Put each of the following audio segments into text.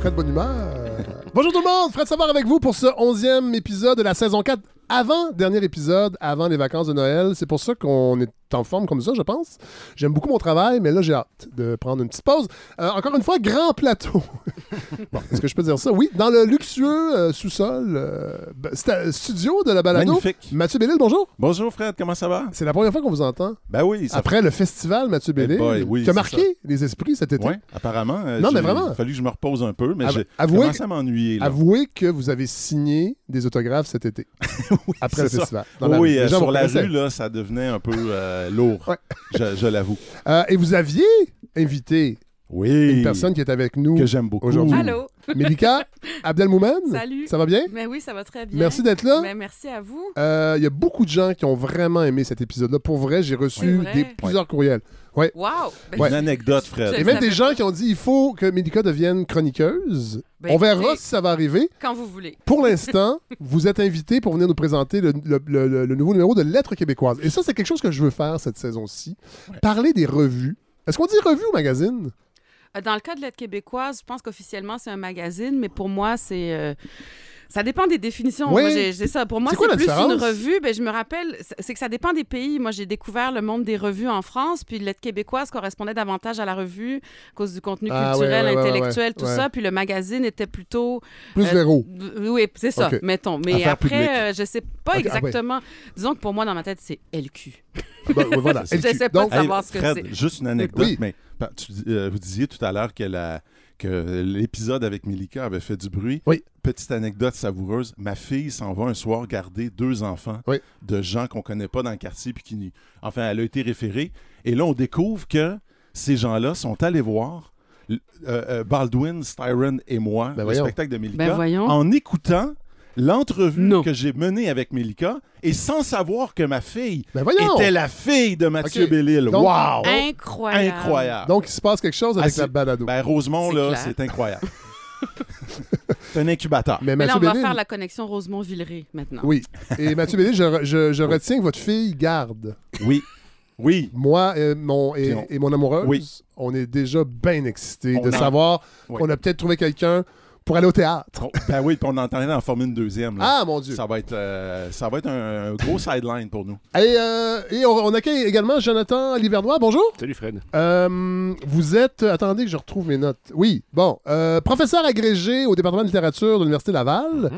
très de bonne humeur. Bonjour tout le monde, Fred Savard avec vous pour ce onzième épisode de la saison 4 avant dernier épisode, avant les vacances de Noël. C'est pour ça qu'on est en forme comme ça, je pense. J'aime beaucoup mon travail, mais là, j'ai hâte de prendre une petite pause. Euh, encore une fois, grand plateau. bon, est-ce que je peux dire ça? Oui, dans le luxueux euh, sous-sol, euh, ben, studio de la balado. Magnifique. Mathieu Bellil, bonjour. Bonjour Fred, comment ça va? C'est la première fois qu'on vous entend. Ben oui, ça Après le festival Mathieu Bellil, boy, oui, qui a marqué les esprits cet été? Oui, apparemment. Non, mais vraiment. Il a fallu que je me repose un peu, mais j'ai avouez commencé que- à m'ennuyer. là. Avouez que vous avez signé des autographes cet été, après le ça. festival. La oui, rue. Les gens sur la rue, là, ça devenait un peu lourd. Ouais. Je, je l'avoue. Euh, et vous aviez invité Oui. une personne qui est avec nous que j'aime beaucoup. aujourd'hui. Allô? Mélika Abdelmoumen. Salut. Ça va bien? Ben oui, ça va très bien. Merci d'être là. Ben, merci à vous. Euh, Il y a beaucoup de gens qui ont vraiment aimé cet épisode-là. Pour vrai, j'ai reçu vrai? des, plusieurs courriels. Wow! Ben, Ouais. Une anecdote, Fred. Je- Et même des gens pas. qui ont dit il faut que Mélika devienne chroniqueuse. Ben, On verra si ça va arriver. Quand vous voulez. Pour l'instant, vous êtes invité pour venir nous présenter le, le- le- le nouveau numéro de Lettres québécoises. Et ça, c'est quelque chose que je veux faire cette saison-ci. Parler des revues. Est-ce qu'on dit revue ou magazine? Euh, Dans le cas de l'aide québécoise, je pense qu'officiellement, c'est un magazine, mais pour moi, c'est. Ça dépend des définitions. Oui. Moi, j'ai- j'ai ça. Pour moi, C'est plus une revue. Ben, je me rappelle, c'est- que ça dépend des pays. Moi, j'ai découvert le monde des revues en France, puis l'aide québécoise correspondait davantage à la revue à cause du contenu Ah, culturel, ouais, ouais, ouais, intellectuel, ouais, tout ouais. ça. Puis le magazine était plutôt Plus Euh, Véro. Oui, c'est ça, mettons. Mais Affaires après, euh, je sais pas ah ouais. exactement. Disons que pour moi, dans ma tête, c'est LQ. Ben, ouais, voilà. Je LQ. sais pas Donc, de savoir ce que Fred, c'est. juste une anecdote, Oui. mais tu euh, vous disiez tout à l'heure que, la- que l'épisode avec Milika avait fait du bruit. Oui. Petite anecdote savoureuse. Ma fille s'en va un soir garder deux enfants Oui. de gens qu'on connaît pas dans le quartier. Puis qui, enfin, elle a été référée. Et là, on découvre que ces gens-là sont allés voir euh, euh, Baldwin, Styron et moi, Ben le voyons. spectacle de Milika, Ben en écoutant l'entrevue que j'ai menée avec Milika et sans savoir que ma fille ben était la fille de Mathieu Ok. Bellil. Donc- wow! Incroyable. Incroyable. Donc, il se passe quelque chose avec Ah, la balado. ben, Rosemont, C'est là, c'est incroyable. c'est un incubateur. Mais Mais là, on va faire la connexion Rosemont-Villeray maintenant. Oui. Et Mathieu Bellil, je, je- je retiens que votre fille garde. Oui. Oui. Moi et mon, et, mon amoureuse, Oui. on est déjà bien excités On de savoir Oui. qu'on a peut-être trouvé quelqu'un pour aller au théâtre. Oh, ben oui, puis on entendait d'en former une deuxième. là. Ah, mon Dieu. Ça va être, euh, ça va être un, un gros sideline pour nous. Et, euh, et on, on accueille également Jonathan Livernois. Bonjour. Salut Fred. Euh, vous êtes. Attendez que je retrouve mes notes. Oui, bon. euh, professeur agrégé au département de littérature de l'Université Laval.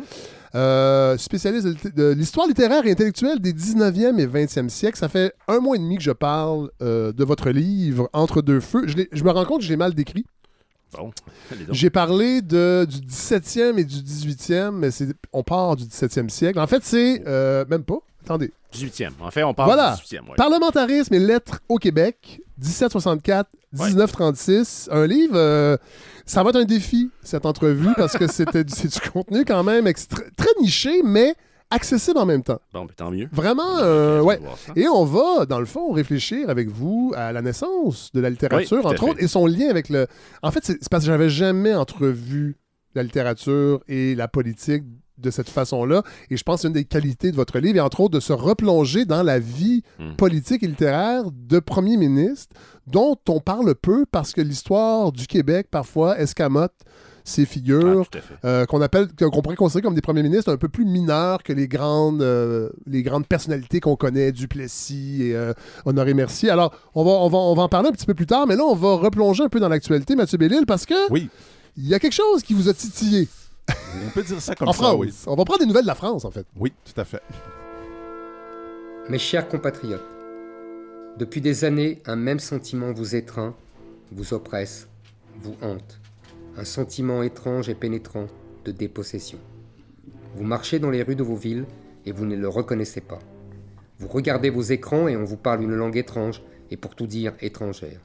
euh, spécialiste de, l'histoire littéraire et intellectuelle des 19e et 20e siècles. Ça fait un mois et demi que je parle euh, de votre livre Entre deux feux. Je, je me rends compte que je l'ai mal décrit. Bon. J'ai parlé de, du 17e et du 18e, mais c'est, on part du 17e siècle. En fait, c'est. euh, même pas. Attendez. 18e. En fait, on parle Voilà. du 18e. ouais. Parlementarisme et lettres au Québec, 1764-1936. Un livre, euh, ça va être un défi, cette entrevue, parce que c'était, du- c'est du contenu quand même extra- très niché, mais accessible en même temps. Bon, ben, tant mieux. Vraiment, euh, ouais. Et on va, dans le fond, réfléchir avec vous à la naissance de la littérature, Oui, entre autres, et son lien avec le... En fait, c'est c'est parce que j'avais jamais entrevu la littérature et la politique de cette façon-là. Et je pense que c'est une des qualités de votre livre, et entre autres, de se replonger dans la vie Hmm. politique et littéraire de premiers ministres dont on parle peu parce que l'histoire du Québec, parfois, escamote ces figures Ah, euh, qu'on appelle qu'on pourrait considérer comme des premiers ministres un peu plus mineurs que les grandes euh, les grandes personnalités qu'on connaît Duplessis et euh, Honoré Mercier. Alors on va, on va on va en parler un petit peu plus tard, mais là on va replonger un peu dans l'actualité, Mathieu Bellil, parce que Oui. il y a quelque chose qui vous a titillé On peut dire ça comme en ça, France. oui. On va prendre des nouvelles de la France en fait. Oui, tout à fait. Mes chers compatriotes, depuis des années, un même sentiment vous étreint, vous oppresse, vous hante. Un sentiment étrange et pénétrant de dépossession. Vous marchez dans les rues de vos villes et vous ne le reconnaissez pas. Vous regardez vos écrans et on vous parle une langue étrange et pour tout dire étrangère.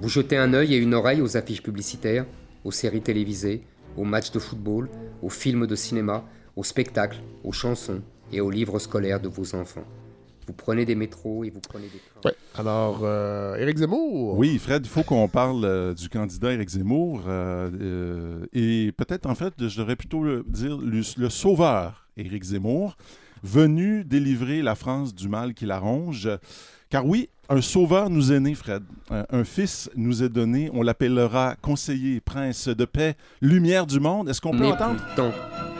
Vous jetez un œil et une oreille aux affiches publicitaires, aux séries télévisées, aux matchs de football, aux films de cinéma, aux spectacles, aux chansons et aux livres scolaires de vos enfants. Vous prenez des métros et vous prenez des trains. Alors euh, Éric Zemmour. Oui, Fred, il faut qu'on parle euh, du candidat Éric Zemmour. euh, euh, et peut-être, en fait, je devrais plutôt le dire le, le sauveur Éric Zemmour. venu délivrer la France du mal qui la ronge. Car oui, un sauveur nous est né, Fred. Un, un fils nous est donné. On l'appellera conseiller, prince de paix, lumière du monde. Est-ce qu'on peut N'est entendre? plus temps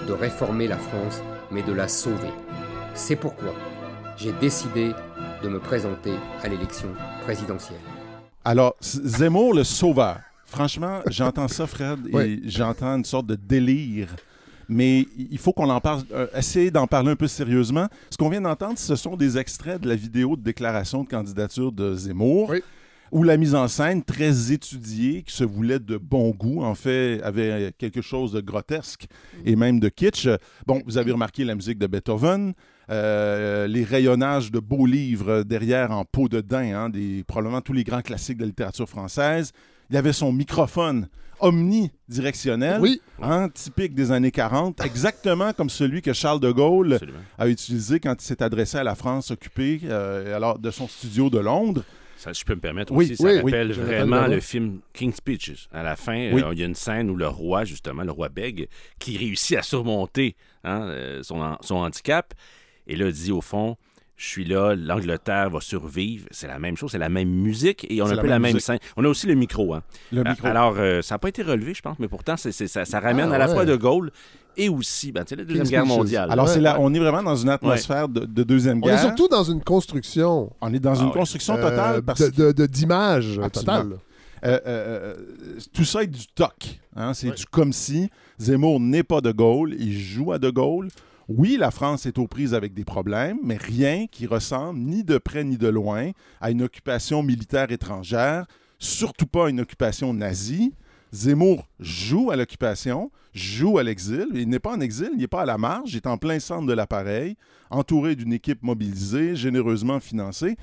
de réformer la France, mais de la sauver. C'est pourquoi j'ai décidé de me présenter à l'élection présidentielle. Alors, Zemmour, le sauveur. Franchement, j'entends ça, Fred, et Oui. j'entends une sorte de délire. Mais il faut qu'on en parle, euh, essayer d'en parler un peu sérieusement. Ce qu'on vient d'entendre, ce sont des extraits de la vidéo de déclaration de candidature de Zemmour, Oui. où la mise en scène, très étudiée, qui se voulait de bon goût, en fait, avait quelque chose de grotesque et même de kitsch. Bon, vous avez remarqué la musique de Beethoven, euh, les rayonnages de beaux livres derrière en peau de daim, hein, des, probablement tous les grands classiques de la littérature française. Il y avait son microphone omnidirectionnel, Oui, hein, typique des années 40, exactement comme celui que Charles de Gaulle Absolument. a utilisé quand il s'est adressé à la France occupée euh, alors de son studio de Londres. Ça, je peux me permettre Oui, aussi, ça oui, rappelle oui, vraiment rappelle le le film King's Speeches. À la fin, Oui. euh, il y a une scène où le roi, justement, le roi Beg, qui réussit à surmonter hein, son, son handicap, et là, dit au fond, je suis là, l'Angleterre va survivre. C'est la même chose, c'est la même musique, et on a un la peu même la même scène. On a aussi le micro. Hein. Le Ah, micro. Alors, euh, ça n'a pas été relevé, je pense, mais pourtant, ça, ça ramène Ah, à la ouais. fois de Gaulle et aussi ben, tu sais, la Deuxième Guerre mondiale. alors, c'est là, on est vraiment dans une atmosphère de, de Deuxième on est Guerre. surtout dans une construction On est dans Ah une oui. construction euh, totale parce de- de- de- d'image totale. Euh, euh, euh, tout ça est du toc. hein, C'est Ouais. du comme si Zemmour n'est pas de Gaulle, il joue à de Gaulle. Oui, la France est aux prises avec des problèmes, mais rien qui ressemble ni de près ni de loin à une occupation militaire étrangère, surtout pas une occupation nazie. Zemmour joue à l'occupation, joue à l'exil. Il n'est pas en exil, il n'est pas à la marge, il est en plein centre de l'appareil, entouré d'une équipe mobilisée, généreusement financée.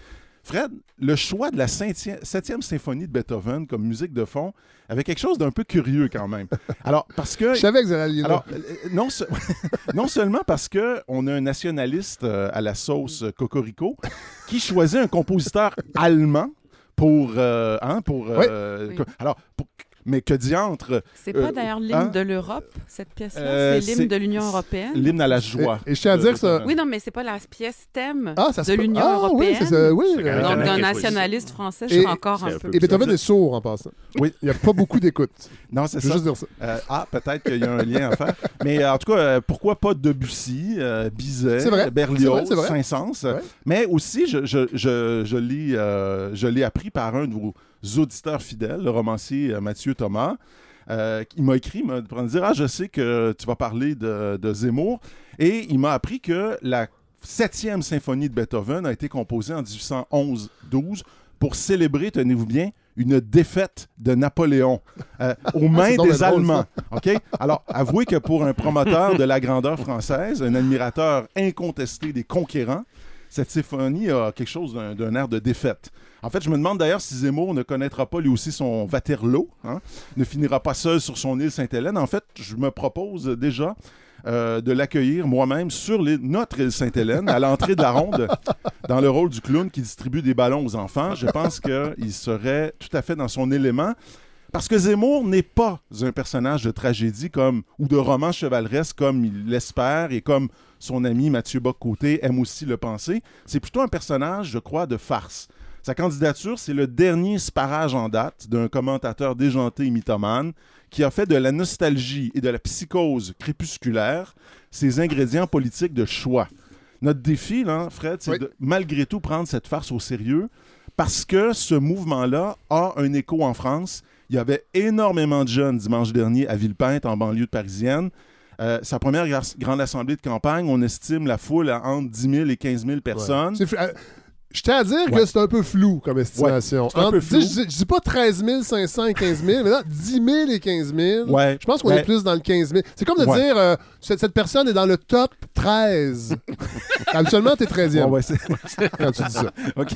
Fred, le choix de la septième, septième symphonie de Beethoven comme musique de fond avait quelque chose d'un peu curieux quand même. Alors, parce que... Je savais que vous alliez là. Alors, euh, non, se- non seulement parce qu'on a un nationaliste euh, à la sauce Cocorico qui choisit un compositeur allemand pour... euh, hein, pour euh, Oui. alors, pour- mais que diantre, C'est Euh, pas d'ailleurs l'hymne hein? de l'Europe, cette pièce-là. Euh, c'est l'hymne de l'Union européenne. l'hymne à la joie. Et, et je tiens à dire que ça. Oui, non, mais c'est pas la pièce thème Ah, ça se de l'Union ah, européenne. Oui, c'est ça. Oui. Euh, Donc, d'un nationaliste français, je suis encore un peu. Et Beethoven est sourd en passant. Oui. Il n'y a pas beaucoup d'écoute. Non, c'est ça. juste dire ça. Euh, ah, peut-être qu'il y a un lien à faire. Mais euh, en tout cas, euh, pourquoi pas Debussy, euh, Bizet, Berlioz. Saint-Saëns? Ouais. Mais aussi, je, je, je, je l'ai, euh, je l'ai appris par un de vos auditeurs fidèles, le romancier euh, Mathieu Thomas. Euh, il m'a écrit pour me dire Ah, je sais que tu vas parler de, de Zemmour. Et il m'a appris que la septième symphonie de Beethoven a été composée en 1811-12 pour célébrer, tenez-vous bien, une défaite de Napoléon euh, aux mains des Allemands. OK? Alors, avouez que pour un promoteur de la grandeur française, un admirateur incontesté des conquérants, cette symphonie a quelque chose d'un air de défaite. En fait, je me demande d'ailleurs si Zemmour ne connaîtra pas lui aussi son Waterloo, hein, ne finira pas seul sur son île Sainte-Hélène. En fait, je me propose déjà euh, de l'accueillir moi-même sur notre île Sainte-Hélène, à l'entrée de la ronde, dans le rôle du clown qui distribue des ballons aux enfants. Je pense qu'il serait tout à fait dans son élément. Parce que Zemmour n'est pas un personnage de tragédie comme ou de roman chevaleresque comme il l'espère et comme son ami Mathieu Bock-Côté aime aussi le penser. C'est plutôt un personnage, je crois, de farce. Sa candidature, c'est le dernier sparage en date d'un commentateur déjanté et mythomane qui a fait de la nostalgie et de la psychose crépusculaire ses ingrédients politiques de choix. Notre défi, là, Fred, c'est Oui. de malgré tout prendre cette farce au sérieux parce que ce mouvement-là a un écho en France. Il y avait énormément de jeunes dimanche dernier à Villepinte, en banlieue parisienne. Euh, sa première gra- grande assemblée de campagne, on estime la foule à entre 10 000 et 15 000 personnes. Euh, Je tiens à dire Ouais. que c'est un peu flou comme estimation. c'est un peu flou. Je, dis- pas 13 500 et 15 000, mais là, 10 000 et 15 000. Ouais. Je pense qu'on Ouais. est plus dans le 15 000. C'est comme de Ouais. dire, euh, cette, cette personne est dans le top 13. Habituellement, t'es 13e Ouais, ouais, c'est- quand tu dis ça. OK.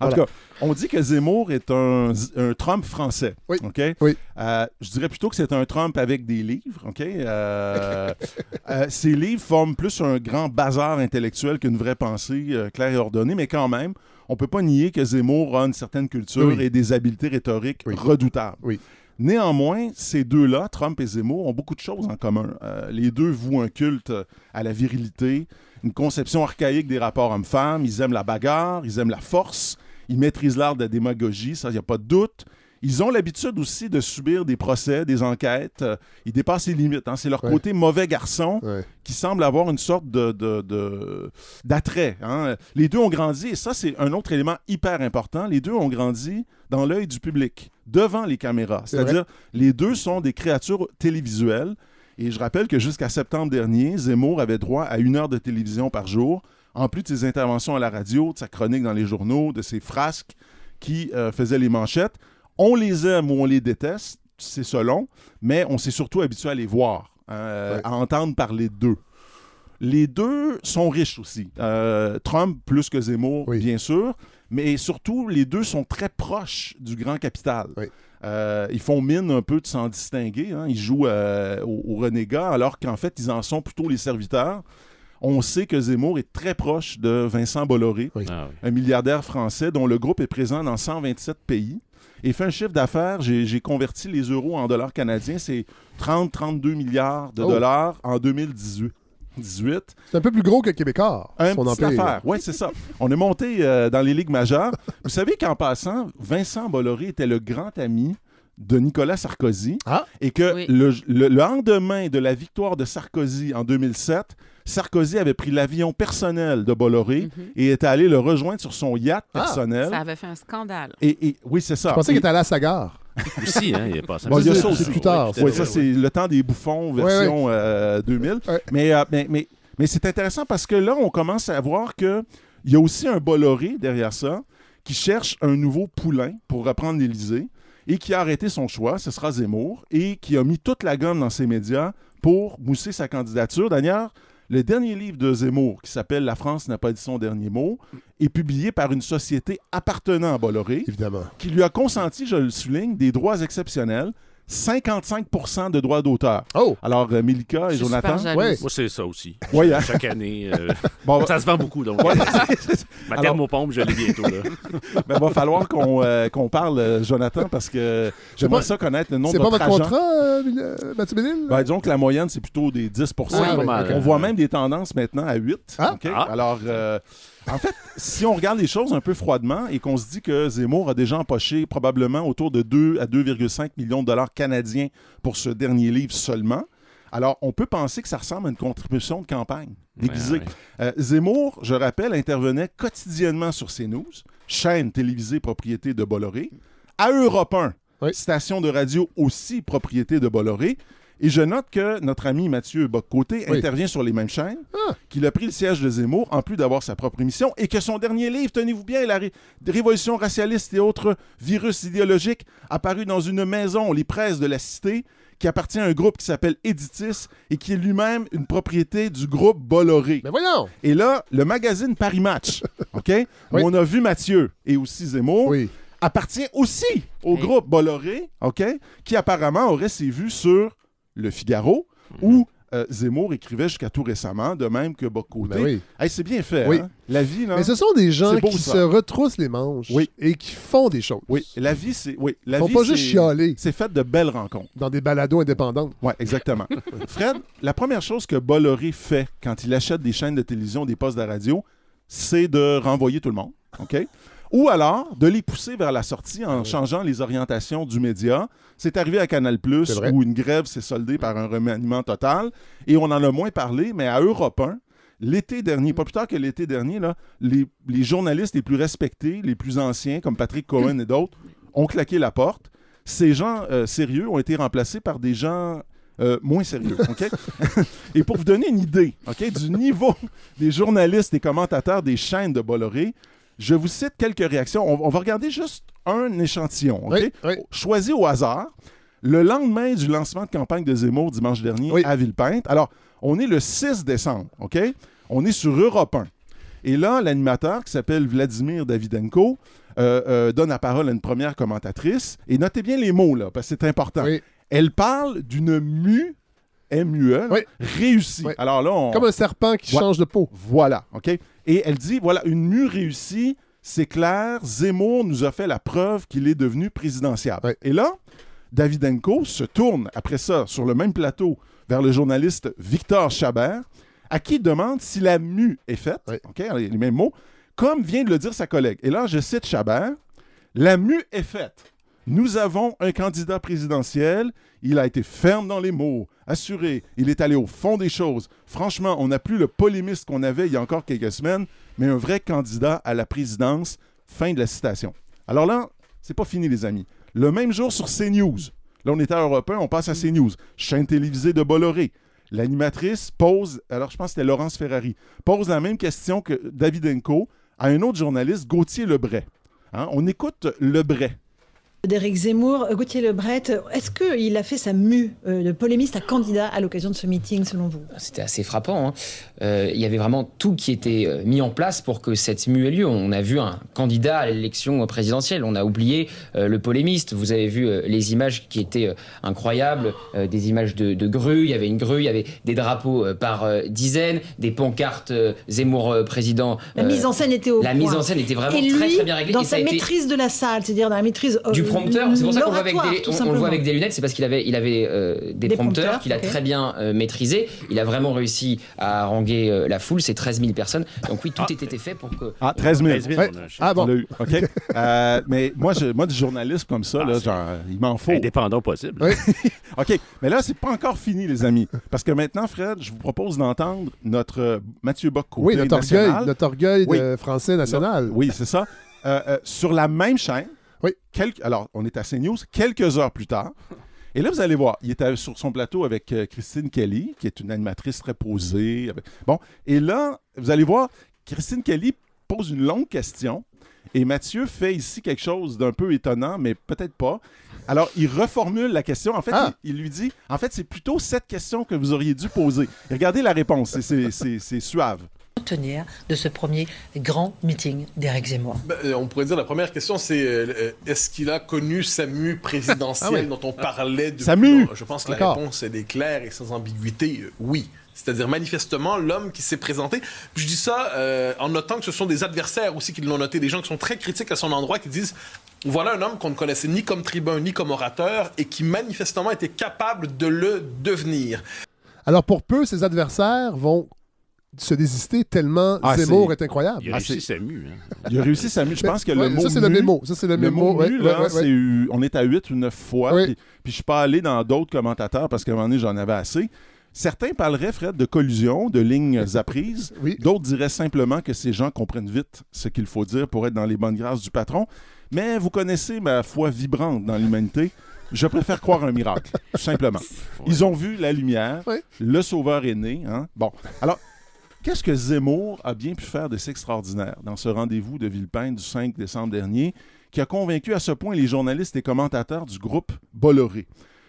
En Voilà. tout cas, on dit que Zemmour est un, un Trump français. Oui. OK? Oui. Euh, je dirais plutôt que c'est un Trump avec des livres. OK? Euh, euh, ces livres forment plus un grand bazar intellectuel qu'une vraie pensée claire et ordonnée, mais quand même, on peut pas nier que Zemmour a une certaine culture Oui. et des habiletés rhétoriques Oui. redoutables. Oui. Néanmoins, ces deux-là, Trump et Zemmour, ont beaucoup de choses en commun. Euh, les deux vouent un culte à la virilité, une conception archaïque des rapports hommes-femmes. Ils aiment la bagarre, ils aiment la force, ils maîtrisent l'art de la démagogie, ça, il n'y a pas de doute. Ils ont l'habitude aussi de subir des procès, des enquêtes. Euh, ils dépassent les limites. hein. C'est leur Ouais. côté mauvais garçon Ouais. qui semble avoir une sorte de, de- de- d'attrait. hein. Les deux ont grandi, et ça, c'est un autre élément hyper important. Les deux ont grandi dans l'œil du public, devant les caméras. C'est C'est-à-dire, les deux sont des créatures télévisuelles. Et je rappelle que jusqu'à septembre dernier, Zemmour avait droit à une heure de télévision par jour, en plus de ses interventions à la radio, de sa chronique dans les journaux, de ses frasques qui euh, faisaient les manchettes. On les aime ou on les déteste, c'est selon, mais on s'est surtout habitué à les voir, euh, Ouais. à entendre parler d'eux. Les deux sont riches aussi. Euh, Trump plus que Zemmour, Oui. bien sûr, mais surtout, les deux sont très proches du grand capital. Oui. Euh, ils font mine un peu de s'en distinguer. hein. Ils jouent euh, au, au renégat, alors qu'en fait, ils en sont plutôt les serviteurs. On sait que Zemmour est très proche de Vincent Bolloré, Oui. Ah oui. un milliardaire français dont le groupe est présent dans 127 pays et fait un chiffre d'affaires, j'ai converti les euros en dollars canadiens, c'est 30-32 milliards de Oh. dollars en 2018. 18. C'est un peu plus gros que Québécois. Un son petit empire. affaire. Oui, c'est ça. On est monté euh, dans les ligues majeures. Vous savez qu'en passant, Vincent Bolloré était le grand ami de Nicolas Sarkozy Ah. et que Oui. le, le lendemain de la victoire de Sarkozy en 2007, Sarkozy avait pris l'avion personnel de Bolloré Mhm. et était allé le rejoindre sur son yacht Ah. personnel. Ça avait fait un scandale. Et, et- oui, c'est ça. Je pensais qu'il était allé à sa gare. Aussi, hein, il est passé. Bon, il y a ça aussi. plus tard, Oui, ça, c'est le temps des bouffons, version euh, 2000. Ouais. Mais, euh, mais, mais, mais c'est intéressant parce que là, on commence à voir qu'il y a aussi un Bolloré derrière ça qui cherche un nouveau poulain pour reprendre l'Élysée et qui a arrêté son choix, ce sera Zemmour, et qui a mis toute la gomme dans ses médias pour mousser sa candidature. D'ailleurs, le dernier livre de Zemmour, qui s'appelle La France n'a pas dit son dernier mot, est publié par une société appartenant à Bolloré Évidemment. qui lui a consenti, je le souligne, des droits exceptionnels, 55% de droits d'auteur. Oh! Alors, euh, Milka et Jonathan. super jalouse. Ouais. Moi, c'est ça aussi. Oui, hein? Chaque année. euh, Bon, ça se vend beaucoup, donc. ouais, Ma Alors- thermopompe, je l'ai bientôt, là. ben, va falloir qu'on euh, qu'on parle, euh, Jonathan, parce que j'aimerais pas- ça connaître le nom C'est de pas votre votre agent. contrat, euh, euh, Mathieu Bellil? Ben, disons que la moyenne, c'est plutôt des 10 Ah, pas. On voit même des tendances maintenant à 8. Ah. Ah. Alors, euh, en fait, si on regarde les choses un peu froidement et qu'on se dit que Zemmour a déjà empoché probablement autour de 2 à 2,5 millions de dollars canadiens pour ce dernier livre seulement, alors on peut penser que ça ressemble à une contribution de campagne déguisée. Ouais, ouais. Euh, Zemmour, je rappelle, intervenait quotidiennement sur CNews, chaîne télévisée propriété de Bolloré, à Europe 1, Oui. station de radio aussi propriété de Bolloré. Et je note que notre ami Mathieu Boccoté Oui. intervient sur les mêmes chaînes, Ah. qu'il a pris le siège de Zemmour, en plus d'avoir sa propre émission, et que son dernier livre, tenez-vous bien, La ré- Révolution racialiste et autres virus idéologiques, apparu dans une maison, les presses de la cité, qui appartient à un groupe qui s'appelle Editis et qui est lui-même une propriété du groupe Bolloré. Mais voyons! Et là, le magazine Paris Match, OK, où on a vu Mathieu et aussi Zemmour, Oui. appartient aussi au groupe Bolloré, OK, qui apparemment aurait ses vues sur Le Figaro, où euh, Zemmour écrivait jusqu'à tout récemment, de même que Bocoté. Ben oui. Hey, c'est bien fait, Oui. hein? La vie, là. Mais ce sont des gens beau, qui ça. se retroussent les manches Oui. et qui font des choses. Oui, la vie, c'est. Oui, la Ils font vie, pas juste chialer C'est fait de belles rencontres. dans des balados indépendants. Oui, exactement. Fred, la première chose que Bolloré fait quand il achète des chaînes de télévision, des postes de radio, c'est de renvoyer tout le monde. OK? Ou alors de les pousser vers la sortie en changeant les orientations du média. C'est arrivé à Canal vrai. où une grève s'est soldée par un remaniement total. Et on en a moins parlé, mais à Europe 1, l'été dernier, pas plus tard que l'été dernier, là, les, les journalistes les plus respectés, les plus anciens, comme Patrick Cohen et d'autres, ont claqué la porte. Ces gens euh, sérieux ont été remplacés par des gens euh, moins sérieux. Et pour vous donner une idée du niveau des journalistes et commentateurs des chaînes de Bolloré, je vous cite quelques réactions. On, on va regarder juste un échantillon. OK? Oui, oui. Choisi au hasard. Le lendemain du lancement de campagne de Zemmour dimanche dernier Oui. à Villepinte. Alors, on est le 6 décembre, OK? On est sur Europe 1. Et là, l'animateur qui s'appelle Vladimir Davidenko euh, euh, donne la parole à une première commentatrice. Et notez bien les mots, là, parce que c'est important. Elle parle d'une mue, M-U-E, Oui. Alors là, on... Comme un serpent qui Ouais. change de peau. Voilà, OK? Et elle dit, voilà, une mue réussie, c'est clair, Zemmour nous a fait la preuve qu'il est devenu présidentiable. Ouais. Et là, Davidenko se tourne après ça sur le même plateau vers le journaliste Victor Chabert, à qui il demande si la mue est faite, Oui. OK, les mêmes mots, comme vient de le dire sa collègue. Et là, je cite Chabert, la mue est faite. Nous avons un candidat présidentiel. Il a été ferme dans les mots, assuré. Il est allé au fond des choses. Franchement, on n'a plus le polémiste qu'on avait il y a encore quelques semaines, mais un vrai candidat à la présidence. Fin de la citation. Alors là, c'est pas fini, les amis. Le même jour sur CNews, là, on était à Europe 1, on passe à CNews, chaîne télévisée de Bolloré. L'animatrice pose, alors je pense que c'était Laurence Ferrari, pose la même question que Davidenko à un autre journaliste, Gauthier Lebray. Hein, on écoute Lebray. D'Éric Zemmour, Gauthier Lebret, est-ce qu'il a fait sa mue euh, de polémiste à candidat à l'occasion de ce meeting, selon vous? C'était assez frappant. hein. Euh, il y avait vraiment tout qui était euh, mis en place pour que cette mue ait lieu. On a vu un candidat à l'élection présidentielle. On a oublié euh, le polémiste. Vous avez vu euh, les images qui étaient incroyables, des images de, de grues. Il y avait une grue, il y avait des drapeaux par dizaines, des pancartes Zemmour président. La mise en scène était au La point. mise en scène était vraiment lui, très très bien réglée. dans et sa été maîtrise de la salle, c'est-à-dire dans la maîtrise du prompteur. C'est pour ça qu'on le voit avec des, tout on- on, le simplement. voit avec des lunettes. C'est parce qu'il avait, il avait euh, des, Des prompteurs, prompteurs, qu'il a très bien euh, maîtrisé. Il a vraiment réussi à haranguer euh, la foule. C'est 13 000 personnes. Donc oui, tout Ah. était fait pour que. Ah, 13 000. 13 000, Ouais. on a un chiffre. Ah On bon. eu. OK. Euh, mais moi, je, moi, du journalisme comme ça, Ah, là, c'est- genre, il m'en faut. Indépendant possible. OK. Mais là, c'est pas encore fini, les amis. Parce que maintenant, Fred, je vous propose d'entendre notre Mathieu Bock Oui, notre orgueil, notre orgueil Oui. de français national. Oui, c'est ça. Euh, euh, sur la même chaîne. Oui. alors, on est à CNews quelques heures plus tard. Et là, vous allez voir, il était sur son plateau avec euh, Christine Kelly, qui est une animatrice très posée. avec- Bon, et là, vous allez voir, Christine Kelly pose une longue question. Et Mathieu fait ici quelque chose d'un peu étonnant, mais peut-être pas. Alors, il reformule la question. En fait, Ah. il, il lui dit En fait, c'est plutôt cette question que vous auriez dû poser. Et regardez la réponse, c'est suave. De ce premier grand meeting d'Éric Zemmour. Ben, euh, on pourrait dire la première question, c'est euh, est-ce qu'il a connu sa mue présidentielle Ah oui. dont on parlait depuis Sa mue! longtemps? Je pense que la réponse elle est claire et sans ambiguïté, euh, oui. C'est-à-dire manifestement l'homme qui s'est présenté. Puis je dis ça euh, en notant que ce sont des adversaires aussi qui l'ont noté, des gens qui sont très critiques à son endroit, qui disent voilà un homme qu'on ne connaissait ni comme tribun ni comme orateur et qui manifestement était capable de le devenir. Alors, pour peu, ses adversaires vont se désister tellement Ah, Zemmour c'est- est incroyable. Il a Ah, réussi c'est- sa mue. hein. Il a réussi sa mue. Je pense que Ouais, le mot ça, c'est le mémo. Ça, c'est le Le mémo. mot ouais, mu, ouais, là, ouais, c'est ouais. eu- on est à 8 ou 9 fois. Puis, puis je suis pas allé dans d'autres commentateurs parce qu'à un moment donné, j'en avais assez. Certains parleraient, Fred, de collusion, de lignes apprises. Oui. D'autres diraient simplement que ces gens comprennent vite ce qu'il faut dire pour être dans les bonnes grâces du patron. Mais vous connaissez ma foi vibrante dans l'humanité. Je préfère croire un miracle, tout simplement. Ils ont vu la lumière, Oui. le sauveur est né. hein. Bon, alors, qu'est-ce que Zemmour a bien pu faire de si extraordinaire dans ce rendez-vous de Villepinte du 5 décembre dernier, qui a convaincu à ce point les journalistes et commentateurs du groupe Bolloré?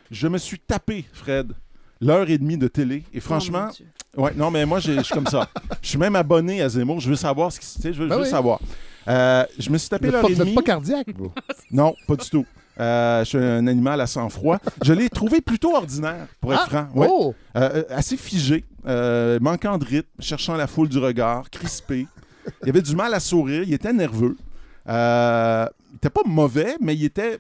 Je me suis tapé, Fred, l'heure et demie de télé, et franchement, Oh, mon Dieu. Ouais, non, mais moi, je suis comme ça. Je suis même abonné à Zemmour. Je veux savoir ce qui se. tu sais, Je veux, je Ben veux oui. savoir. Euh, je me suis tapé Vous l'heure pas, et vous demie. pas cardiaque, vous? Non, pas du tout. Euh, je suis un animal à sang-froid. Je l'ai trouvé plutôt ordinaire, pour être Ah, franc. Ouais. Oh! Euh, assez figé, euh, manquant de rythme, cherchant la foule du regard, crispé. Il avait du mal à sourire, il était nerveux. Euh, il n'était pas mauvais, mais il était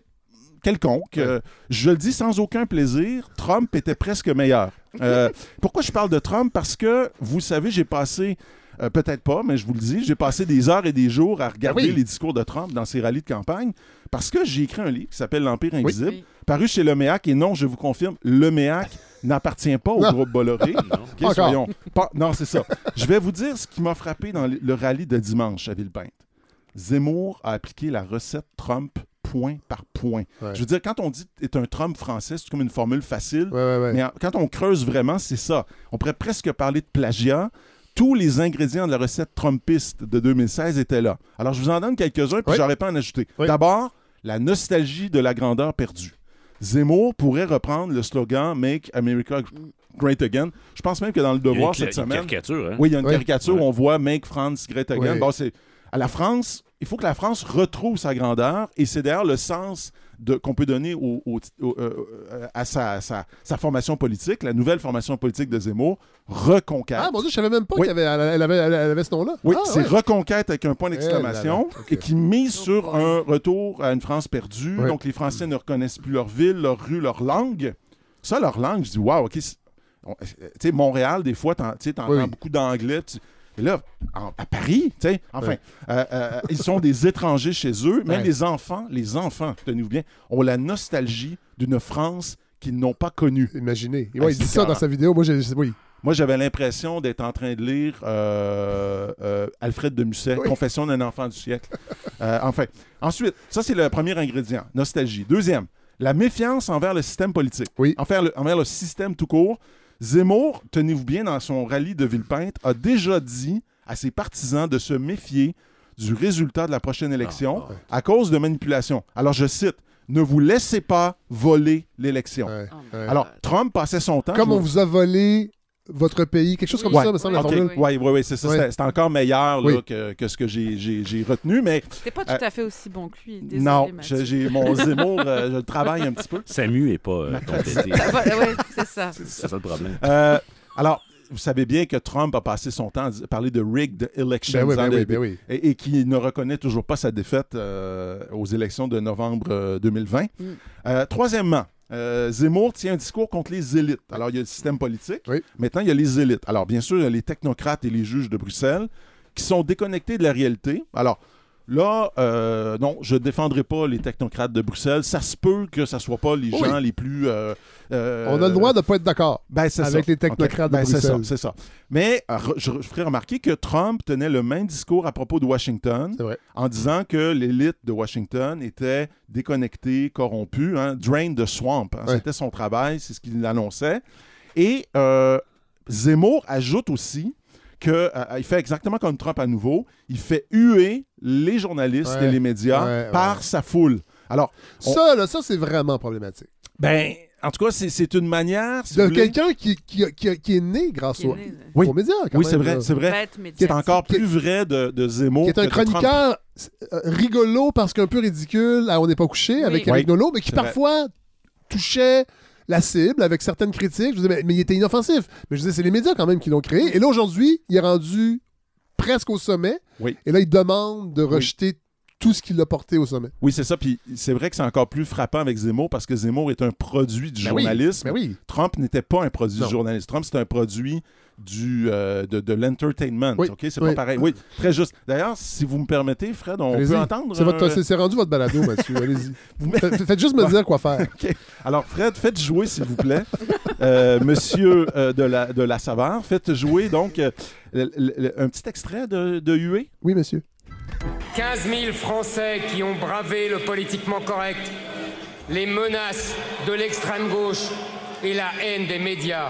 quelconque. Euh, je le dis sans aucun plaisir, Trump était presque meilleur. Euh, pourquoi je parle de Trump? Parce que, vous savez, j'ai passé, euh, peut-être pas, mais je vous le dis, j'ai passé des heures et des jours à regarder oui. les discours de Trump dans ses rallyes de campagne parce que j'ai écrit un livre qui s'appelle L'Empire invisible, Oui. paru chez Le Méac, et non, je vous confirme, Le Méac n'appartient pas au Non. groupe Bolloré. Non. OK, Encore. soyons pas- Non, c'est ça. Je vais vous dire ce qui m'a frappé dans le rallye de dimanche à Villepinte. Zemmour a appliqué la recette Trump point par point. Ouais. Je veux dire, quand on dit est un Trump français, c'est comme une formule facile. Ouais, ouais, ouais. Mais quand on creuse vraiment, c'est ça. On pourrait presque parler de plagiat. Tous les ingrédients de la recette Trumpiste de 2016 étaient là. Alors, je vous en donne quelques-uns, puis j'aurais pas en ajouter. Oui. D'abord, la nostalgie de la grandeur perdue. Zemmour pourrait reprendre le slogan Make America Great Again. Je pense même que dans le Il y a devoir une cette semaine. caricature, hein? Oui, il y a une Oui. caricature Ouais. où on voit Make France Great Again. Oui. Bon, c'est à la France, il faut que la France retrouve sa grandeur et c'est d'ailleurs le sens qu'on peut donner au- au- au- euh, euh, à sa, sa- sa formation politique, la nouvelle formation politique de Zemmour, Reconquête. Ah, mon Dieu, je savais même pas Oui. qu'elle avait, elle avait, elle avait ce nom-là. Oui, Ah, c'est ouais. Reconquête avec un point d'exclamation Eh ok. et qui mise sur un retour à une France perdue. Ouais. Donc, les Français ne reconnaissent plus leur ville, leur rue, leur langue. Ça, leur langue, je dis, waouh, OK. Tu sais, Montréal, des fois, tu oui. beaucoup d'anglais. Et là, en- à Paris, tu sais, enfin, Ouais. euh, euh, ils sont des étrangers chez eux. Même Ouais. les enfants, les enfants, tenez-vous bien, ont la nostalgie d'une France qu'ils n'ont pas connue. Imaginez. Ah, Ouais, il dit ça dans sa vidéo. Moi, j'ai. Oui. Moi, j'avais l'impression d'être en train de lire euh, euh, Alfred de Musset, Oui. Confession d'un enfant du siècle. Euh, enfin, ensuite, ça, c'est le premier ingrédient, nostalgie. Deuxième, la méfiance envers le système politique. Oui. Envers le, envers le système tout court. Zemmour, tenez-vous bien, dans son rallye de Villepinte, a déjà dit à ses partisans de se méfier du résultat de la prochaine élection Ah, à cause de manipulation. Alors, je cite, ne vous laissez pas voler l'élection. Ouais, ouais. Alors, Trump passait son temps... Comme on vous- vous a volé votre pays, quelque chose comme Ouais. ça, me semble, la OK, formule. oui, oui, oui, c'est ça. Oui. C'était- C'était encore meilleur là, Oui. que, que ce que j'ai- retenu, mais T'es pas tout Euh, à fait aussi bon que lui. Désolé, non, j'ai mon Zemmour, euh, je le travaille un petit peu. Samu n'est pas euh, ouais, c'est ça. C'est ça le problème. Euh, alors, vous savez bien que Trump a passé son temps à parler de rigged elections Ben oui, ben oui, de- ben oui. et, et qui ne reconnaît toujours pas sa défaite euh, aux élections de novembre euh, 2020. Mm. Euh, troisièmement, euh, Zemmour tient un discours contre les élites. Alors, il y a le système politique. Oui. Maintenant, il y a les élites. Alors, bien sûr, il y a les technocrates et les juges de Bruxelles qui sont déconnectés de la réalité. Alors, là, euh, non, je ne défendrai pas les technocrates de Bruxelles. Ça se peut que ça ne soit pas les Oui. gens les plus... euh, euh, On a le droit de ne pas être d'accord. ben, avec ça. les technocrates de Ben, ça, Bruxelles. c'est ça. Mais je, je ferai remarquer que Trump tenait le même discours à propos de Washington en disant que l'élite de Washington était déconnectée, corrompue, hein, drain the swamp. hein. Ouais. C'était son travail, c'est ce qu'il annonçait. Et Zemmour ajoute aussi qu'il fait exactement comme Trump à nouveau, il fait huer les journalistes Ouais. et les médias Ouais, par ouais. sa foule. Alors, On- Ça, là, ça, c'est vraiment problématique. ben, en tout cas, c'est- c'est une manière... si De quelqu'un qui, qui, qui- qui est né grâce Qui est au- né, Oui. aux médias, quand Oui, même, c'est vrai, c'est vrai. Encore plus vrai de, de Zemmour. qui est un que de Trump. chroniqueur euh, rigolo parce qu'un peu ridicule à On n'est pas couché avec Oui. Eric Nolot, mais qui C'est vrai. parfois touchait la cible avec certaines critiques. Je disais, mais, mais il était inoffensif. Mais je disais, c'est les médias quand même qui l'ont créé. Et là, aujourd'hui, il est rendu presque au sommet. Oui. Et là, il demande de rejeter tout ce qui l'a porté au sommet. Oui, c'est ça. Puis c'est vrai que c'est encore plus frappant avec Zemmour parce que Zemmour est un produit du Ben oui, journalisme. ben oui. Trump n'était pas un produit Non. du journalisme. Trump, c'est un produit du, euh, de, de l'entertainment. Oui, OK? C'est oui. pas pareil. Oui, très juste. D'ailleurs, si vous me permettez, Fred, on peut entendre. C'est votre- euh, c'est- c'est rendu votre balado, Mathieu. Allez-y. Faites juste me dire quoi faire. OK. Alors, Fred, faites jouer, s'il vous plaît, euh, monsieur euh, de, la, de la Savard. Faites jouer, donc, le- le- un petit extrait de, de Huée. Oui, monsieur. 15 000 Français qui ont bravé le politiquement correct, les menaces de l'extrême gauche et la haine des médias.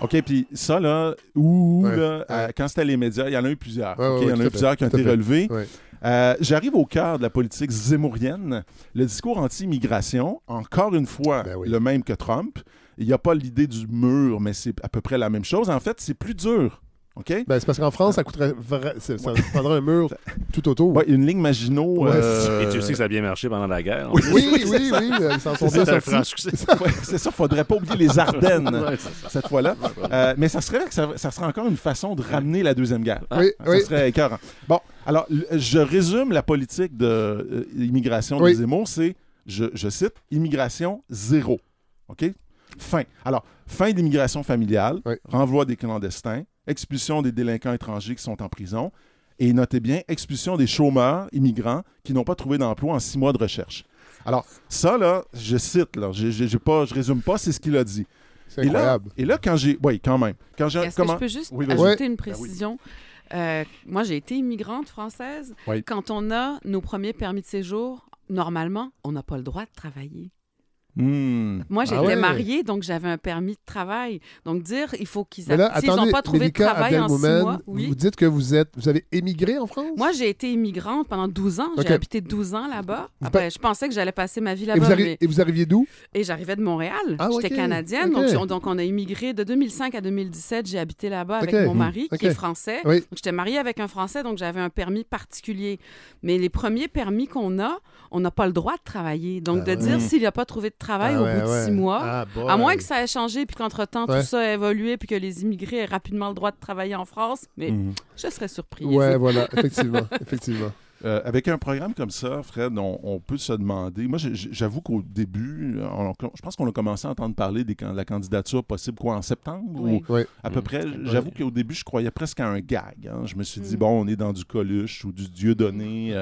OK, puis ça, là, ouh, Ouais, là, ouais. euh, quand c'était les médias, il y en a eu plusieurs. Ouais, OK, ouais, il y en a eu plusieurs fait, qui ont été fait. relevés. Ouais. Euh, J'arrive au cœur de la politique zémourienne. Le discours anti-immigration, encore une fois, Ben oui. le même que Trump. Il n'y a pas l'idée du mur, mais c'est à peu près la même chose. En fait, c'est plus dur. OK? Ben, c'est parce qu'en France, ça coûterait. vra- c'est- Ça prendrait un mur tout autour. Ouais, une ligne Maginot. Ouais, euh, Et tu sais que ça a bien marché pendant la guerre. Oui, oui, oui, oui, euh, ils s'en sont bien C'est un sortis. franc succès. ouais, c'est ça, faudrait pas oublier les Ardennes cette fois-là. Euh, mais ça serait, que ça, ça serait encore une façon de ramener la Deuxième Guerre. Oui, Ça oui. serait écœurant. Bon, alors, l- je résume la politique d'immigration de, Oui. Zemmour, c'est, je, je cite, immigration zéro. OK? Fin. Alors, fin de l'immigration familiale, Oui. renvoi des clandestins, expulsion des délinquants étrangers qui sont en prison, et notez bien, expulsion des chômeurs immigrants qui n'ont pas trouvé d'emploi en six mois de recherche. Alors, ça, là, je cite, là, je, je, j'ai pas, je résume pas, c'est ce qu'il a dit. C'est Et là, incroyable. et là, quand j'ai. Oui, quand même. Quand j'ai. Est-ce comment- que je peux juste Oui, ajouter une Ben oui. précision? Euh, moi, j'ai été immigrante française. Oui. Quand on a nos premiers permis de séjour, normalement, on n'a pas le droit de travailler. Hmm. Moi, Ah j'étais ouais. mariée, donc j'avais un permis de travail. Donc, dire, il faut qu'ils là, s'ils n'ont pas trouvé de travail en six mois. Oui. vous dites que vous êtes, vous avez émigré en France? Moi, j'ai été immigrante pendant 12 ans. J'ai habité 12 ans là-bas. Vous Après, je pensais que j'allais passer ma vie et, vous là-bas. arri- mais- et vous arriviez d'où? Et j'arrivais de Montréal. Ah, J'étais canadienne. Donc, on- donc, on a immigré de 2005 à 2017. J'ai habité là-bas avec mon mari, Ok. qui est français. Oui. J'étais mariée avec un Français, donc j'avais un permis particulier. Mais les premiers permis qu'on a, on n'a pas le droit de travailler. Donc, Ah de dire s'il n'a pas trouvé de travail Ah au ouais, bout de ouais. six mois, Ah, à moins que ça ait changé puis qu'entre-temps, Ouais. tout ça a évolué puis que les immigrés aient rapidement le droit de travailler en France, mais Mhm. je serais surprise. Ouais, voilà, effectivement, effectivement. Euh, avec un programme comme ça, Fred, on, on peut se demander. Moi, j'avoue qu'au début, on- je pense qu'on a commencé à entendre parler de la candidature possible quoi en septembre Oui. ou Oui. à peu Mm. près. J'avoue qu'au début, je croyais presque à un gag. hein. Je me suis dit Mm. bon, on est dans du Coluche ou du Dieu donné.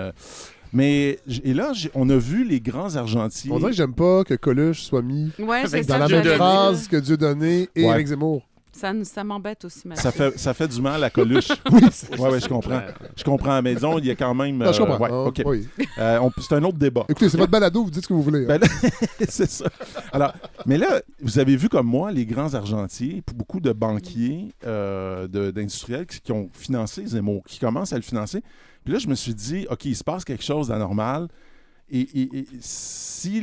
Mais et là, on a vu les grands argentiers. On dirait que j'aime pas que Coluche soit mis Ouais, dans ça la même phrase que Dieu donné et Ouais. Éric Zemmour. Ça, ça m'embête aussi, Mathieu. Ça fait, ça fait du mal à Coluche. Oui, ouais, ouais, je comprends. Je comprends. Mais disons, il y a quand même. Non, je euh, comprends. ouais, Ah, OK. oui. Euh, c'est un autre débat. Écoutez, c'est votre balado, vous dites ce que vous voulez. hein. Ben c'est ça. Alors, mais là, vous avez vu comme moi les grands argentiers, beaucoup de banquiers, euh, d'industriels qui, qui ont financé Zemmour, qui commencent à le financer. Puis là, je me suis dit, OK, il se passe quelque chose d'anormal. Et, et- et si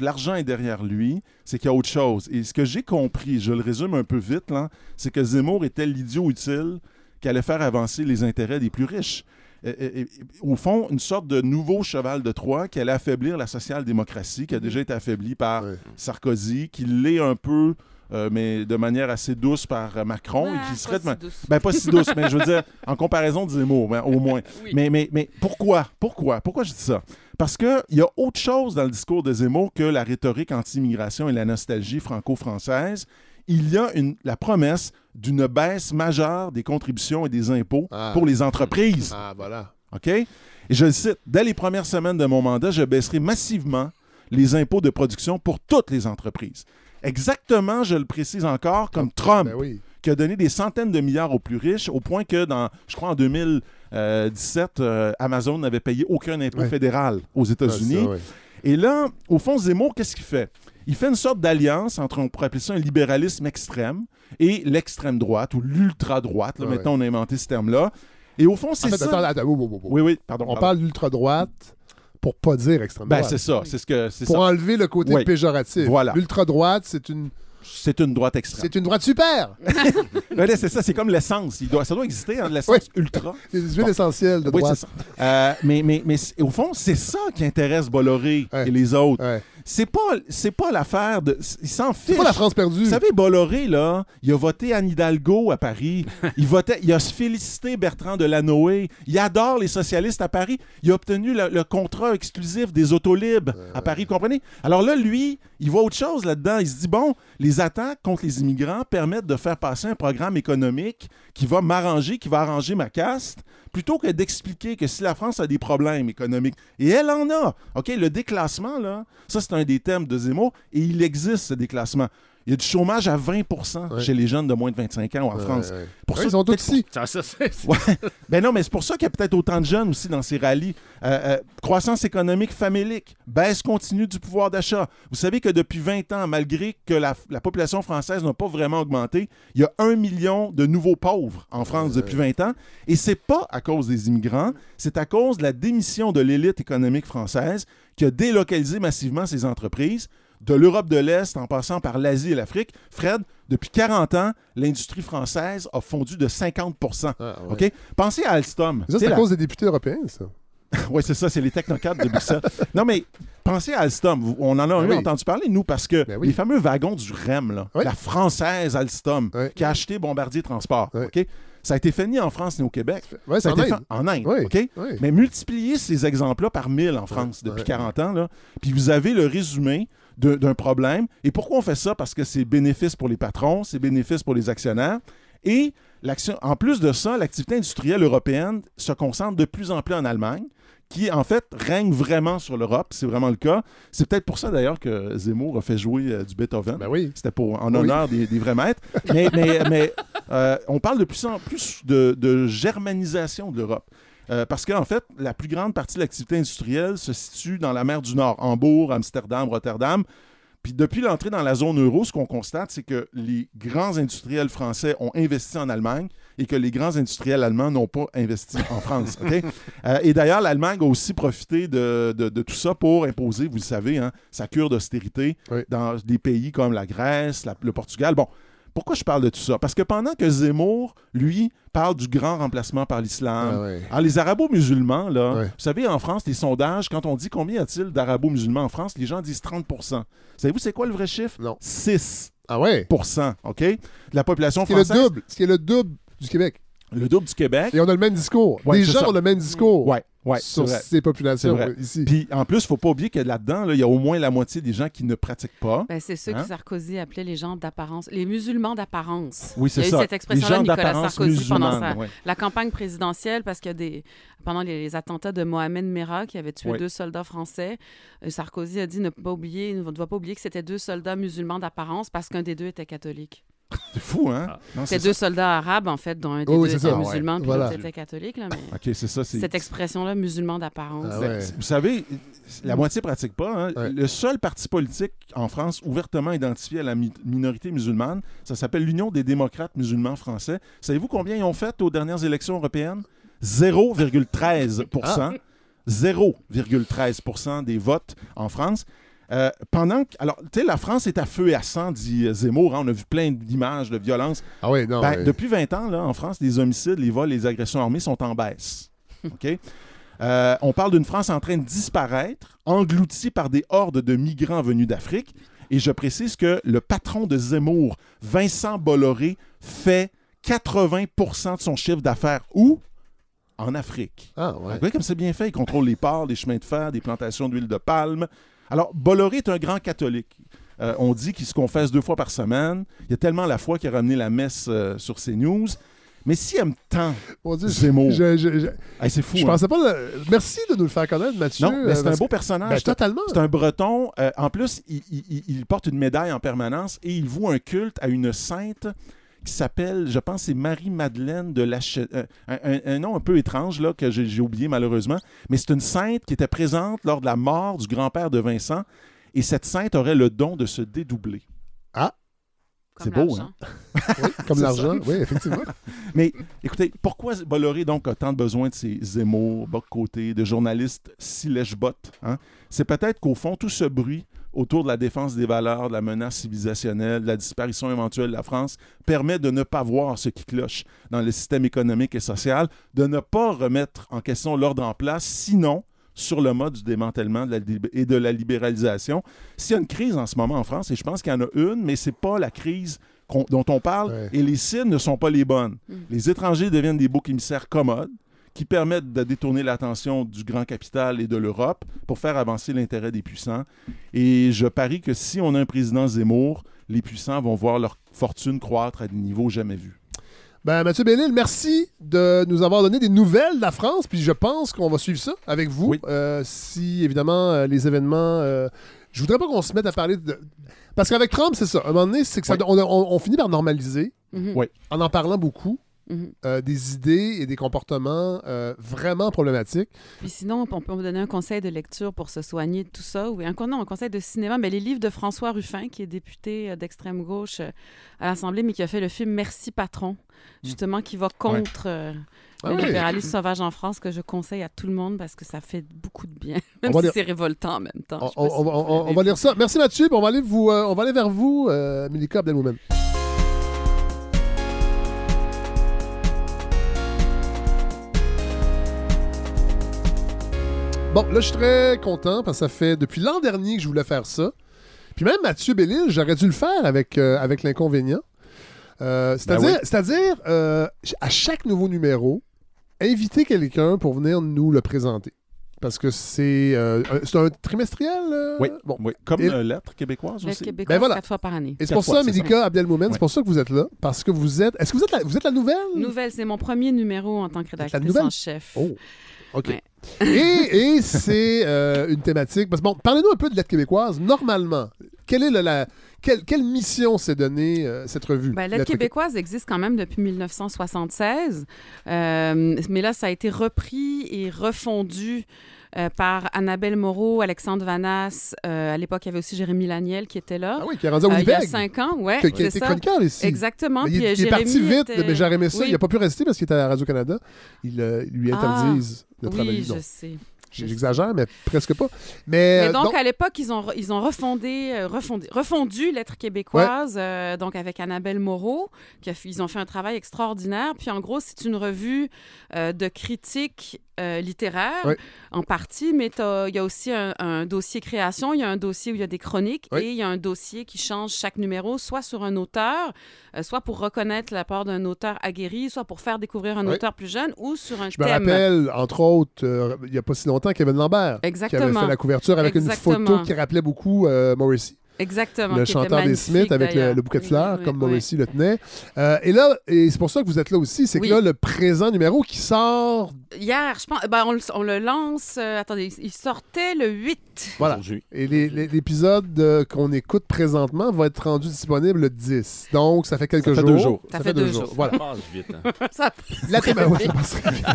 l'argent est derrière lui, c'est qu'il y a autre chose. Et ce que j'ai compris, je le résume un peu vite, là, c'est que Zemmour était l'idiot utile qui allait faire avancer les intérêts des plus riches. Et- au fond, une sorte de nouveau cheval de Troie qui allait affaiblir la social-démocratie, qui a déjà été affaiblie par. Sarkozy, qui l'est un peu, euh, mais de manière assez douce par Macron, Ah, et qui serait... de pas si douce. Ben, pas si douce, mais je veux dire, en comparaison de Zemmour, ben, au moins. Oui. Mais, mais, mais pourquoi? Pourquoi? Pourquoi je dis ça? Parce qu'il y a autre chose dans le discours de Zemmour que la rhétorique anti-immigration et la nostalgie franco-française. Il y a une, la promesse d'une baisse majeure des contributions et des impôts Ah. pour les entreprises. Ah, voilà. OK? Et je le cite, dès les premières semaines de mon mandat, je baisserai massivement les impôts de production pour toutes les entreprises. Exactement, je le précise encore, comme Trump, Ben oui. qui a donné des centaines de milliards aux plus riches, au point que, dans, je crois, en 2017, euh, Amazon n'avait payé aucun impôt Ouais. fédéral aux Ah, États-Unis. ouais. Et là, au fond, Zemmour, qu'est-ce qu'il fait? Il fait une sorte d'alliance entre, on pourrait appeler ça un libéralisme extrême et l'extrême droite ou l'ultra-droite. Là, Ouais. Maintenant, on a inventé ce terme-là. Et au fond, En c'est fait, ça. attends, attends, wow, wow. Oui, oui, pardon. On pardon. parle d'ultra-droite pour pas dire extrême Ben, droite. c'est ça. C'est ce que. c'est Pour ça. enlever le côté Oui. péjoratif. Voilà. L'ultra-droite, c'est une, C'est une droite extrême. c'est une droite super. Ben c'est ça, c'est comme l'essence. Il doit, ça doit exister, hein, l'essence Oui. ultra. C'est les huiles Bon. essentielles de droite. ça. Euh, mais, mais, mais au fond, c'est ça qui intéresse Bolloré Ouais. et les autres. Ouais. C'est pas, c'est pas l'affaire de. Ils s'en C'est fichent. pas la France perdue. Vous savez, Bolloré, là, il a voté Anne Hidalgo à Paris. Il, votait, il a félicité Bertrand Delanoë. Il adore les socialistes à Paris. Il a obtenu le, le contrat exclusif des autolibres à Paris, vous comprenez? Alors là, lui, il voit autre chose là-dedans. Il se dit, bon, les attaques contre les immigrants permettent de faire passer un programme économique qui va m'arranger, qui va arranger ma caste, plutôt que d'expliquer que si la France a des problèmes économiques, et elle en a, OK, le déclassement, là, ça, c'est un des thèmes de Zemmour, et il existe, ce déclassement. Il y a du chômage à 20 Ouais. chez les jeunes de moins de 25 ans en Ouais, France. ouais. Pour Ouais, ça, ils sont tous ici. Ben non, mais c'est pour ça qu'il y a peut-être autant de jeunes aussi dans ces rallyes. Euh, euh, croissance économique famélique, baisse continue du pouvoir d'achat. Vous savez que depuis 20 ans, malgré que la, la population française n'a pas vraiment augmenté, il y a un million de nouveaux pauvres en France depuis 20 ans. Et c'est pas à cause des immigrants, c'est à cause de la démission de l'élite économique française qui a délocalisé massivement ses entreprises de l'Europe de l'Est en passant par l'Asie et l'Afrique. Fred, depuis 40 ans, l'industrie française a fondu de 50 Ah, ouais. OK? Pensez à Alstom. C'est à la- cause des députés européens, ça. oui, c'est ça, c'est les technocrates de Bruxelles. non, mais pensez à Alstom. On en a Ben oui. entendu parler, nous, parce que Ben oui. les fameux wagons du REM, là, Oui. la française Alstom, Oui. qui a acheté Bombardier Transport, Oui. OK? Ça a été fait ni en France ni au Québec. Ouais, Ça c'est a en été Inde. fait en Inde, Oui. OK? Oui. Mais multipliez ces exemples-là par 1000 en France depuis ouais. 40 ans, là, puis vous avez le résumé d'un problème. Et pourquoi on fait ça? Parce que c'est bénéfice pour les patrons, c'est bénéfice pour les actionnaire. Et en plus de ça, l'activité industrielle européenne se concentre de plus en plus en Allemagne, qui en fait règne vraiment sur l'Europe. C'est vraiment le cas. C'est peut-être pour ça d'ailleurs que Zemmour a fait jouer euh, du Beethoven. Ben oui. C'était pour en Oui. honneur des, des vrais maîtres. Mais, mais- mais, euh, on parle de plus en plus de, de germanisation de l'Europe. Euh, parce qu'en fait, la plus grande partie de l'activité industrielle se situe dans la mer du Nord, Hambourg, Amsterdam, Rotterdam. Puis depuis l'entrée dans la zone euro, ce qu'on constate, c'est que les grands industriels français ont investi en Allemagne et que les grands industriels allemands n'ont pas investi en France. Euh, et d'ailleurs, l'Allemagne a aussi profité de, de- de tout ça pour imposer, vous le savez, hein, sa cure d'austérité Oui. dans des pays comme la Grèce, la- le Portugal. Bon, pourquoi je parle de tout ça? Parce que pendant que Zemmour, lui, parle du grand remplacement par l'islam, Ah ouais. alors, les arabo-musulmans, là, Ouais. vous savez, en France, les sondages, quand on dit combien y a-t-il d'arabo-musulmans en France, les gens disent 30% Savez-vous c'est quoi le vrai chiffre? Non. 6% Ah ouais? OK? De la population Ce qui est le française. double. Ce qui est le double du Québec. Le double du Québec. Et on a le même discours. Ouais, les c'est gens ça. ont le même discours Ouais, ouais, sur ces populations euh, ici. Puis en plus, il faut pas oublier que là-dedans, là, il y a au moins la moitié des gens qui ne pratiquent pas. Ben, c'est ceux Hein? que Sarkozy appelait les gens d'apparence, les musulmans d'apparence. Oui, c'est Il y a ça. eu cette expression-là, Les gens Nicolas d'apparence Sarkozy, pendant sa- ouais. la campagne présidentielle, parce qu'il y a des, pendant les, les attentats de Mohamed Merah, qui avait tué Oui. deux soldats français, euh, Sarkozy a dit ne pas oublier, ne doit pas oublier que c'était deux soldats musulmans d'apparence parce qu'un des deux était catholique. C'est fou, hein? C'était deux soldats arabes, en fait, dont un des Oh, oui, deux c'est était ça. musulman, Ah ouais. puis Voilà. l'autre était catholique. Là, mais. OK, c'est ça. Cette expression-là, musulman d'apparence. Ah ouais. Vous savez, la moitié pratique pas. hein. Ouais. Le seul parti politique en France ouvertement identifié à la mi- minorité musulmane, ça s'appelle l'Union des démocrates musulmans français. Savez-vous combien ils ont fait aux dernières élections européennes? 0,13 Ah. 0,13% des votes en France. Euh, pendant que, alors, tu sais, la France est à feu et à sang, dit euh, Zemmour. hein. on a vu plein d'images de violence. Ah oui, non. Ben, ouais. Depuis 20 ans, là, en France, les homicides, les vols, les agressions armées sont en baisse. OK? Euh, on parle d'une France en train de disparaître, engloutie par des hordes de migrants venus d'Afrique. Et je précise que le patron de Zemmour, Vincent Bolloré, fait 80 de son chiffre d'affaires où? En Afrique. Ah ouais. Vous voyez comme c'est bien fait. Il contrôle les ports, les chemins de fer, des plantations d'huile de palme. Alors, Bolloré est un grand catholique. Euh, on dit qu'il se confesse deux fois par semaine. Il y a tellement la foi qu'il a ramené la messe euh, sur CNews. Mais s'il aime tant Mon Dieu, Zemmour, je, je- je- hey, c'est fou. je hein? pensais pas. le- Merci de nous le faire connaître, Mathieu. Non, mais euh, c'est un parce beau personnage. Ben, C'est un- totalement. C'est un breton. Euh, en plus, il, il- il- il porte une médaille en permanence et il voue un culte à une sainte qui s'appelle, je pense, c'est Marie-Madeleine de la euh, un, nom un peu étrange là, que j'ai oublié malheureusement. Mais c'est une sainte qui était présente lors de la mort du grand-père de Vincent. Et cette sainte aurait le don de se dédoubler. Comme c'est beau, l'argent. Oui, comme l'argent. Oui, effectivement. Mais écoutez, pourquoi Bolloré donc a tant besoin de ces Zemmour, Boc-Côté, de journalistes si lèche-bottes? Hein? C'est peut-être qu'au fond, tout ce bruit autour de la défense des valeurs, de la menace civilisationnelle, de la disparition éventuelle de la France, permet de ne pas voir ce qui cloche dans le système économique et social, de ne pas remettre en question l'ordre en place, sinon sur le mode du démantèlement de la lib- et de la libéralisation. S'il y a une crise en ce moment en France, et je pense qu'il y en a une, mais c'est pas la crise dont on parle, Ouais. et les cibles ne sont pas les bonnes. Les étrangers deviennent des boucs émissaires commodes qui permettent de détourner l'attention du grand capital et de l'Europe pour faire avancer l'intérêt des puissants. Et je parie que si on a un président Zemmour, les puissants vont voir leur fortune croître à des niveaux jamais vus. Ben, Mathieu Bellil, merci de nous avoir donné des nouvelles de la France. Puis je pense qu'on va suivre ça avec vous. Oui. Euh, si, évidemment, euh, les événements. euh, je voudrais pas qu'on se mette à parler de. Parce qu'avec Trump, c'est ça. À un moment donné, c'est que ça, Oui. on, on- on finit par normaliser. Oui. en en parlant beaucoup, Mhm. euh, des idées et des comportements euh, vraiment problématiques. Puis sinon, on peut me donner un conseil de lecture pour se soigner de tout ça, ou un, non, un conseil de cinéma. Mais les livres de François Ruffin, qui est député euh, d'extrême gauche à l'Assemblée, mais qui a fait le film Merci Patron, justement, qui va contre euh, Ah le libéralisme sauvage en France, que je conseille à tout le monde parce que ça fait beaucoup de bien, même si lire- c'est révoltant en même temps. On, si va- on- lire ça. Merci Mathieu. On va aller, vous, euh, on va aller vers vous, euh, Milika Abdelmoumen. Bon, là, je suis très content parce que ça fait depuis l'an dernier que je voulais faire ça. Puis même Mathieu Bellil, j'aurais dû le faire avec, euh, avec l'inconvénient. Euh, C'est-à-dire, Ben oui. c'est-à-dire, euh, à chaque nouveau numéro, inviter quelqu'un pour venir nous le présenter. Parce que c'est euh, un- c'est un trimestriel. euh? Oui, Bon. oui. Comme Et- euh, lettre québécoise aussi. Québécois, Ben voilà. quatre fois par année. Et c'est pour fois, ça, Milika Abdelmoumen, Ouais. c'est pour ça que vous êtes là. Parce que vous êtes. Est-ce que vous êtes la, vous êtes la nouvelle? Nouvelle, c'est mon premier numéro en tant que rédactrice nouvelle? en chef. Oh, OK. Ouais. Et et c'est euh, une thématique. Parce que bon, parlez-nous un peu de l'aide québécoise. Normalement, quelle est le- la. Quelle, quelle mission s'est donnée euh, cette revue? Ben, L'aide québécoise existe quand même depuis 1976, euh, mais là, ça a été repris et refondu euh, par Annabelle Moreau, Alexandre Vanas. Euh, à l'époque, il y avait aussi Jérémy Laniel qui était là. Ah oui, qui est rendu à Euh, il y a Winnipeg. cinq ans, ouais. qui, qui a été ça. chroniqueur ici. Exactement. Mais il, est parti vite, était- mais j'ai aimé ça. Oui. Il n'a pas pu rester parce qu'il était à Radio-Canada. Ils lui Ah, interdisent de travailler. Oui, je sais. J'exagère, mais presque pas. Mais, Mais euh, donc, donc- à l'époque, ils ont, ils ont refondé, euh, refondé, refondu Lettres québécoises, euh, donc avec Annabelle Moreau, qui a ils ont fait un travail extraordinaire. Puis en gros, c'est une revue euh, de critique euh, littéraire, en partie, mais il y a aussi un, un dossier création, il y a un dossier où il y a des chroniques, et il y a un dossier qui change chaque numéro, soit sur un auteur, euh, soit pour reconnaître la part d'un auteur aguerri, soit pour faire découvrir un auteur plus jeune, ou sur un je me thème. rappelle, entre autres, euh, il n'y a pas si longtemps, Kevin Lambert, qui avait Exactement. fait la couverture avec une Exactement. photo qui rappelait beaucoup euh, Morrissey. Exactement. le chanteur des Smiths avec le, bouquet de fleurs, oui, comme oui. Morrissey le tenait. Euh, et là, et c'est pour ça que vous êtes là aussi, c'est Oui. que là, le présent numéro qui sort, Hier, je pense, ben, on, le, on le lance. euh, attendez, il sortait le 8. voilà. Et l'épisode euh, qu'on écoute présentement va être rendu disponible le 10. Donc, ça fait quelques Ça fait jours. deux jours. Ça fait deux jours. Voilà. Ça passe vite. hein. Ça- La ben ouais, ça passerait vite.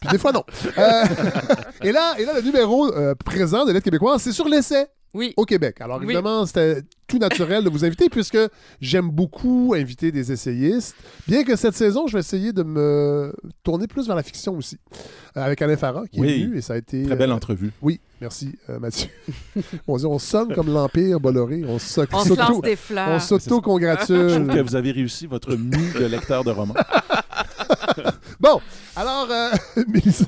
Puis des fois, non. Euh, et, là, et là, le numéro euh, présent de l'aide québécoise, c'est sur l'essai Oui. au Québec. Alors, Oui. évidemment, c'était tout naturel de vous inviter puisque j'aime beaucoup inviter des essayistes. Bien que cette saison, je vais essayer de me tourner plus vers la fiction aussi. Euh, avec Alain Farah qui Oui. est venu et ça a été. Très belle euh, entrevue. Oui, merci euh, Mathieu. on, dit, on sonne comme l'Empire Bolloré. On se- On se s'auto- lance des on fleurs. Je trouve s'auto-congratule. que vous avez réussi votre mue de lecteur de roman. Bon, alors, euh, Mélissa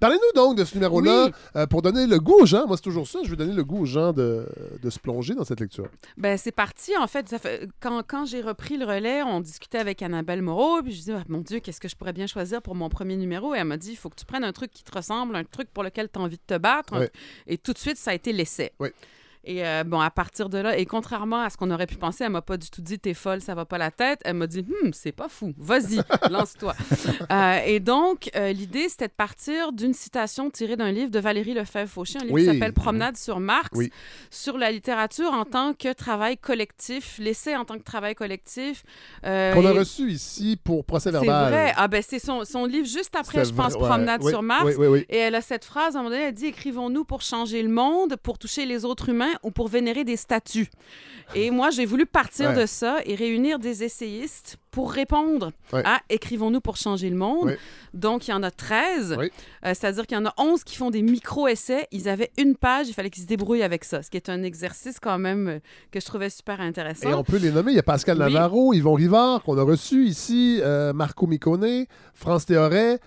parlez-nous donc de ce numéro-là Oui. euh, pour donner le goût aux gens. Moi, c'est toujours ça. Je veux donner le goût aux gens de, de se plonger dans cette lecture. Ben, c'est parti, en fait. Ça fait- quand quand j'ai repris le relais, on discutait avec Annabelle Moreau, puis je disais, Ah, mon Dieu, qu'est-ce que je pourrais bien choisir pour mon premier numéro? Et elle m'a dit, il faut que tu prennes un truc qui te ressemble, un truc pour lequel tu as envie de te battre. Et tout de suite, ça a été l'essai. Oui. Et euh, bon, à partir de là, et contrairement à ce qu'on aurait pu penser, elle m'a pas du tout dit t'es folle, ça va pas la tête. Elle m'a dit hum, c'est pas fou, vas-y, lance-toi. Euh, et donc, euh, l'idée, c'était de partir d'une citation tirée d'un livre de Valérie Lefebvre-Fauché, un livre Oui. qui s'appelle Promenade sur Marx, Oui. sur la littérature en tant que travail collectif, l'essai en tant que travail collectif. Qu'on a reçu ici pour procès C'est verbal. vrai. Ah ben c'est son, son livre juste après, je pense, vrai, ouais. Promenade Oui, sur Mars. Oui, oui, oui. Et elle a cette phrase, à un moment donné, elle dit Écrivons-nous pour changer le monde, pour toucher les autres humains ou pour vénérer des statues. Et moi, j'ai voulu partir Ouais. de ça et réunir des essayistes pour répondre Ouais. à Écrivons-nous pour changer le monde. Ouais. Donc, il y en a 13. Oui. Euh, C'est-à-dire qu'il y en a 11 qui font des micro-essais. Ils avaient une page, il fallait qu'ils se débrouillent avec ça, ce qui est un exercice quand même euh, que je trouvais super intéressant. Et on peut les nommer. Il y a Pascal Oui. Navarro, Yvon Rivard, qu'on a reçu ici, euh, Marco Micone, France Théoret,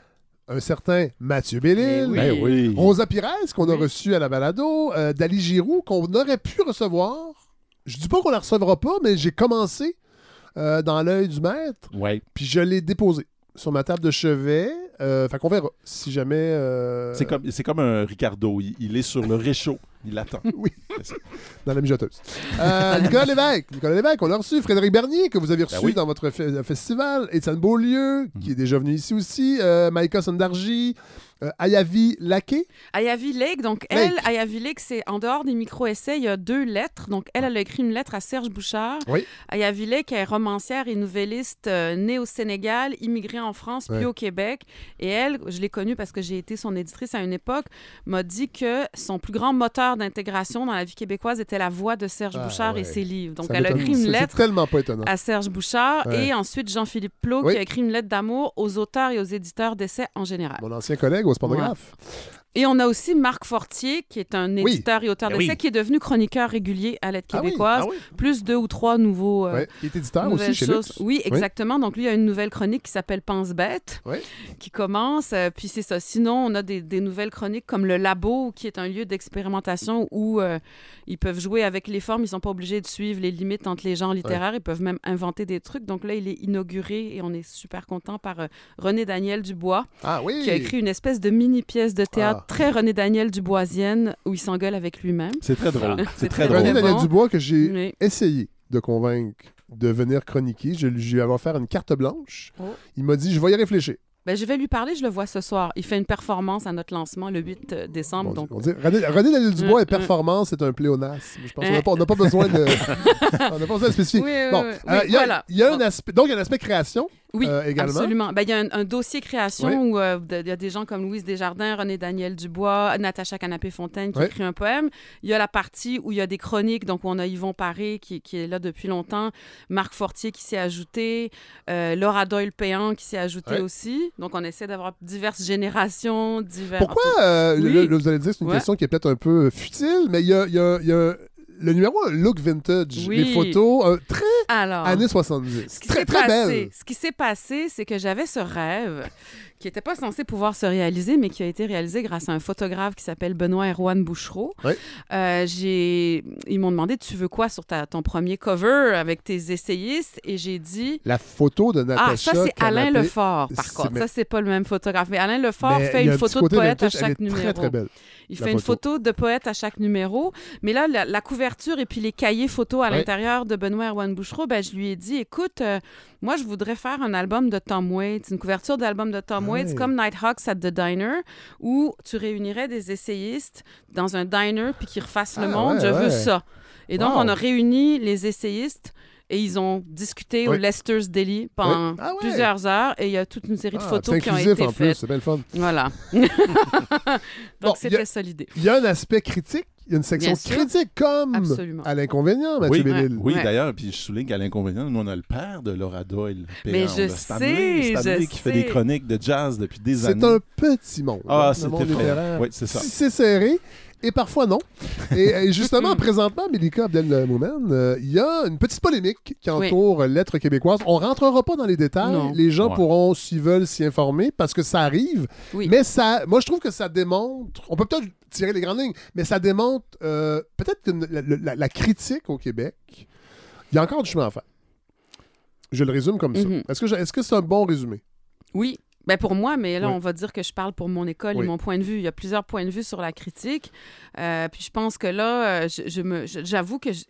un certain Mathieu Bellil. Oui. Ben oui. Rosa Pires, qu'on a Oui. reçu à la balado, euh, Dali Giroux, qu'on aurait pu recevoir. Je dis pas qu'on la recevra pas, mais j'ai commencé euh, dans l'œil du maître, Ouais. puis je l'ai déposé sur ma table de chevet. Euh, fait qu'on verra si jamais. euh, C'est comme, c'est comme un Ricardo. Il, il est sur le réchaud. Il attend. Oui, dans la mijoteuse. Euh, Nicolas Lévesque, Nicolas Lévesque, on a reçu Frédéric Bernier, que vous avez reçu Ben oui. dans votre fe- festival, Étienne Beaulieu, qui est déjà venu ici aussi, euh, Maïka Sandarji, euh, Ayavi Laké. Ayavi Lake, donc Lake. elle, Ayavi Lake, c'est en dehors des micro-essais, il y a deux lettres. Donc elle, elle a écrit une lettre à Serge Bouchard. Oui. Ayavi Lake est romancière et nouvelliste euh, née au Sénégal, immigrée en France puis Ouais. au Québec. Et elle, je l'ai connue parce que j'ai été son éditrice à une époque, m'a dit que son plus grand moteur d'intégration dans la vie québécoise était la voix de Serge Ah, Bouchard ouais. et ses livres. Donc Ça elle a écrit une lettre tellement pas à Serge Bouchard Ouais. et ensuite Jean-Philippe Plot Oui. qui a écrit une lettre d'amour aux auteurs et aux éditeurs d'essais en général. Mon ancien collègue au pornographe. Et on a aussi Marc Fortier, qui est un Oui. éditeur et auteur Ben d'essais, oui. qui est devenu chroniqueur régulier à l'aide Ah oui, québécoise, ah oui. plus deux ou trois nouveaux. euh, Ouais, Il est éditeur nouvelles aussi chez choses. Lux. Oui, exactement. Donc, lui, il y a une nouvelle chronique qui s'appelle Pense bête, qui commence. euh, puis c'est ça. Sinon, on a des, des nouvelles chroniques comme Le Labo, qui est un lieu d'expérimentation où euh, ils peuvent jouer avec les formes. Ils sont pas obligés de suivre les limites entre les genres littéraires. Ils peuvent même inventer des trucs. Donc là, il est inauguré et on est super content par euh, René Daniel Dubois Ah oui. qui a écrit une espèce de mini pièce de théâtre Ah. très René Daniel Duboisienne où il s'engueule avec lui-même. C'est très drôle. C'est C'est très très drôle. René. Daniel. Dubois, que j'ai Oui. essayé de convaincre de venir chroniquer. Je lui avais offert une carte blanche. Oh. Il m'a dit Je vais y réfléchir. Ben, je vais lui parler, je le vois ce soir. Il fait une performance à notre lancement le 8 euh, décembre. Bon, donc, on dit, René, René Daniel Dubois Mm, et performance, c'est un pléonasme. Je pense qu'on n'a pas, n'a pas besoin de. on n'a pas besoin de spécifier. Oui, oui, bon, oui. euh, Oui, il y a, voilà. il y a un aspect, donc il y a un aspect création Oui, euh, également. absolument. Ben, Il y a un, un dossier création Oui. où euh, il y a des gens comme Louise Desjardins, René Daniel Dubois, Natacha Canapé-Fontaine qui Oui. écrit un poème. Il y a la partie où il y a des chroniques, donc on a Yvon Paré qui, qui est là depuis longtemps, Marc Fortier qui s'est ajouté, euh, Laura Doyle-Péan qui s'est ajouté Oui. aussi. Donc on essaie d'avoir diverses générations, divers... Pourquoi, euh, vous allez dire, c'est une question qui est peut-être un peu futile, mais il y a, il y a- il y a le numéro look vintage. Oui. Les photos, euh, très Alors, années 70. Ce qui Très, très passé, belle. ce qui s'est passé, c'est que j'avais ce rêve qui n'était pas censé pouvoir se réaliser, mais qui a été réalisé grâce à un photographe qui s'appelle Benoît Erwan Bouchereau. Oui. Euh, j'ai... Ils m'ont demandé Tu veux quoi sur ta- ton premier cover avec tes essayistes? Et j'ai dit. La photo de Natacha Ah, ça, c'est Alain Canapé. Lefort, par contre. mais- Ça, c'est pas le même photographe. Mais Alain Lefort Mais fait une photo de poète à chaque numéro. Très, très belle. Il fait une photo. de poète à chaque numéro. Mais là, la, la couverture et puis les cahiers photos à l'intérieur de Benoît Erwan Bouchereau, ben, je lui ai dit écoute, euh, moi, je voudrais faire un album de Tom Waits, une couverture d'album de Tom Waits, ouais. comme Nighthawks at the Diner, où tu réunirais des essayistes dans un diner puis qu'ils refassent le Ah, monde. ouais, je veux ça. Et donc, Wow. on a réuni les essayistes. Et ils ont discuté au. Lester's Daily pendant Oui. Ah ouais. plusieurs heures et il y a toute une série de Ah, photos qui ont été en faites. c'est bien le fun. Voilà. Bon, Donc, y c'était ça l'idée. Il y a un aspect critique, il y a une section Bien sûr. critique comme Absolument. à l'inconvénient, Mathieu Oui, oui Ouais. d'ailleurs, puis je souligne qu'à l'inconvénient, nous, on a le père de Laura Doyle. Mais je sais, Stanley je qui fait des sais. chroniques de jazz depuis des C'est années. un petit monde. Ah, hein, c'est. Oui, c'est ça. C'est serré. Et parfois non. Et, justement, présentement, Mélika Abdelmoumen, euh, il y a une petite polémique qui entoure Lettres québécoises. On rentrera pas dans les détails. Non. Les gens Ouais. pourront, s'ils veulent, s'y informer parce que ça arrive. Oui. Mais ça, moi, je trouve que ça démontre. On peut peut-être tirer les grandes lignes, mais ça démontre euh, peut-être la, la- la critique au Québec, il y a encore du chemin à faire. Je le résume comme ça. Mhm. Est-ce que je- est-ce que c'est un bon résumé? Oui. Ben pour moi, mais là, Oui. on va dire que je parle pour mon école Oui. et mon point de vue. Il y a plusieurs points de vue sur la critique. Euh, puis je pense que là, euh, je, je me, je- j'avoue que je-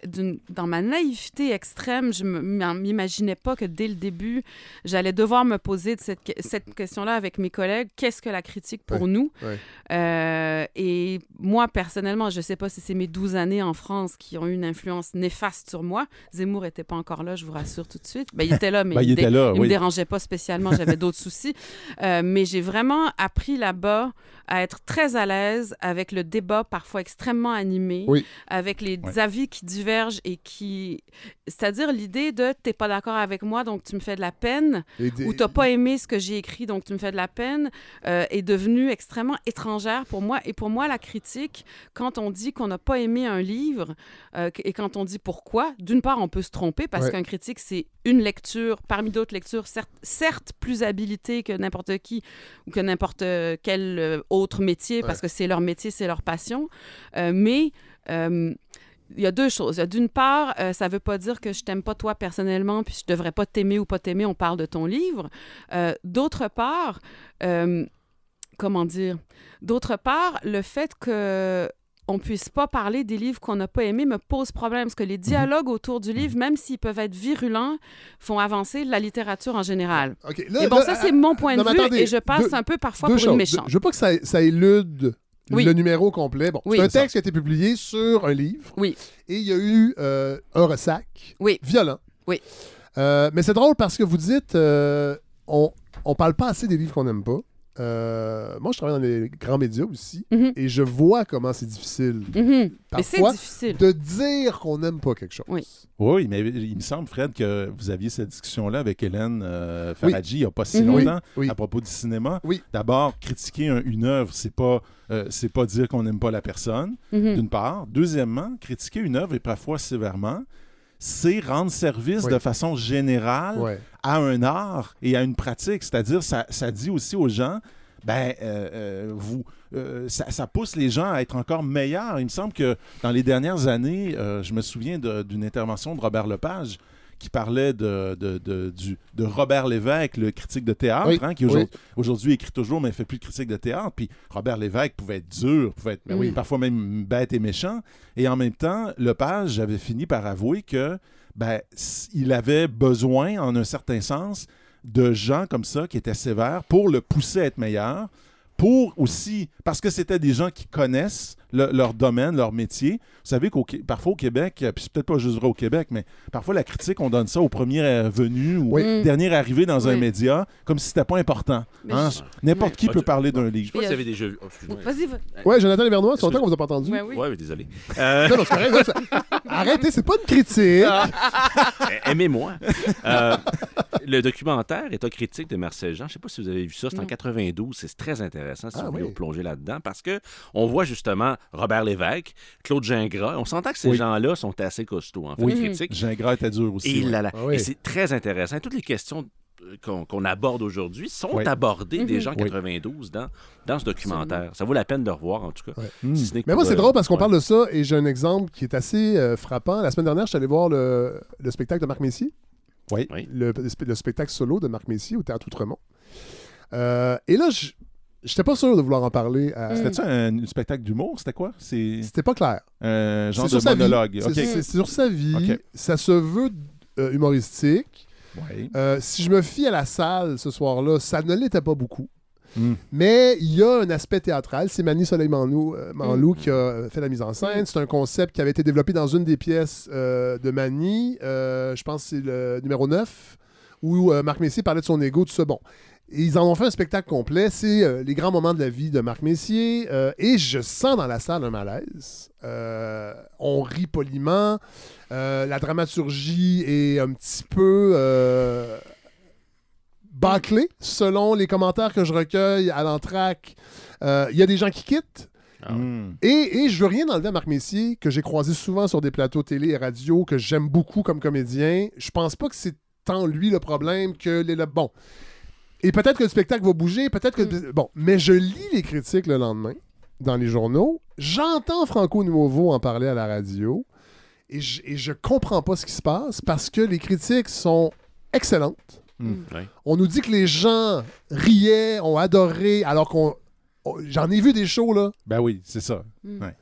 dans ma naïveté extrême, je ne m'imaginais pas que dès le début, j'allais devoir me poser de cette, cette question-là avec mes collègues. Qu'est-ce que la critique pour nous? Euh, et moi, personnellement, je ne sais pas si c'est mes 12 années en France qui ont eu une influence néfaste sur moi. Zemmour n'était pas encore là, je vous rassure tout de suite. Ben, il était là, mais Ben, il me était là, il me dérangeait pas spécialement, j'avais d'autres soucis. Euh, mais j'ai vraiment appris là-bas à être très à l'aise avec le débat parfois extrêmement animé, Oui. avec les avis qui divergent et qui... C'est-à-dire l'idée de « t'es pas d'accord avec moi, donc tu me fais de la peine » des- ou t'as pas aimé ce que j'ai écrit, donc tu me fais de la peine, euh, est devenue extrêmement étrangère pour moi. Et pour moi, la critique, quand on dit qu'on n'a pas aimé un livre euh, et quand on dit pourquoi, d'une part, on peut se tromper parce Ouais. qu'un critique, c'est une lecture parmi d'autres lectures, certes, certes plus habilitée que n'importe qui ou que n'importe quel euh, autre métier parce que c'est leur métier, c'est leur passion. Euh, mais euh, il y a deux choses. D'une part, euh, ça ne veut pas dire que je t'aime pas toi personnellement, puis je devrais pas t'aimer ou pas t'aimer, on parle de ton livre. Euh, D'autre part, euh, comment dire? D'autre part, le fait que on puisse pas parler des livres qu'on n'a pas aimés me pose problème, parce que les dialogues autour du livre, même s'ils peuvent être virulents, font avancer la littérature en général. OK, là- et bon, là, ça, c'est ah, mon point de vue, attendez, et je passe deux- un peu parfois pour choses. une méchante. Je veux pas que ça, ça élude Oui. le numéro complet. Bon, Oui. c'est un C'est ça. texte qui a été publié sur un livre. Oui. Et il y a eu euh, un ressac Oui. violent. Oui. Euh, mais c'est drôle parce que vous dites euh, on, on parle pas assez des livres qu'on n'aime pas. Euh, moi, je travaille dans les grands médias aussi Mhm. et je vois comment c'est difficile Mhm. Parfois difficile. de dire qu'on n'aime pas quelque chose. Oui. Oui, mais il me semble, Fred, que vous aviez cette discussion-là avec Hélène euh, Faradji il n'y a pas si Mhm. longtemps Oui, oui. à propos du cinéma. Oui. D'abord, critiquer un- une œuvre, c'est pas euh, c'est pas dire qu'on n'aime pas la personne, d'une part. Deuxièmement, critiquer une œuvre et parfois sévèrement, c'est rendre service Oui. de façon générale. À un art et à une pratique. C'est-à-dire, ça, ça dit aussi aux gens, ben, euh, euh, vous, euh, ça, ça pousse les gens à être encore meilleurs. Il me semble que dans les dernières années, je me souviens d'une intervention de Robert Lepage qui parlait de, de, de- du- de Robert Lévesque, le critique de théâtre, Oui, hein, qui oui. aujourd'hui écrit toujours, mais ne fait plus de critique de théâtre. Puis Robert Lévesque pouvait être dur, pouvait être Ben oui. parfois même bête et méchant. Et en même temps, Lepage avait fini par avouer que ben, il avait besoin, en un certain sens, de gens comme ça qui étaient sévères pour le pousser à être meilleur, pour aussi, parce que c'était des gens qui connaissent le- leur domaine, leur métier. Vous savez qu'au parfois au Québec, euh, puis c'est peut-être pas juste vrai au Québec, mais parfois la critique, on donne ça au premier euh, venu ou Oui. Mm. dernier arrivé dans un média, comme si c'était pas important. Hein? je- N'importe qui peut parler d'un Je livre. sais pas si vous avez déjà vu. Oh. Vas-y, va- Ouais, Jonathan Lévernois, c'est longtemps qu'on vous a pas entendu. Ouais, oui. Ouais, désolé. Euh, Non, non, c'est ça- Arrêtez, c'est pas une critique. Aimez-moi. Euh, le documentaire État critique de Marcel Jean, je ne sais pas si vous avez vu ça, c'est en Non. 92, c'est très intéressant si Ah vous voulez oui. vous plonger là-dedans parce que on voit justement Robert Lévesque, Claude Gingras, on s'entend que ces Oui. gens-là sont assez costauds en fait, Oui. critiques. Gingras était dur aussi. Et, ouais. Ah oui. Et c'est très intéressant. Toutes les questions euh, qu'on aborde aujourd'hui sont Oui. abordées Mhm. déjà en Oui. 92 dans, dans ce documentaire. Ça vaut la peine de revoir en tout cas. Ouais. Mm. Si que Mais moi, c'est euh, drôle parce qu'on ouais. parle de ça et j'ai un exemple qui est assez euh, frappant. La semaine dernière, je suis allé voir le, le spectacle de Marc Messier, Oui. Oui. le, le spectacle solo de Marc Messier au Théâtre Outremont. Euh, et là, je j'étais pas sûr de vouloir en parler. à- Mm. C'était-tu un, un spectacle d'humour? C'était quoi? C'était pas clair. un genre de sur sa vie. monologue. C'est sur sa vie. Ça se veut euh, humoristique. Ouais. Euh, si je me fie à la salle ce soir-là, ça ne l'était pas beaucoup. Mm. Mais il y a un aspect théâtral. C'est Mani Soleil Manlou, euh, Manlou Mm. qui a fait la mise en scène. C'est un concept qui avait été développé dans une des pièces euh, de Mani. Euh, je pense que c'est le numéro 9, où euh, Marc Messier parlait de son ego, tout ça. Bon. Et ils en ont fait un spectacle complet. C'est euh, les grands moments de la vie de Marc Messier. Euh, et je sens dans la salle un malaise. Euh, on rit poliment. Euh, la dramaturgie est un petit peu euh, bâclée, selon les commentaires que je recueille à l'entraque. Euh, Il y a des gens qui quittent. Ah ouais. Mm. Et, et je veux rien enlever à Marc Messier, que j'ai croisé souvent sur des plateaux télé et radio, que j'aime beaucoup comme comédien. Je pense pas que c'est tant lui le problème que les... le- Bon. Et peut-être que le spectacle va bouger, peut-être que... Bon, mais je lis les critiques le lendemain dans les journaux. J'entends Franco Nuovo en parler à la radio. Et je, et je comprends pas ce qui se passe parce que les critiques sont excellentes. Mm. Ouais. On nous dit que les gens riaient, ont adoré, alors qu'on... on- J'en ai vu des shows, là. Ben oui, c'est ça. Mm. Ouais.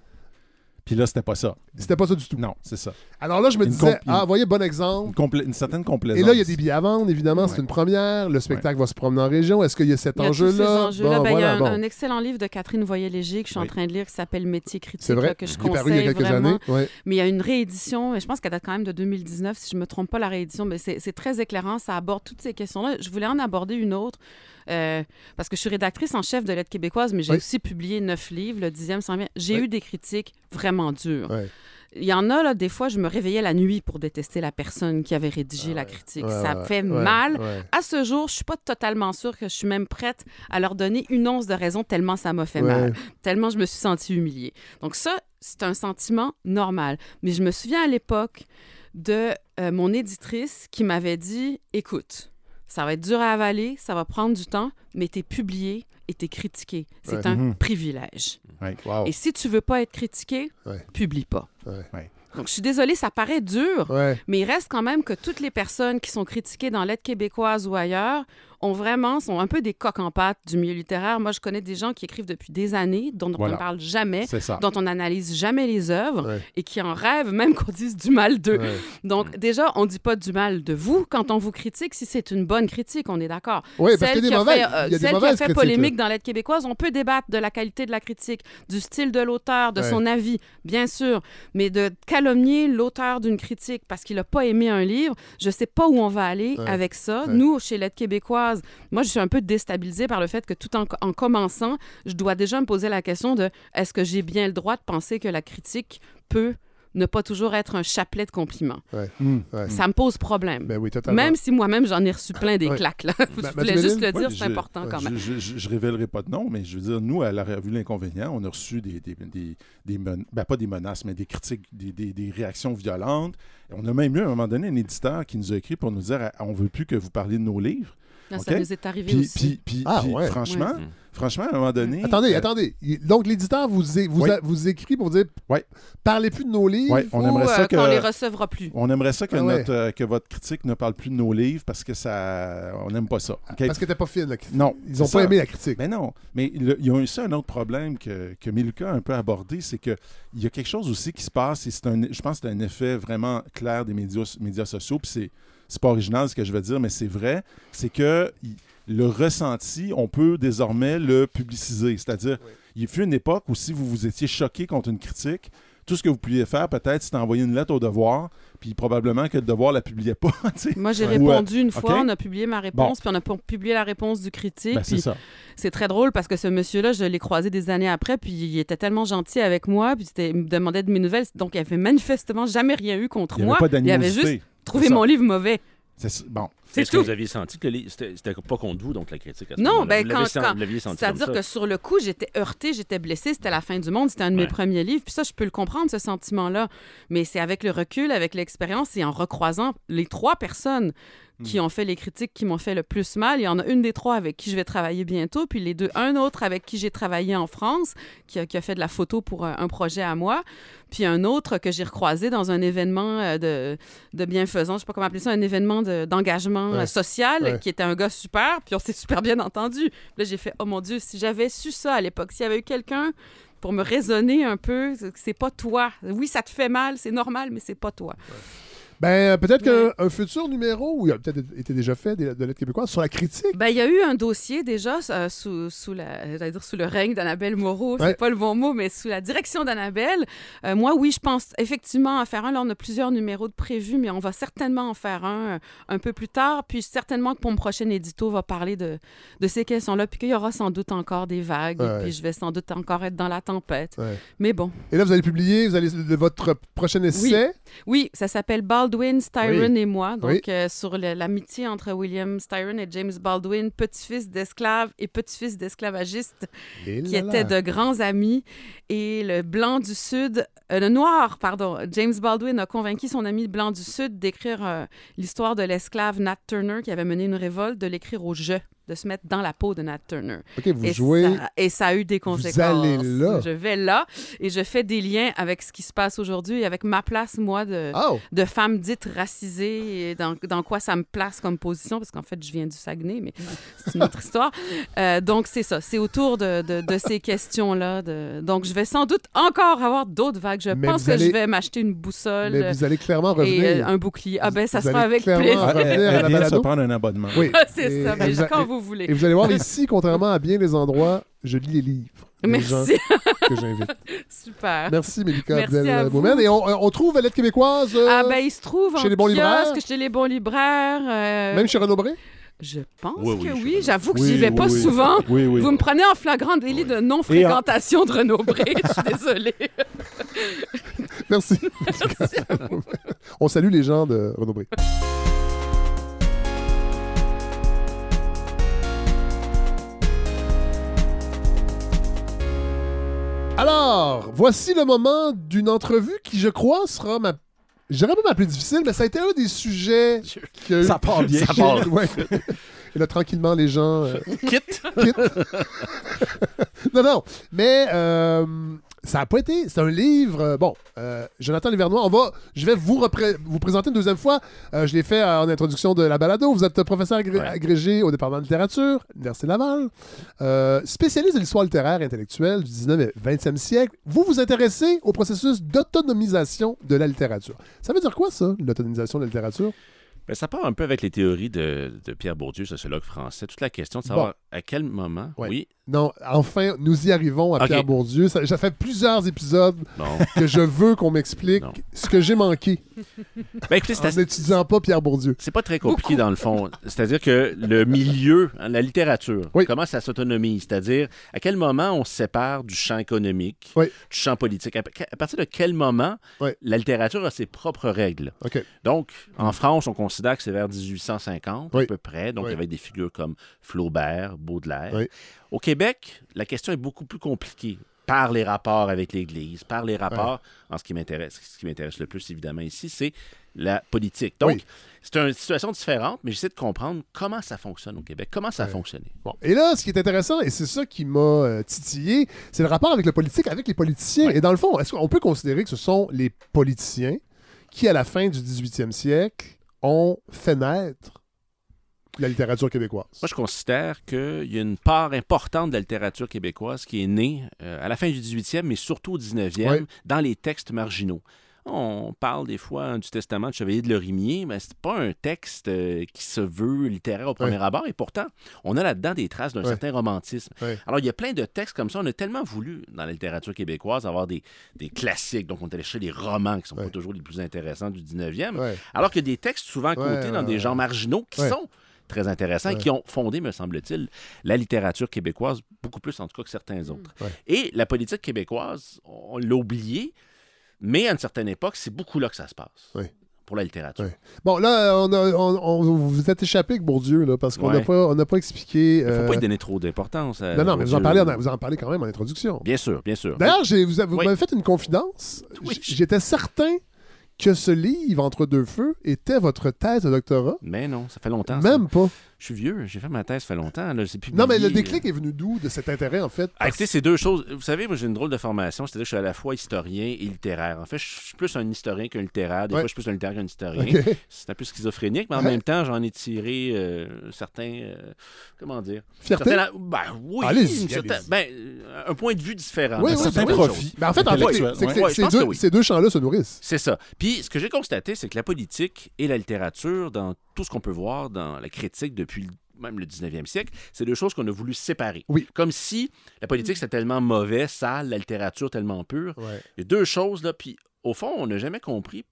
Puis là, c'était pas ça. C'était pas ça du tout. Non, c'est ça. Alors là, je me Une disais, ah, voyez, bon exemple. Une, certaine complaisance. Et là, il y a des billets à vendre, évidemment, c'est une première. Le spectacle va se promener en région. Est-ce qu'il y a cet Il y a enjeu-là? Bon, Ben, il y a un, bon. un excellent livre de Catherine Voyer-Léger que je suis Oui. en train de lire qui s'appelle Métier critique, C'est vrai, là, que je qui est paru il y a conseille quelques vraiment. années. Ouais. Mais il y a une réédition, et je pense qu'elle date quand même de 2019, si je ne me trompe pas, la réédition. Mais c'est c'est très éclairant, ça aborde toutes ces questions-là. Je voulais en aborder une autre, euh, parce que je suis rédactrice en chef de l'aide québécoise, mais j'ai Oui. aussi publié neuf livres, le dixième s'en vient. J'ai Oui. eu des critiques vraiment dures. Il y en a, là, des fois, je me réveillais la nuit pour détester la personne qui avait rédigé la critique. Ouais, ça ouais, fait ouais, mal. À ce jour, je suis pas totalement sûre que je suis même prête à leur donner une once de raison tellement ça m'a fait mal, tellement je me suis sentie humiliée. Donc ça, c'est un sentiment normal. Mais je me souviens à l'époque de euh, mon éditrice qui m'avait dit, écoute, ça va être dur à avaler, ça va prendre du temps, mais t'es publié et t'es critiqué. C'est Ouais. un Mhm. privilège. Ouais. Wow. Et si tu veux pas être critiqué, Ouais. publie pas. Ouais. Ouais. Donc je suis désolée, ça paraît dur, Ouais. mais il reste quand même que toutes les personnes qui sont critiquées dans l'aide québécoise ou ailleurs ont vraiment, sont un peu des coques en pâte du milieu littéraire. Moi, je connais des gens qui écrivent depuis des années, dont on Voilà. ne parle jamais, dont on n'analyse jamais les œuvres Ouais. et qui en rêvent même qu'on dise du mal d'eux. Ouais. Donc, déjà, on ne dit pas du mal de vous quand on vous critique, si c'est une bonne critique, on est d'accord. Oui, parce Celle qu'il y a des qui a mauvaises. fait, euh, il y a des celle qui a fait polémique là. dans l'aide québécoise, on peut débattre de la qualité de la critique, du style de l'auteur, de Ouais. son avis, bien sûr, mais de calomnier l'auteur d'une critique parce qu'il n'a pas aimé un livre, je sais pas où on va aller avec ça. Nous, chez l'aide québécoise, moi, je suis un peu déstabilisée par le fait que tout en, en commençant, je dois déjà me poser la question de est-ce que j'ai bien le droit de penser que la critique peut ne pas toujours être un chapelet de compliments? Mm. Ouais. Ça me pose problème. Ben oui. Même si moi-même, j'en ai reçu plein des Ouais. claques. Là. Je voulais juste le dire, Ouais, c'est important ouais, quand même. Je, je, je révélerai pas de nom, mais je veux dire, nous, à la revue L'Inconvénient, on a reçu des, des, des, des men- ben, pas des menaces, mais des critiques, des, des, des réactions violentes. Et on a même eu, à un moment donné, un éditeur qui nous a écrit pour nous dire on veut plus que vous parliez de nos livres. Ça nous est arrivé Puis, aussi. puis, puis, Ah, puis, ouais. franchement, Ouais. franchement, à un moment donné. Attendez, euh, attendez. Donc, l'éditeur vous, vous, Oui. vous écrit pour dire Ouais. parlez plus de nos livres. ouais, on Ou aimerait euh, ça qu'on les recevra plus. On aimerait ça que, Ah ouais. notre, euh, que votre critique ne parle plus de nos livres parce que ça. On n'aime pas ça. Parce que t'es pas fine. la critique. Non. Ils ont pas ça. aimé la critique. Mais non, mais il y a aussi un autre problème que, que Milka a un peu abordé, c'est qu'il y a quelque chose aussi qui se passe, et c'est un, je pense que c'est un effet vraiment clair des médias, médias sociaux, puis c'est, c'est pas original ce que je veux dire, mais c'est vrai, c'est que le ressenti, on peut désormais le publiciser. C'est-à-dire, il fut une époque où si vous vous étiez choqué contre une critique, tout ce que vous pouviez faire, peut-être, c'était envoyer une lettre au devoir, puis probablement que le devoir la publiait pas. Moi, j'ai répondu une fois, on a publié ma réponse, puis on a pu- publié la réponse du critique. Ben, c'est puis ça. c'est très drôle parce que ce monsieur-là, je l'ai croisé des années après, puis il était tellement gentil avec moi, puis il me demandait de mes nouvelles. Donc, il avait manifestement jamais rien eu contre Il n'y moi. avait pas il avait d'animosité. juste trouvé mon livre mauvais. C'est. Bon. C'est Est-ce que tout. vous aviez senti que le livre, c'était c'était pas contre vous, donc la critique à ce Non, moment-là? ben Vous quand, l'avez sen- quand- vous l'aviez senti c'est-à-dire que sur le coup, j'étais heurtée, j'étais blessée, c'était la fin du monde, c'était un de mes Ouais. premiers livres, puis ça, je peux le comprendre, ce sentiment-là. Mais c'est avec le recul, avec l'expérience et en recroisant les trois personnes Hmm. qui ont fait les critiques qui m'ont fait le plus mal. Il y en a une des trois avec qui je vais travailler bientôt, puis les deux, un autre avec qui j'ai travaillé en France, qui a, qui a fait de la photo pour un, un projet à moi, puis un autre que j'ai recroisé dans un événement euh, de, de bienfaisance, je sais pas comment appeler ça, un événement de- d'engagement Ouais. euh, social, Ouais. qui était un gars super, puis on s'est super bien entendu. Là, j'ai fait, oh mon Dieu, si j'avais su ça à l'époque, s'il y avait eu quelqu'un pour me raisonner un peu, c'est- c'est pas toi. Oui, ça te fait mal, c'est normal, mais c'est pas toi. Ben, euh, peut-être Ouais. qu'un un futur numéro, ou il a peut-être été déjà fait de, de lettres québécoises, sur la critique. Ben, il y a eu un dossier déjà euh, sous, sous, la, dire sous le règne d'Annabelle Moreau, Ouais. c'est pas le bon mot, mais sous la direction d'Annabelle. Euh, moi, oui, je pense effectivement en faire un. Là, on a plusieurs numéros de prévus, mais on va certainement en faire un un peu plus tard. Puis certainement que mon prochain édito va parler de, de ces questions-là, puis qu'il y aura sans doute encore des vagues, Ouais. puis je vais sans doute encore être dans la tempête. Ouais. Mais bon. Et là, vous allez publier vous allez, votre prochain essai? Oui, ça s'appelle Baldwin, Styron Oui. et moi. Donc, Oui. euh, sur l'amitié entre William Styron et James Baldwin, petit-fils d'esclaves et petit-fils d'esclavagistes Et qui là là. étaient de grands amis. Et le blanc du Sud, euh, le noir, pardon, James Baldwin a convaincu son ami blanc du Sud d'écrire euh, l'histoire de l'esclave Nat Turner qui avait mené une révolte, de l'écrire au jeu, de se mettre dans la peau de Nat Turner. OK, vous et jouez. Ça, et ça a eu des conséquences. allez là. Je vais là et je fais des liens avec ce qui se passe aujourd'hui et avec ma place, moi, de, Oh! de femme dite racisée et dans, dans quoi ça me place comme position, parce qu'en fait, je viens du Saguenay, mais c'est une autre histoire. Euh, donc, c'est ça. C'est autour de, de, de ces questions-là. de- Donc, je vais sans doute encore avoir d'autres vagues. Je Mais pense vous que allez- je vais m'acher une boussole Mais vous allez clairement revenir. et euh, un bouclier. Ah ben, ça Vous sera avec plaisir. revenir à la Elle de se prendre un abonnement. Oui. c'est ça, mais vous quand et- vous voulez. Et vous allez voir ici, contrairement à bien des endroits, je lis les livres. gens Merci. que j'invite. Super. Merci, Mélika Merci Abdel-Boumen. Et on, on trouve Lettre québécoise euh, Ah ben, il se trouve chez en les bons libraires? chez les bons libraires. euh, même chez Renaud Bré? Je pense Oui, oui, que oui. J'avoue que Oui, j'y vais oui, pas oui. souvent. Oui, oui. Vous me prenez en flagrant délit de non-fréquentation de Renaud Bré. Je suis désolée. Merci. on salue les gens de Renaud Bré. Alors, voici le moment d'une entrevue qui, je crois, sera ma. Je dirais pas ma plus difficile, mais ça a été un des sujets eu. Ça part bien. Ça part. Ouais. Et là, tranquillement, les gens. euh, Quitte. quitte. non, non. Mais euh, ça n'a pas été. C'est un livre. euh, bon, euh, Jonathan Livernois, on va. Je vais vous, repré- vous présenter une deuxième fois. Euh, je l'ai fait euh, en introduction de la balado. Vous êtes professeur agré- Ouais. agrégé au département de littérature, Université Laval, euh, spécialiste de l'histoire littéraire et intellectuelle du 19 et 20e siècle. Vous vous intéressez au processus d'autonomisation de la littérature. Ça veut dire quoi, ça, l'autonomisation de la littérature? Ben, ça part un peu avec les théories de, de Pierre Bourdieu, sociologue français. Toute la question de savoir à quel moment. Ouais. Oui, Non, enfin, nous y arrivons à. Pierre Bourdieu. Ça, ça fait plusieurs épisodes non. que je veux qu'on m'explique ce que j'ai manqué Ben, écoutez, c'est en n'étudiant pas Pierre Bourdieu. C'est pas très compliqué dans le fond. C'est-à-dire que le milieu, hein, la littérature, Oui. comment ça s'autonomise? C'est-à-dire à quel moment on se sépare du champ économique, Oui. du champ politique? À, à partir de quel moment Oui. la littérature a ses propres règles? Donc, en France, on considère que c'est vers 1850 Oui. à peu près. Donc, Oui. avec des figures comme Flaubert, Baudelaire. Oui. Au Québec, la question est beaucoup plus compliquée par les rapports avec l'Église, par les rapports, en ce qui m'intéresse, ce qui m'intéresse le plus évidemment ici, c'est la politique. Donc, Oui. c'est une situation différente, mais j'essaie de comprendre comment ça fonctionne au Québec, comment ça a Ouais. fonctionné. Bon. Et là, ce qui est intéressant, et c'est ça qui m'a euh, titillé, c'est le rapport avec le politique, avec les politiciens. Et dans le fond, est-ce qu'on peut considérer que ce sont les politiciens qui, à la fin du 18e siècle, ont fait naître la littérature québécoise? Moi, je considère qu'il y a une part importante de la littérature québécoise qui est née euh, à la fin du 18e, mais surtout au 19e, Ouais. dans les textes marginaux. On parle des fois hein, du testament de Chevalier de Lorimier, mais c'est pas un texte euh, qui se veut littéraire au premier Ouais. abord, et pourtant, on a là-dedans des traces d'un Ouais. certain romantisme. Ouais. Alors, il y a plein de textes comme ça. On a tellement voulu, dans la littérature québécoise, avoir des, des classiques. Donc, on est allé chercher des romans qui sont pas toujours les plus intéressants du 19e. Ouais. Alors qu'il y a des textes souvent cotés dans des genres marginaux qui sont très intéressants et qui ont fondé, me semble-t-il, la littérature québécoise beaucoup plus en tout cas que certains autres. Ouais. Et la politique québécoise, on l'a oublié, mais à une certaine époque, c'est beaucoup là que ça se passe. Oui. Pour la littérature. Ouais. Bon, là, on a, on, on- vous vous êtes échappé avec Bourdieu, là, parce qu'on n'a Ouais. pas, on n'a pas expliqué. Il ne faut euh, pas y donner trop d'importance. à Non, non, mais vous en, parlez, vous en parlez quand même en introduction. Bien sûr, bien sûr. D'ailleurs, vous, avez- vous Oui. m'avez fait une confidence. J'étais certain que ce livre, Entre deux feux, était votre thèse de doctorat. Mais non, ça fait longtemps. ça. Même pas. Je suis vieux, j'ai fait ma thèse, ça fait longtemps. Là, c'est Non, mais le déclic est venu d'où de cet intérêt, en fait? Ah, Parce- c'est deux choses. Vous savez, moi, j'ai une drôle de formation, c'est-à-dire que je suis à la fois historien et littéraire. En fait, je suis plus un historien qu'un littéraire. Des Ouais. fois, je suis plus un littéraire qu'un historien. C'est un peu schizophrénique, mais en Ouais. même temps, j'en ai tiré euh, certains. euh, comment dire? Fierté? Certains- ben, oui. Allez-y, une certaine- ben, euh, un point de vue différent. Oui, Un oui, certain oui. profit. Ben, en fait, en fait, c'est deux, oui. ces deux champs-là se nourrissent. C'est ça. Puis, ce que j'ai constaté, c'est que la politique et la littérature, dans tout ce qu'on peut voir dans la critique depuis même le 19e siècle, c'est deux choses qu'on a voulu séparer. Oui. Comme si la politique, c'était tellement mauvais, sale, la littérature tellement pure. Ouais. Il y a deux choses, là. Puis, au fond, on n'a jamais compris,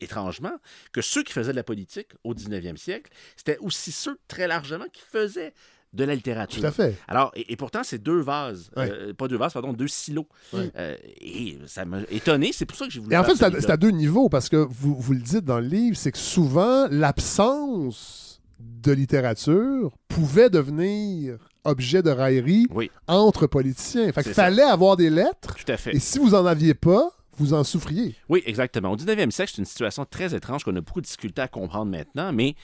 étrangement, que ceux qui faisaient de la politique au 19e siècle, c'était aussi ceux, très largement, qui faisaient de la littérature. Tout à fait. Alors, et, et pourtant, c'est deux vases. Euh, pas deux vases, pardon, deux silos. Euh, et ça m'a étonné. C'est pour ça que j'ai voulu Et en fait, c'est à, deux niveaux, parce que vous, vous le dites dans le livre, c'est que souvent, l'absence de littérature pouvait devenir objet de raillerie Oui, entre politiciens. Fait qu'il C'est ça. fallait avoir des lettres, tout à fait. et si vous en aviez pas, vous en souffriez. Oui, exactement. Au 19e siècle, c'est une situation très étrange qu'on a beaucoup de difficultés à comprendre maintenant, mais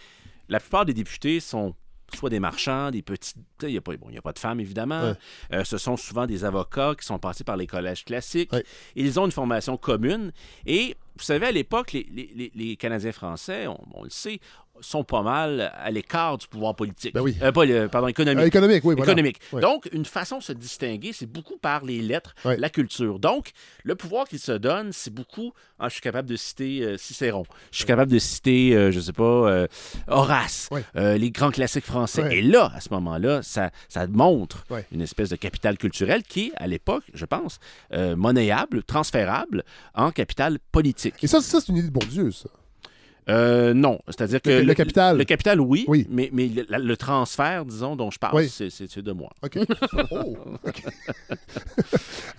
la plupart des députés sont soit des marchands, des petits... Il n'y a, pas- bon, a pas de femmes, évidemment. Ouais. Euh, ce sont souvent des avocats qui sont passés par les collèges classiques. Ouais. Ils ont une formation commune. Et vous savez, à l'époque, les, les- les- les Canadiens français, on, on le sait, sont pas mal à l'écart du pouvoir politique. Ben oui. Euh, pas pardon, économique. Euh, économique, oui, voilà. économique. Ouais. Donc, une façon de se distinguer, c'est beaucoup par les lettres, la culture. Donc, le pouvoir qu'il se donne, c'est beaucoup. ah, je suis capable de citer euh, Cicéron. Je suis capable de citer, je sais pas, Horace, les grands classiques français. Et là, à ce moment-là, ça, ça montre une espèce de capital culturel qui est, à l'époque, je pense, monnayable, transférable en capital politique. Et ça, ça c'est une idée de Bourdieu, ça. Euh, non, c'est-à-dire que Le- le capital. le capital, oui, Oui. mais, mais le, la- le transfert, disons, dont je parle, Oui. c'est- de moi. OK. Oh.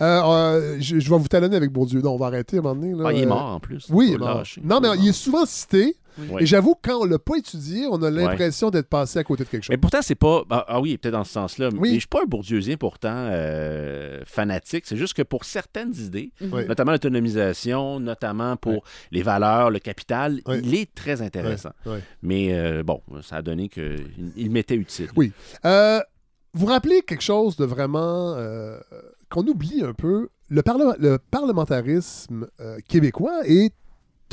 Euh, euh, je, je vais vous talonner avec Bourdieu. Non, on va arrêter à un moment donné. là. Ah, il est mort en plus. Oui, il est mort. Non, mais il est souvent cité. Et j'avoue, quand on l'a pas étudié, on a l'impression d'être passé à côté de quelque chose. Mais pourtant, c'est pas. Ah, ah oui, peut-être dans ce sens-là. Oui. Mais je suis pas un bourdieusien pourtant euh, fanatique. C'est juste que pour certaines idées, Oui. notamment l'autonomisation, notamment pour les valeurs, le capital, il est très intéressant. Mais euh, bon, ça a donné qu'il il m'était utile. Oui. Euh, vous rappelez quelque chose de vraiment euh, qu'on oublie un peu. Le, parle- le parlementarisme euh, québécois est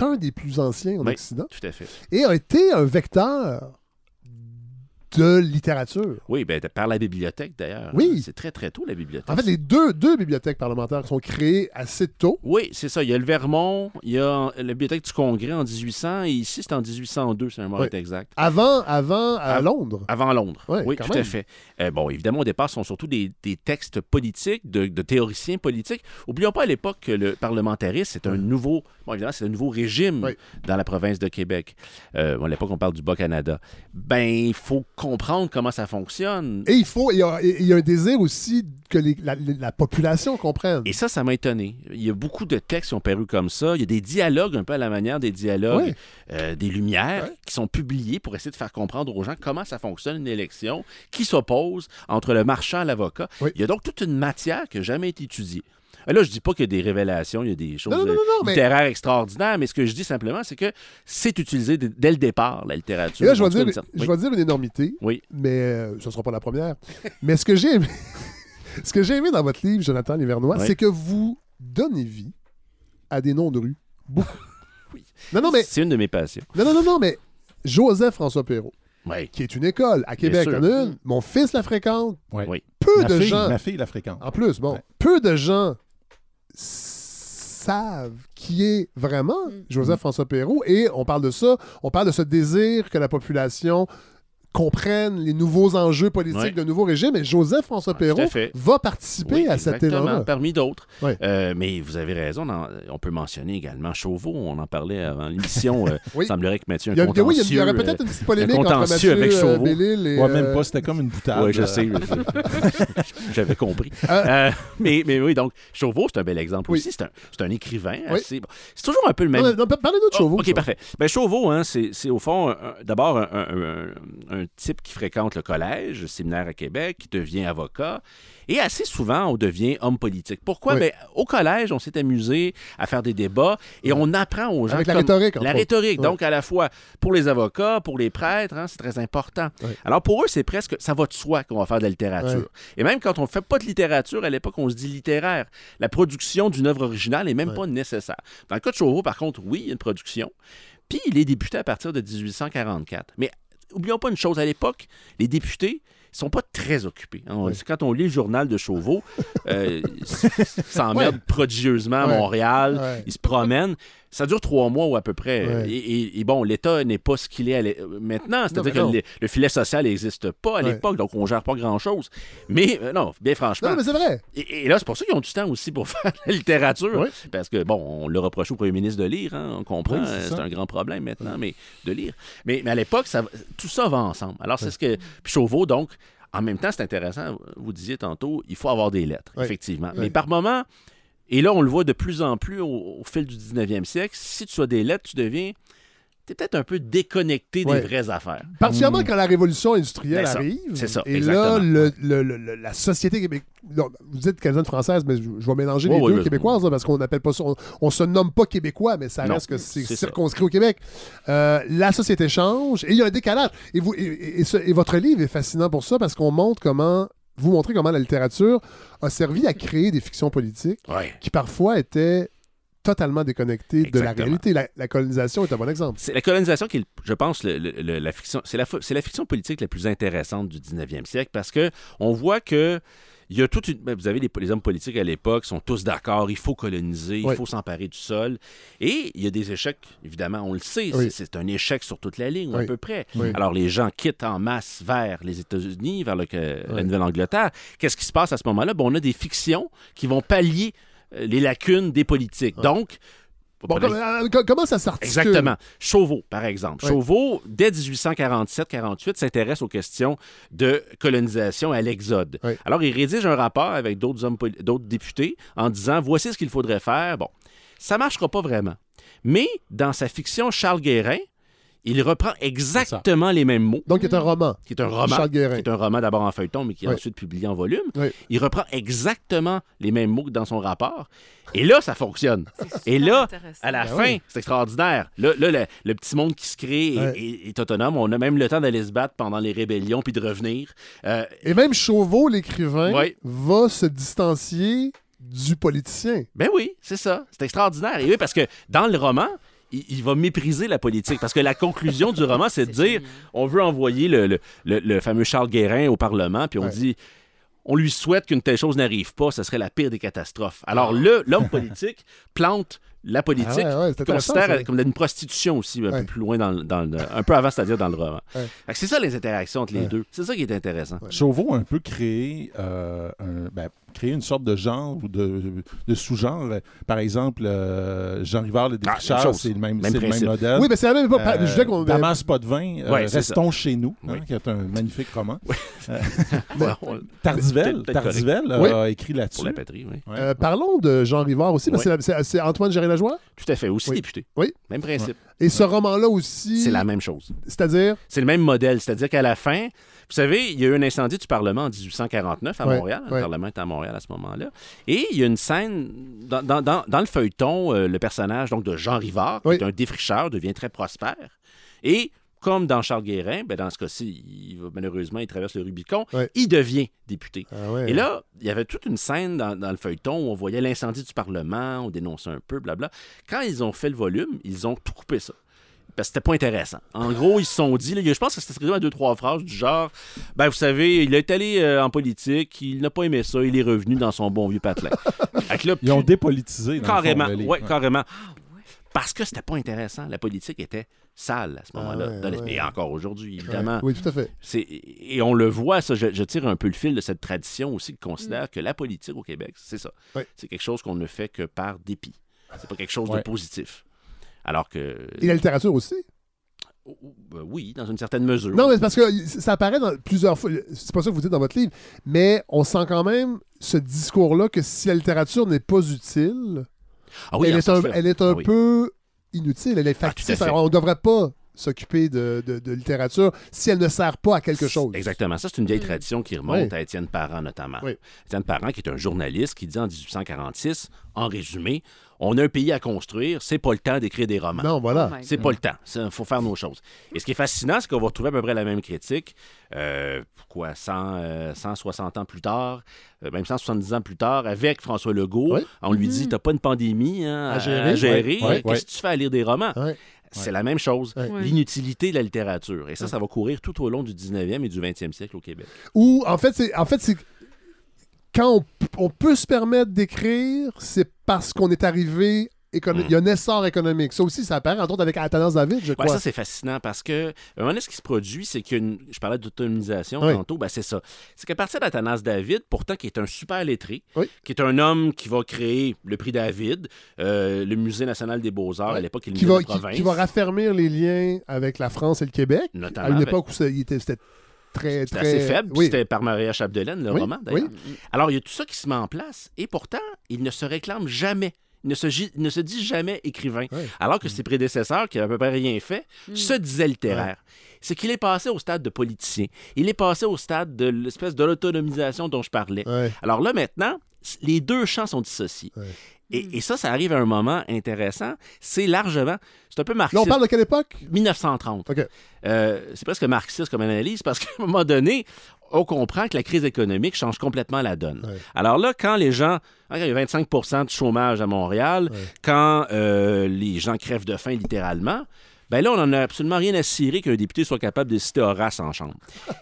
un des plus anciens en Oui. Occident Tout à fait. et a été un vecteur de littérature. Oui, ben, par la bibliothèque d'ailleurs. Oui. C'est très, très tôt, la bibliothèque. En fait, les deux, deux bibliothèques parlementaires sont créées assez tôt. Oui, c'est ça. Il y a le Vermont, il y a la bibliothèque du Congrès en 1800, et ici, c'est en 1802, c'est un mot Oui. exact. Avant, avant à Londres. Avant Londres. Oui, tout même. à fait. Euh, bon, évidemment, au départ, ce sont surtout des, des textes politiques, de, de théoriciens politiques. Oublions pas à l'époque que le parlementarisme, c'est un nouveau, bon, évidemment, c'est un nouveau régime Oui. dans la province de Québec. Euh, bon, à l'époque, on parle du Bas-Canada. Ben, il faut comprendre comment ça fonctionne. Et il faut, il y a, il y a un désir aussi que les- la, la population comprenne. Et ça, ça m'a étonné. Il y a beaucoup de textes qui ont paru comme ça. Il y a des dialogues, un peu à la manière des dialogues Oui. euh, des Lumières, qui sont publiés pour essayer de faire comprendre aux gens comment ça fonctionne une élection, qui s'oppose entre le marchand et l'avocat. Oui. Il y a donc toute une matière qui n'a jamais été étudiée. Là, je dis pas qu'il y a des révélations, il y a des choses Non, non, non, non, mais- littéraires extraordinaires, mais ce que je dis simplement, c'est que c'est utilisé dès le départ, la littérature. Et là, je vais dire, une certaine- je oui. vais dire une énormité, Oui. mais euh, ce ne sera pas la première. mais ce que j'ai aimé, ce que j'ai aimé dans votre livre, Jonathan Livernois, Oui. c'est que vous donnez vie à des noms de rue. Beaucoup. Oui. Non, non, mais, C'est une de mes passions. non, non, non, non, mais Joseph François Perrault, Oui. qui est une école à Québec, sûr. il y en a une. Mon fils la fréquente. Ouais. Oui. Peu Ma de fille, gens. ma fille la fréquente. En plus, bon, Ouais. peu de gens savent qui est vraiment Mm. Joseph-François Perrault. Et on parle de ça, on parle de ce désir que la population comprenne les nouveaux enjeux politiques Ouais. d'un nouveau régime. Et Ouais, tout à Perrault fait. va participer Oui, à cet élan-là. parmi d'autres. Ouais. Euh, mais vous avez raison, on, en- on peut mentionner également Chauveau, on en parlait avant l'émission. euh, Oui. Il semblerait que Mathieu Il y, a- un oui, il y aurait contentieux, peut-être euh, une petite polémique un entre contentieux Mathieu avec euh, Chauveau. Et... Ouais, même euh, pas, c'était comme une boutade. Oui, je euh, sais. J'avais compris. Euh, mais, mais oui, donc, Chauveau, c'est un bel exemple Oui. aussi. C'est un, c'est un écrivain. Oui. assez- bon, C'est toujours un peu le même. non, mais- non, Parlez-nous de Oh, Chauveau. OK, ça. parfait. Ben, Chauveau, hein, c'est c'est au fond, un- un- d'abord, un, un- un- type qui fréquente le collège, le séminaire à Québec, qui devient avocat. Et assez souvent, on devient homme politique. Pourquoi? Oui. Ben, au collège, on s'est amusé à faire des débats et on apprend aux gens. Avec la comme- rhétorique, La rhétorique. Oui. Donc, à la fois pour les avocats, pour les prêtres, hein, c'est très important. Oui. Alors, pour eux, c'est presque. Ça va de soi qu'on va faire de la littérature. Et même quand on ne fait pas de littérature, à l'époque, on se dit littéraire. La production d'une œuvre originale n'est même pas nécessaire. Dans le cas de Chauveau, par contre, oui, il y a une production. Puis il est député à partir de 1844. Mais oublions pas une chose, à l'époque, les députés ne sont pas très occupés. hein. Oui. Quand on lit le journal de Chauveau, euh, ils s'emmerdent prodigieusement à. Montréal, Ouais. ils se promènent. Ça dure trois mois ou à peu près. Ouais. Et, et- et bon, l'État n'est pas ce qu'il est l'é- maintenant. C'est-à-dire que le, le filet social n'existe pas à Ouais. l'époque, donc on gère pas grand-chose. Mais euh, non, bien franchement. Non, mais c'est vrai. Et, et là, c'est pour ça qu'ils ont du temps aussi pour faire la littérature. Oui. Parce que, bon, on le reproche au premier ministre de lire, hein, on comprend, Oui, c'est euh, c'est un grand problème maintenant, mais de lire. Mais, mais à l'époque, ça, tout ça va ensemble. Alors, c'est ce que. Puis Chauveau, donc, en même temps, c'est intéressant, vous disiez tantôt, il faut avoir des lettres, effectivement. Mais par moment, et là, on le voit de plus en plus au, au fil du 19e siècle, si tu as des lettres, tu deviens. T'es peut-être un peu déconnecté Ouais. des vraies affaires. Particulièrement quand la révolution industrielle Ben, ça, arrive. c'est ça, Et exactement. là, le- le- le- le- la société québécoise. Vous dites canadienne française, mais je, je vais mélanger les deux québécoises là, parce qu'on n'appelle pas ça. On, on se nomme pas québécois, mais ça Non, reste que c'est ça. circonscrit au Québec. Euh, la société change et il y a un décalage. Et, vous, et, et- et ce- et votre livre est fascinant pour ça parce qu'on montre comment. Vous montrez comment la littérature a servi à créer des fictions politiques Ouais. qui parfois étaient totalement déconnectées de la réalité. La, la colonisation est un bon exemple. C'est la colonisation qui est, je pense, le- le- le- la fiction. C'est la, fo- c'est la fiction politique la plus intéressante du 19e siècle parce que on voit que il y a toute une. ben, Vous avez les, les hommes politiques à l'époque sont tous d'accord, il faut coloniser, Oui. il faut s'emparer du sol. Et il y a des échecs, évidemment, on le sait, Oui. c'est, un échec sur toute la ligne, Oui. à peu près. Alors les gens quittent en masse vers les États-Unis, vers le- que- la. Nouvelle-Angleterre. Qu'est-ce qui se passe à ce moment-là? Ben, on a des fictions qui vont pallier euh, les lacunes des politiques. Donc, Bon, euh, com- comment ça s'articule? Exactement. Chauveau, par exemple. Oui. Chauveau, dès 1847-48, s'intéresse aux questions de colonisation à l'Exode. Oui. Alors, il rédige un rapport avec d'autres hommes, d'autres députés en disant voici ce qu'il faudrait faire. Bon, ça marchera pas vraiment. Mais dans sa fiction Charles Guérin, il reprend exactement les mêmes mots, Donc, il y a un roman. qui est un roman, Charles Guérin. qui est un roman d'abord en feuilleton, mais qui est Oui. ensuite publié en volume. Oui. Il reprend exactement les mêmes mots que dans son rapport. Et là, ça fonctionne. Et là, à la Ben fin, oui. c'est extraordinaire. Là, là, le, le petit monde qui se crée est, Ouais. est- est autonome. On a même le temps d'aller se battre pendant les rébellions puis de revenir. Euh, Et même Chauveau, l'écrivain, Oui. va se distancier du politicien. ben oui, c'est ça. C'est extraordinaire. Et oui, parce que dans le roman, il, il va mépriser la politique. Parce que la conclusion du roman, c'est de dire on veut envoyer le, le- le- le fameux Charles Guérin au Parlement, puis on Ouais. dit. On lui souhaite qu'une telle chose n'arrive pas, ce serait la pire des catastrophes. Alors, le- l'homme politique plante la politique, Ah ouais, ouais, considère ça. comme une prostitution aussi, un Ouais. peu plus loin, dans, dans le- un peu avant, c'est-à-dire dans le roman. C'est ça les interactions entre les Ouais. deux. C'est ça qui est intéressant. Chauveau a un peu créé, euh, un- ben, créé une sorte de genre ou de, de sous-genre. Par exemple, euh, Jean Rivard, le Ah, défricheur, c'est le même, Même c'est le même principe. modèle. Oui, mais c'est la même époque. Euh, je qu'on Damas Potvin, euh, Ouais, c'est ça. Restons chez nous, hein, Oui. qui est un magnifique roman. Ouais, on- Tardivel, Oui. a écrit là-dessus. Pour la patrie, oui. Ouais. Euh, parlons de Jean Rivard aussi, parce que Ouais. c'est Antoine Géry-Lajoie. Tout à fait. Aussi Oui. député. Oui. Même principe. Et ce roman-là aussi. C'est la même chose. C'est-à-dire? C'est le même modèle. C'est-à-dire qu'à la fin, vous savez, il y a eu un incendie du Parlement en 1849 à Ouais, Montréal. Le. Parlement était à Montréal à ce moment-là. Et il y a une scène dans, dans- dans- dans le feuilleton, euh, le personnage donc, de Jean Rivard, qui Oui. est un défricheur, devient très prospère. Et comme dans Charles Guérin, ben, dans ce cas-ci, il malheureusement, il traverse le Rubicon, Ouais. il devient député. Ah ouais. Et là, il y avait toute une scène dans, dans le feuilleton où on voyait l'incendie du Parlement, on dénonçait un peu, blabla. Quand ils ont fait le volume, ils ont tout coupé ça. Parce que c'était pas intéressant. En gros, ils se sont dit, là, je pense que c'était à deux, trois phrases du genre Ben, vous savez, il est allé euh, en politique, il n'a pas aimé ça, il est revenu dans son bon vieux patelin. Là, Ils ont dépolitisé. dans Carrément, le ouais, carrément. Parce que c'était pas intéressant. La politique était sale à ce moment-là. ouais. Et encore aujourd'hui, évidemment. Oui, tout à fait. C'est- Et on le voit, ça, je, je tire un peu le fil de cette tradition aussi qui considère que la politique au Québec, c'est ça. Ouais. C'est quelque chose qu'on ne fait que par dépit. C'est pas quelque chose Ouais. de positif. Alors que. Et la littérature aussi. Euh, oui, dans une certaine mesure. Non, mais parce que ça apparaît dans plusieurs fois. C'est pas ça que vous dites dans votre livre, mais on sent quand même ce discours-là que si la littérature n'est pas utile, Ah oui, elle, est un, sens-là. elle est un Ah oui. peu inutile, elle est Ah, factice. Alors, on ne devrait pas s'occuper de, de- de littérature si elle ne sert pas à quelque chose. Exactement. Ça, c'est une vieille tradition qui remonte Oui. à Étienne Parent, notamment. Étienne Parent, qui est un journaliste, qui dit en 1846, en résumé, on a un pays à construire, c'est pas le temps d'écrire des romans. Non, voilà. Oh C'est pas le temps. Il faut faire nos choses. Et ce qui est fascinant, c'est qu'on va retrouver à peu près la même critique, euh, quoi, 100, euh, 160 ans plus tard, euh, même 170 ans plus tard, avec François Legault. Oui. On lui dit T'as pas une pandémie hein, À gérer. Qu'est-ce que tu fais à lire des romans? Ouais. C'est la même chose. Ouais. L'inutilité de la littérature. Et ça, ça va courir tout au long du 19e et du 20e siècle au Québec. Ou, en fait, c'est en fait, c'est quand on, on peut se permettre d'écrire, c'est parce qu'on est arrivé. Mm. Il y a un essor économique. Ça aussi, ça apparaît, entre autres, avec Athanas David, je Ouais, crois. ça, c'est fascinant parce que, à un moment donné, ce qui se produit, c'est qu'une. Je parlais d'autonomisation Oui. tantôt, ben, c'est ça. C'est qu'à partir d'Athanas David, pourtant, qui est un super lettré, Oui. qui est un homme qui va créer le prix David, euh, le Musée national des Beaux-Arts, Ouais. à l'époque, le qui va, de province. qui va raffermir les liens avec la France et le Québec. Notamment, à une époque où il c'était très, très... assez faible, Oui. c'était par Maria Chapdelaine, le Oui, roman, d'ailleurs. oui. Alors, il y a tout ça qui se met en place, et pourtant, il ne se réclame jamais. Il ne se, ne se dit jamais écrivain. Alors que ses prédécesseurs, qui n'avaient à peu près rien fait, se disaient littéraires. C'est qu'il est passé au stade de politicien. Il est passé au stade de l'espèce de l'autonomisation dont je parlais. Ouais. Alors là, maintenant, les deux champs sont dissociés. Ouais. Et, et ça, ça arrive à un moment intéressant. C'est largement... C'est un peu Là, marxiste. on parle de quelle époque? 1930. OK. Euh, c'est presque marxiste comme analyse parce qu'à un moment donné, on comprend que la crise économique change complètement la donne. Ouais. Alors là, quand les gens. hein, Il y a 25 de chômage à Montréal, Ouais. quand euh, les gens crèvent de faim littéralement. Ben là, on n'en a absolument rien à cirer qu'un député soit capable de citer Horace en chambre.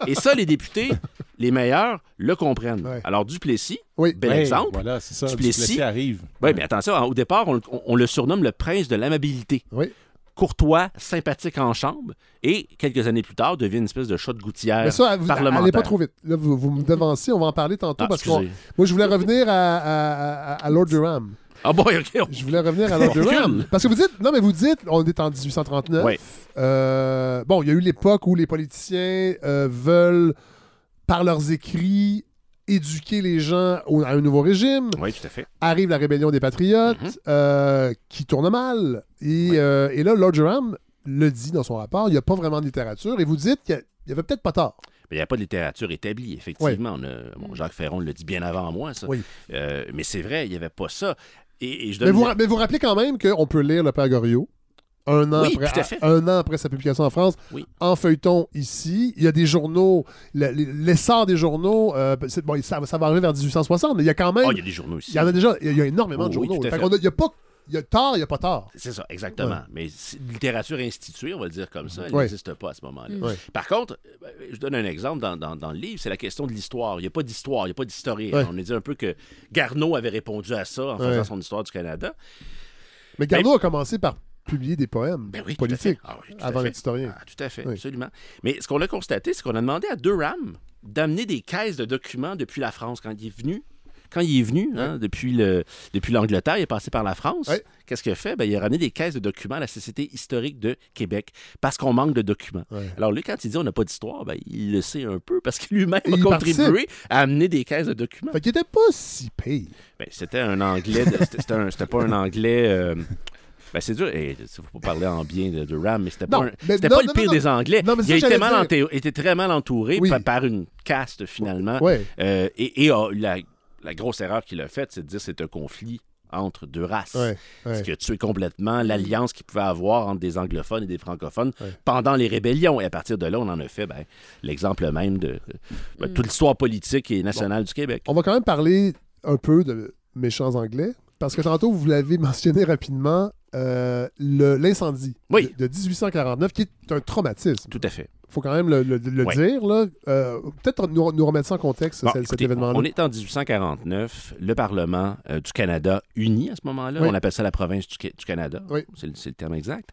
Et ça, les députés, les meilleurs, le comprennent. Ouais. Alors, Duplessis, Oui. bel Ouais, exemple. Voilà, c'est ça. Duplessis. Duplessis arrive. Oui, mais attention, hein, au départ, on, le surnomme le prince de l'amabilité. Oui. Courtois, sympathique en chambre, et quelques années plus tard, devient une espèce de chat de gouttière Mais ça, vous, parlementaire. allez pas trop vite. Là, vous, vous me devancez, on va en parler tantôt. Ah, parce que moi, je voulais revenir à, à- à- à Lord Durham. Ah bon, OK. Je voulais revenir à Lord On Durham. recule. Parce que vous dites, non, mais vous dites, on est en 1839. Ouais. Euh, bon, il y a eu l'époque où les politiciens euh, veulent, par leurs écrits, éduquer les gens au- à un nouveau régime. Oui, tout à fait. Arrive la rébellion des patriotes, Mhm. euh, qui tourne mal. Et, euh, et là, Lord Durham le dit dans son rapport, il n'y a pas vraiment de littérature. Et vous dites qu'il y avait peut-être pas tort. Mais il n'y a pas de littérature établie, effectivement. On a- bon, Jacques Ferron le dit bien avant moi, ça. Oui. Euh, mais c'est vrai, il n'y avait pas ça. Et, et je Mais vous, mais vous rappelez quand même qu'on peut lire Le Père Goriot un an, Oui, après, tout à fait. un an après sa publication en France, Oui. en feuilleton ici. Il y a des journaux, le- l'essor des journaux, euh, bon, ça, ça va arriver vers 1860, mais il y a quand même. Oh, il y a des journaux ici. il y en a déjà, il y a, il y a énormément Oh, de journaux. il y a pas. Il y a tort, il n'y a pas tort. C'est ça, exactement. Ouais. Mais littérature instituée, on va le dire comme ça, elle Ouais. n'existe pas à ce moment-là. Ouais. Par contre, euh, je donne un exemple dans, dans- dans le livre, c'est la question de l'histoire. Il n'y a pas d'histoire, il n'y a pas d'historien. Ouais. On a dit un peu que Garneau avait répondu à ça en faisant Ouais. son histoire du Canada. Mais Garneau a commencé par publier des poèmes Ben oui, politiques. Ah oui, avant d'être historien. Ah, tout à fait, Oui. absolument. Mais ce qu'on a constaté, c'est qu'on a demandé à Durham d'amener des caisses de documents depuis la France quand il est venu. Quand il est venu, hein, depuis, le, depuis l'Angleterre, il est passé par la France. Ouais. Qu'est-ce qu'il a fait? Ben, il a ramené des caisses de documents à la Société historique de Québec parce qu'on manque de documents. Ouais. Alors lui, quand il dit on n'a pas d'histoire, ben, il le sait un peu parce que lui-même a contribué à amener des caisses de documents. Fait qu'il était pas si pire. Ben, c'était un anglais, de- c'était, un- pas un anglais... euh, ben, c'est dur, il faut pas parler en bien de, de Ram, mais c'était pas, Non, un- mais c'était non, pas non, le pire des Anglais. mais il a été, mal était très mal entouré Oui. par, par une caste, finalement. Ouais. Euh, et et, ah, la, la grosse erreur qu'il a faite, c'est de dire que c'est un conflit entre deux races. Ouais, ouais. Ce qui a tué complètement l'alliance qu'il pouvait avoir entre des anglophones et des francophones Ouais. pendant les rébellions. Et à partir de là, on en a fait ben, l'exemple même de, de- Mm. ben, toute l'histoire politique et nationale du Québec. On va quand même parler un peu de méchants anglais. Parce que tantôt, vous l'avez mentionné rapidement, euh, le- l'incendie Oui. de, de 1849, qui est un traumatisme. Tout à fait. Faut quand même le, le- le Ouais. dire. là. Euh, Peut-être nous, nous remettre ça en contexte, Bon, cet- événement-là. on est en 1849, le Parlement euh, du Canada uni à ce moment-là. Oui. On appelle ça la province du, Ca- du Canada. Oui. C'est le, c'est le terme exact.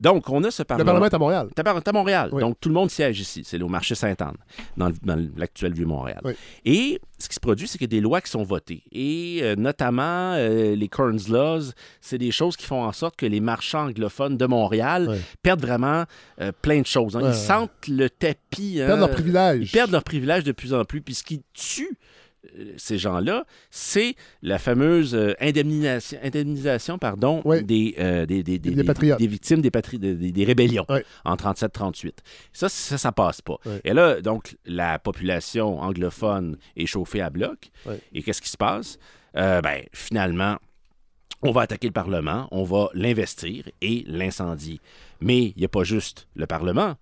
Donc, on a ce Le Parlement. Parlement est à Montréal. C'est à- Montréal. Oui. Donc, tout le monde siège ici. C'est au marché Sainte-Anne, dans, dans l'actuel Vieux-Montréal. Et ce qui se produit, c'est qu'il y a des lois qui sont votées. Et euh, notamment, les Kearns Laws, c'est des choses qui font en sorte que les marchands anglophones de Montréal perdent vraiment plein de choses. hein. Ils ouais. Le tapis. Ils hein, perdent leurs privilèges. Ils perdent leurs privilèges de plus en plus. Puis ce qui tue euh, ces gens-là, c'est la fameuse euh, indemnisation, indemnisation pardon, Oui. des, euh, des, des, Des victimes des, patri- des, rébellions Oui. en 37-38. Ça, ça, ça passe pas. Oui. Et là, donc, la population anglophone est chauffée à bloc. Et qu'est-ce qui se passe? Euh, ben, finalement, on va attaquer le Parlement, on va l'investir et l'incendier. Mais il n'y a pas juste le Parlement,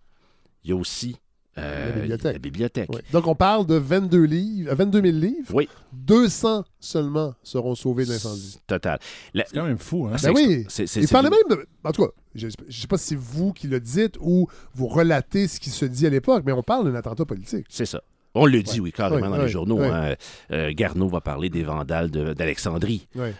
il y a aussi euh, La bibliothèque. la bibliothèque. Donc, on parle de 22, livres, euh, 22 000 livres. Oui. 200 seulement seront sauvés de l'incendie. Total. La- C'est quand même fou, hein? Ben c'est oui. c'est- c'est- Il parlait même de. En tout cas, je ne sais pas si c'est vous qui le dites ou vous relatez ce qui se dit à l'époque, mais on parle d'un attentat politique. C'est ça. On le dit, oui, carrément Ouais, dans ouais, les journaux. hein. Euh, Garneau va parler des vandales de- d'Alexandrie. Ouais.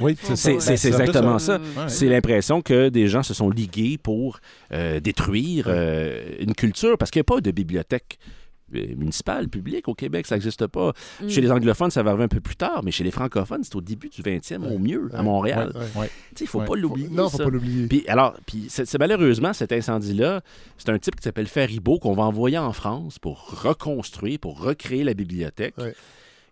Oui, c'est Ben, exactement ça. C'est l'impression que des gens se sont ligués pour euh, détruire euh, une culture parce qu'il n'y a pas de bibliothèque municipale, publique au Québec, ça n'existe pas. Mm. Chez les anglophones, ça va arriver un peu plus tard, mais chez les francophones, c'est au début du 20e au mieux, à. Montréal. Il ne faut Ouais. pas l'oublier. Non, faut ça. pas l'oublier. Puis alors, puis c'est c'est malheureusement cet incendie-là, c'est un type qui s'appelle Faribault qu'on va envoyer en France pour reconstruire, pour recréer la bibliothèque. Ouais.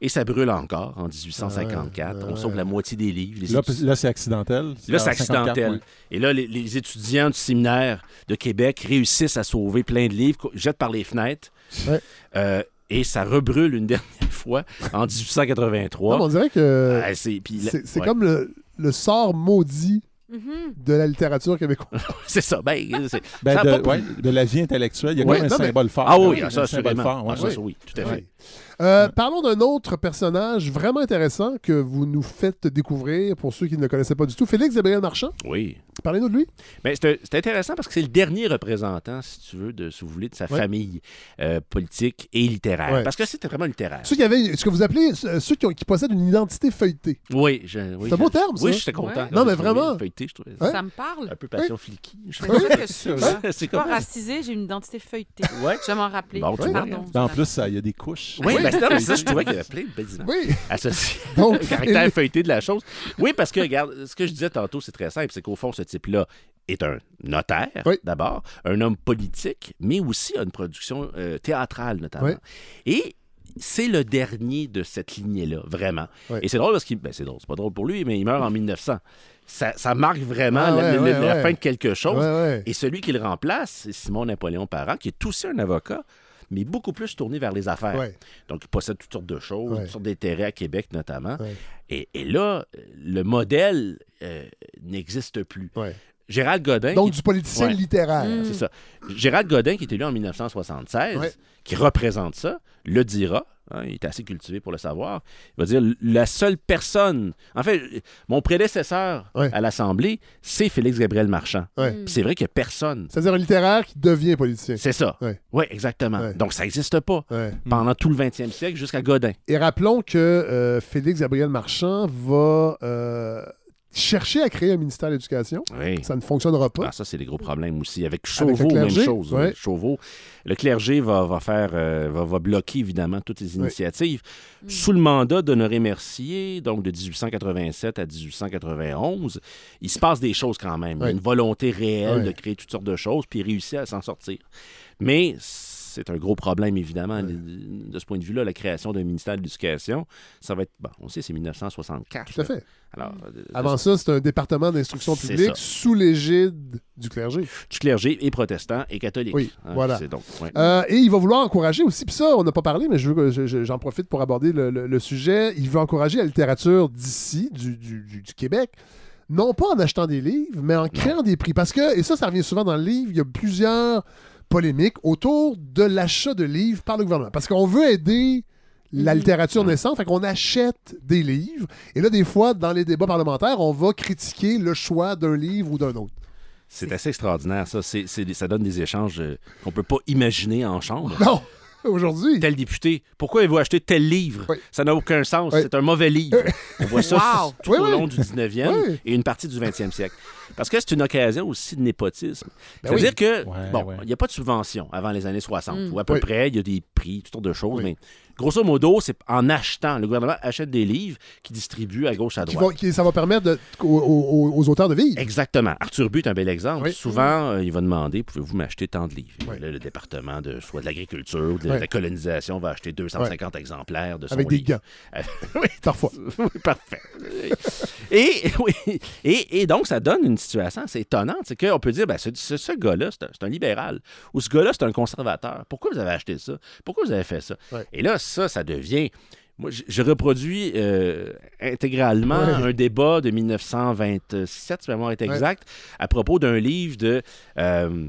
Et ça brûle encore en 1854. Ouais, On ouais. sauve la moitié des livres. Les Là, c'est accidentel. Là, c'est en 54, accidentel. ouais. Et là, les, les étudiants du séminaire de Québec réussissent à sauver plein de livres, jettent par les fenêtres. Ouais. Euh, et ça rebrûle une dernière fois en 1883. Non, on dirait que Ah, c'est puis la- c'est c'est ouais. comme le, le sort maudit Mhm. de la littérature québécoise. C'est ça. Ben, c'est- Ben, ça de, pas plu. ouais, de la vie intellectuelle, il y a Ouais, quand même non, un mais- symbole fort. Ah oui, Il oui, y a ça, un symbole fort, ouais. Ah, ça, ça, oui, tout à fait. Ouais. Euh, parlons d'un autre personnage vraiment intéressant que vous nous faites découvrir pour ceux qui ne le connaissaient pas du tout. Félix Gabriel Marchand. Oui. Parlez-nous de lui. Ben, c'est intéressant parce que c'est le dernier représentant, si tu veux, de, si vous voulez, de sa Ouais. famille euh, politique et littéraire. Ouais. Parce que c'était vraiment littéraire. Ceux qui avaient ce que vous appelez euh, ceux qui, ont- qui possèdent une identité feuilletée. Oui, je, oui, C'est un beau terme, ça. Oui, j'étais content. Non, mais vraiment. Feuilleté, je trouvais Ouais. Ça me parle. un peu passion flicky. je suis pas, racisée, j'ai une identité feuilletée. Ouais. Je vais m'en rappeler. Bon. Pardon. Ben, en plus, ça, il y a des couches. Oui, ben, non, mais ça, je trouvais qu'il y avait plein de belles images Oui. associées Donc, au caractère feuilleté de la chose. Oui, parce que, regarde, ce que je disais tantôt, c'est très simple. C'est qu'au fond, ce type-là est un notaire, Oui. d'abord, un homme politique, mais aussi a une production euh, théâtrale, notamment. Oui. Et c'est le dernier de cette lignée-là, vraiment. Oui. Et c'est drôle parce qu'il... Ben, c'est drôle, c'est pas drôle pour lui, mais il meurt en 1900. Ça, ça marque vraiment Ah, la, ouais, la- ouais, la ouais. fin de quelque chose. Ouais, ouais. Et celui qui le remplace, c'est Simon Napoléon Parent, qui est aussi un avocat, mais beaucoup plus tourné vers les affaires. Ouais. Donc, il possède toutes sortes de choses, Ouais. toutes sortes d'intérêts à Québec notamment. Ouais. Et, et là, le modèle euh, n'existe plus. Gérald Godin. Donc, qui- du politicien littéraire. Mm. C'est ça. Gérald Godin, qui est élu en 1976, Ouais. qui représente ça, le dira. Hein, il est assez cultivé pour le savoir. Il va dire la seule personne. En fait, mon prédécesseur Ouais. à l'Assemblée, c'est Félix Gabriel Marchand. Ouais. Puis c'est vrai qu'il n'y a personne. C'est-à-dire un littéraire qui devient politicien. C'est ça. Ouais. Oui, exactement. Ouais. Donc, ça n'existe pas Ouais. pendant tout le 20e siècle jusqu'à Godin. Et rappelons que euh, Félix Gabriel Marchand va euh, chercher à créer un ministère de l'Éducation. Oui. Ça ne fonctionnera pas. Ah, ça, c'est des gros problèmes aussi. Avec Avec Chauveau, le même clergé, chose. oui. Chauveau. Le clergé va, va faire, euh, va, va bloquer évidemment toutes les initiatives. Sous le mandat d'Honoré Mercier, donc de 1887 à 1891, il se passe des choses quand même. Il y a une volonté réelle de créer toutes sortes de choses, puis il réussit à s'en sortir. Mais c'est un gros problème, évidemment, de, de ce point de vue-là, la création d'un ministère de l'Éducation. Ça va être, bon, on sait, c'est 1964. Tout à là. fait. Alors, euh, Avant ça, c'est un département d'instruction publique sous l'égide du clergé. du clergé et protestant et catholique. Oui, Hein, voilà. donc, ouais. Euh, et il va vouloir encourager aussi, puis ça, on n'a pas parlé, mais je- je- j'en profite pour aborder le, le- le sujet. Il veut encourager la littérature d'ici, du, du- du- du Québec, non pas en achetant des livres, mais en créant des prix. Parce que, et ça, ça revient souvent dans le livre, il y a plusieurs polémiques autour de l'achat de livres par le gouvernement. Parce qu'on veut aider la Mhm. littérature naissante, fait qu'on achète des livres. Et là, des fois, dans les débats parlementaires, on va critiquer le choix d'un livre ou d'un autre. C'est assez extraordinaire, ça. Ça donne des échanges euh, qu'on peut pas imaginer en chambre. Non, aujourd'hui. Tel député, pourquoi avez-vous acheté tel livre? Oui. Ça n'a aucun sens. Oui. C'est un mauvais livre. On voit ça Wow. tout Oui, au oui. long du 19e Oui. et une partie du 20e siècle. Parce que c'est une occasion aussi de népotisme. Ben C'est-à-dire oui. que, Ouais, bon, ouais. il n'y a pas de subvention avant les années 60, Mm. ou à peu Oui. près, il y a des prix, toutes sortes de choses, Oui. mais grosso modo, c'est en achetant, le gouvernement achète des livres qui distribue à gauche, à Qui droite. vont- qui- ça va permettre de- aux, aux- aux auteurs de vivre. Exactement. Arthur But est un bel exemple. Oui. Souvent, euh, il va demander pouvez-vous m'acheter tant de livres? Oui. Là, Le département de soit de l'agriculture ou de Oui. la colonisation va acheter 250 exemplaires de son Avec des livre. gants. oui, Parfois. oui, parfait. Et, oui, et, et donc, ça donne une situation assez étonnante. C'est qu'on peut dire, ben, ce, ce- ce gars-là, c'est un, un libéral. Ou ce gars-là, c'est un conservateur. Pourquoi vous avez acheté ça? Pourquoi vous avez fait ça? Et là, ça, ça devient... Moi, je, reproduis euh, intégralement Ouais. un débat de 1927, si ma mémoire est exacte, à propos d'un livre de euh,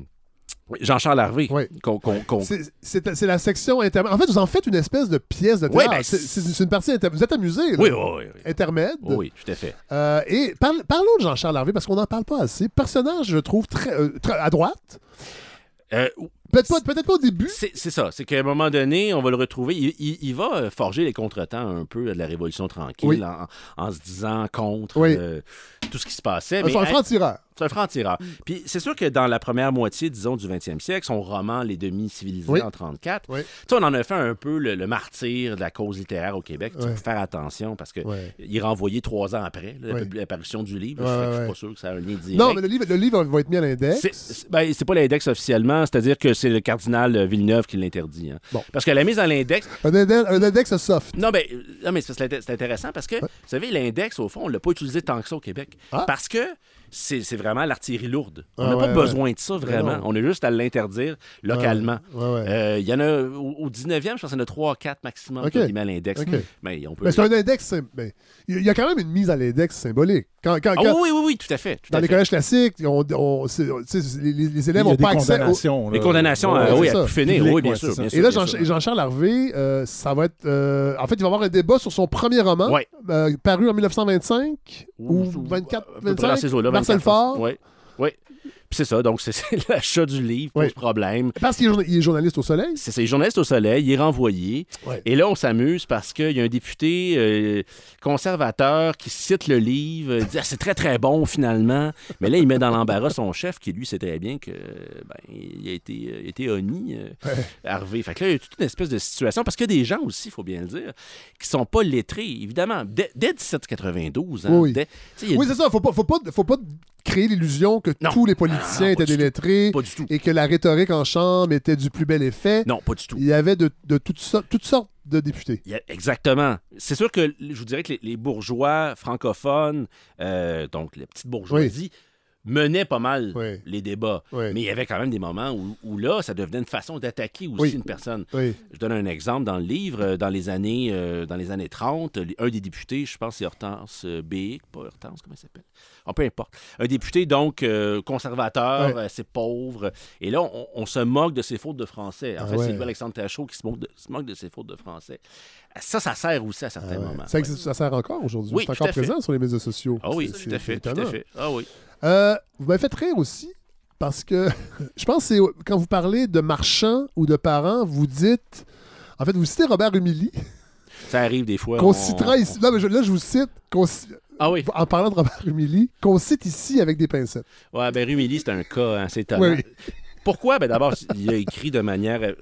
Jean-Charles Harvey. Qu'on- C'est- la section intermède. En fait, vous en faites une espèce de pièce de théâtre. ben, C'est- une partie Vous êtes amusé, là. Oui, oui, oui. oui. Intermède. Oui, oui, tout à fait. Euh, et parlons de Jean-Charles Harvey, parce qu'on n'en parle pas assez. Personnage, je trouve, très, euh, très à droite. Euh, Peut-être pas, peut-être pas au début. C'est ça. C'est qu'à un moment donné, on va le retrouver. Il, il- il va euh, forger les contretemps un peu de la Révolution tranquille Oui. en, en se disant contre Oui. euh, tout ce qui se passait. C'est un franc-tireur. C'est un franc-tireur. Puis c'est sûr que dans la première moitié, disons, du 20e siècle, son roman Les Demi-civilisés Oui. en 34, Oui. tu sais, on en a fait un peu le, le martyr de la cause littéraire au Québec. Il faut faire attention parce que Ouais. il est renvoyé trois ans après l'apparition du livre. Je- je suis pas sûr que ça a un lien direct. Non, mais le livre, le livre va être mis à l'index. C'est- ben, c'est pas l'index officiellement, c'est-à-dire que c'est le cardinal Villeneuve qui l'interdit. hein. Bon. Parce que la mise à l'index, Un index, un index soft. non, ben, euh, non, mais c'est intéressant parce que, vous savez, l'index, au fond, on l'a pas utilisé tant que ça au Québec. Ah. Parce que c'est c'est vraiment l'artillerie lourde. On Ah, n'a pas ouais, besoin de ça, vraiment. On est juste à l'interdire localement. Ouais, ouais. Euh, Il y en a, au, au 19e, je pense qu'il y en a 3-4 maximum Ok. qui ont mis à l'index. Ok. Mais on peut... Mais c'est un index. sym- ben, Il y a quand même une mise à l'index symbolique. Quand, quand- Ah quand- oui, oui, oui, tout à fait. tout dans à les fait. collèges classiques, on, on- les, les- Il élèves a n'ont des pas accès. au- condamnations. Les condamnations, Ouais, euh, oui, à tout finir. Oui, bien sûr. Et là, Jean-Charles Harvey, euh, ça va être. euh, en fait, il va y avoir un débat sur son premier roman, euh, paru en 1925 ou, Ou- 24, à peu près dans ces 25. Marcel 24, Faure? Oui, oui. C'est ça, donc c'est l'achat du livre Oui. pose problème. Parce qu'il est, est journaliste au Soleil? C'est ça, il est journaliste au soleil, il est renvoyé. Et là, on s'amuse parce qu'il y a un député euh, conservateur qui cite le livre, dit Ah, c'est très très bon finalement. Mais là, il met dans l'embarras son chef qui, lui, sait très bien que ben, il a été, euh, été honni, euh, Harvey. Fait que là, il y a toute une espèce de situation. Parce qu'il y a des gens aussi, il faut bien le dire, qui sont pas lettrés, évidemment. Dès, dès 1792, hein, Oui. dès- Oui, c'est ça. Faut pas, faut pas, faut pas créer l'illusion que Non. tous les Ah, politiciens non, pas étaient délettrés et que la rhétorique en chambre était du plus bel effet. Non, pas du tout. Il y avait de, de toutes, sortes, toutes sortes de députés. Il y a- exactement. C'est sûr que je vous dirais que les, les bourgeois francophones, euh, donc la petite bourgeoisie, menaient pas mal Oui. les débats. Oui. Mais il y avait quand même des moments où, où là, ça devenait une façon d'attaquer aussi Oui. une personne. Je donne un exemple dans le livre. euh, Dans les années, euh, dans les années 30, les- un des députés, je pense c'est Hortense euh, Béic, pas Hortense, comment il s'appelle? Ah, peu importe. Un député, donc, euh, conservateur, assez pauvre. Et là, on, on se moque de ses fautes de français. En Ah fait, c'est Alexandre Tachot qui se moque, de, se moque de ses fautes de français. Ça, ça sert aussi à certains Ah moments. Ça, existe- ça sert encore aujourd'hui. Oui, c'est encore présent sur les médias sociaux. Ah oui, tout à fait, tout à fait. Ah oui. Euh, vous m'avez fait rire aussi parce que je pense que c'est quand vous parlez de marchands ou de parents, vous dites. En fait, vous citez Robert Humilly, Ça arrive des fois. qu'on on- citera ici. Non, mais je- là, je vous cite, Ah oui. en parlant de Robert Humilly, qu'on cite ici avec des pincettes. Ouais, ben Rumilly, c'est un cas assez étonnant. Oui, oui. Pourquoi? Ben d'abord, il a écrit de manière. euh,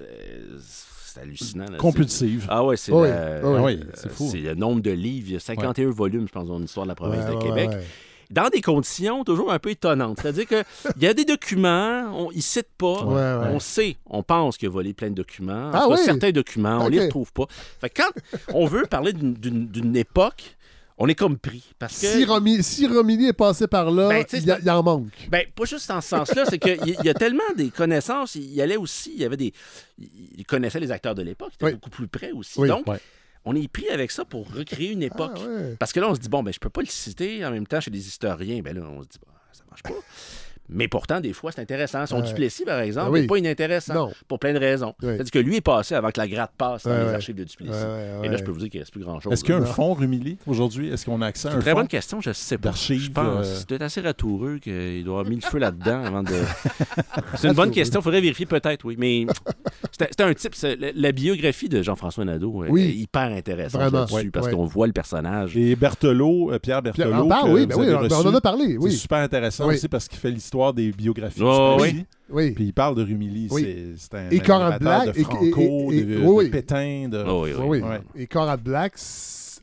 c'est hallucinant. là. Compulsive. Ah ouais, c'est Oui, la- oui, oui. c'est fou. C'est le nombre de livres. Il y a 51 volumes, je pense, dans l'histoire de la province Ouais, de ouais, Québec. ouais. Dans des conditions toujours un peu étonnantes. C'est-à-dire qu'il y a des documents, on, ils ne citent pas. Ouais, ouais. On sait, on pense qu'il a volé plein de documents. En Ah oui? certains documents, on ne les retrouve pas. Fait que quand on veut parler d'une- époque, on est comme pris. Parce que Si, Romi- si Romilly est passé par là, Ben, il, y a- c'est- il en manque. Ben, pas juste en ce sens-là, c'est qu'il y, il y a tellement des connaissances. Il y allait aussi, il y avait des. Il connaissait les acteurs de l'époque, il était Oui. beaucoup plus près aussi. Oui. Donc, Ouais. On est pris avec ça pour recréer une époque. Ah, ouais. Parce que là, on se dit, bon, ben, je peux pas le citer en même temps chez des historiens. Ben là, on se dit, bah, ça marche pas. Mais pourtant, des fois, c'est intéressant. Son Ouais. Duplessis, par exemple, Ah oui. n'est pas inintéressant Non. pour plein de raisons. Oui. C'est-à-dire que lui est passé avant que la gratte passe dans Ouais, les ouais. archives de Duplessis. Ouais, ouais, Et là, je peux vous dire qu'il ne reste plus grand-chose. Est-ce qu'il y a un fonds Rumilly aujourd'hui? Est-ce qu'on a accès à C'est un une très fonds? bonne question, je ne sais pas. d'archives, Je pense. euh, C'est peut-être assez ratoureux qu'il doit avoir mis le feu là-dedans avant de. C'est une bonne question. Il faudrait vérifier peut-être, oui. Mais c'était c'était un type. c'est- La, la biographie de Jean-François Nadeau Oui. est hyper intéressante là-dessus Ouais, parce ouais. qu'on voit le personnage. Et Berthelot, euh, Pierre Berthelot, que oui, ben oui, on, en a parlé, C'est super intéressant aussi parce qu'il fait l'histoire des biographies. Oh, du oui. Spécy. Oui. Puis il parle de Rumilly. Oui. C'est- un Et admirateur Black, de Franco, et- et- de, oui, de oui. Pétain. De... Oh, oui, oui. Oui, Ouais. Et Black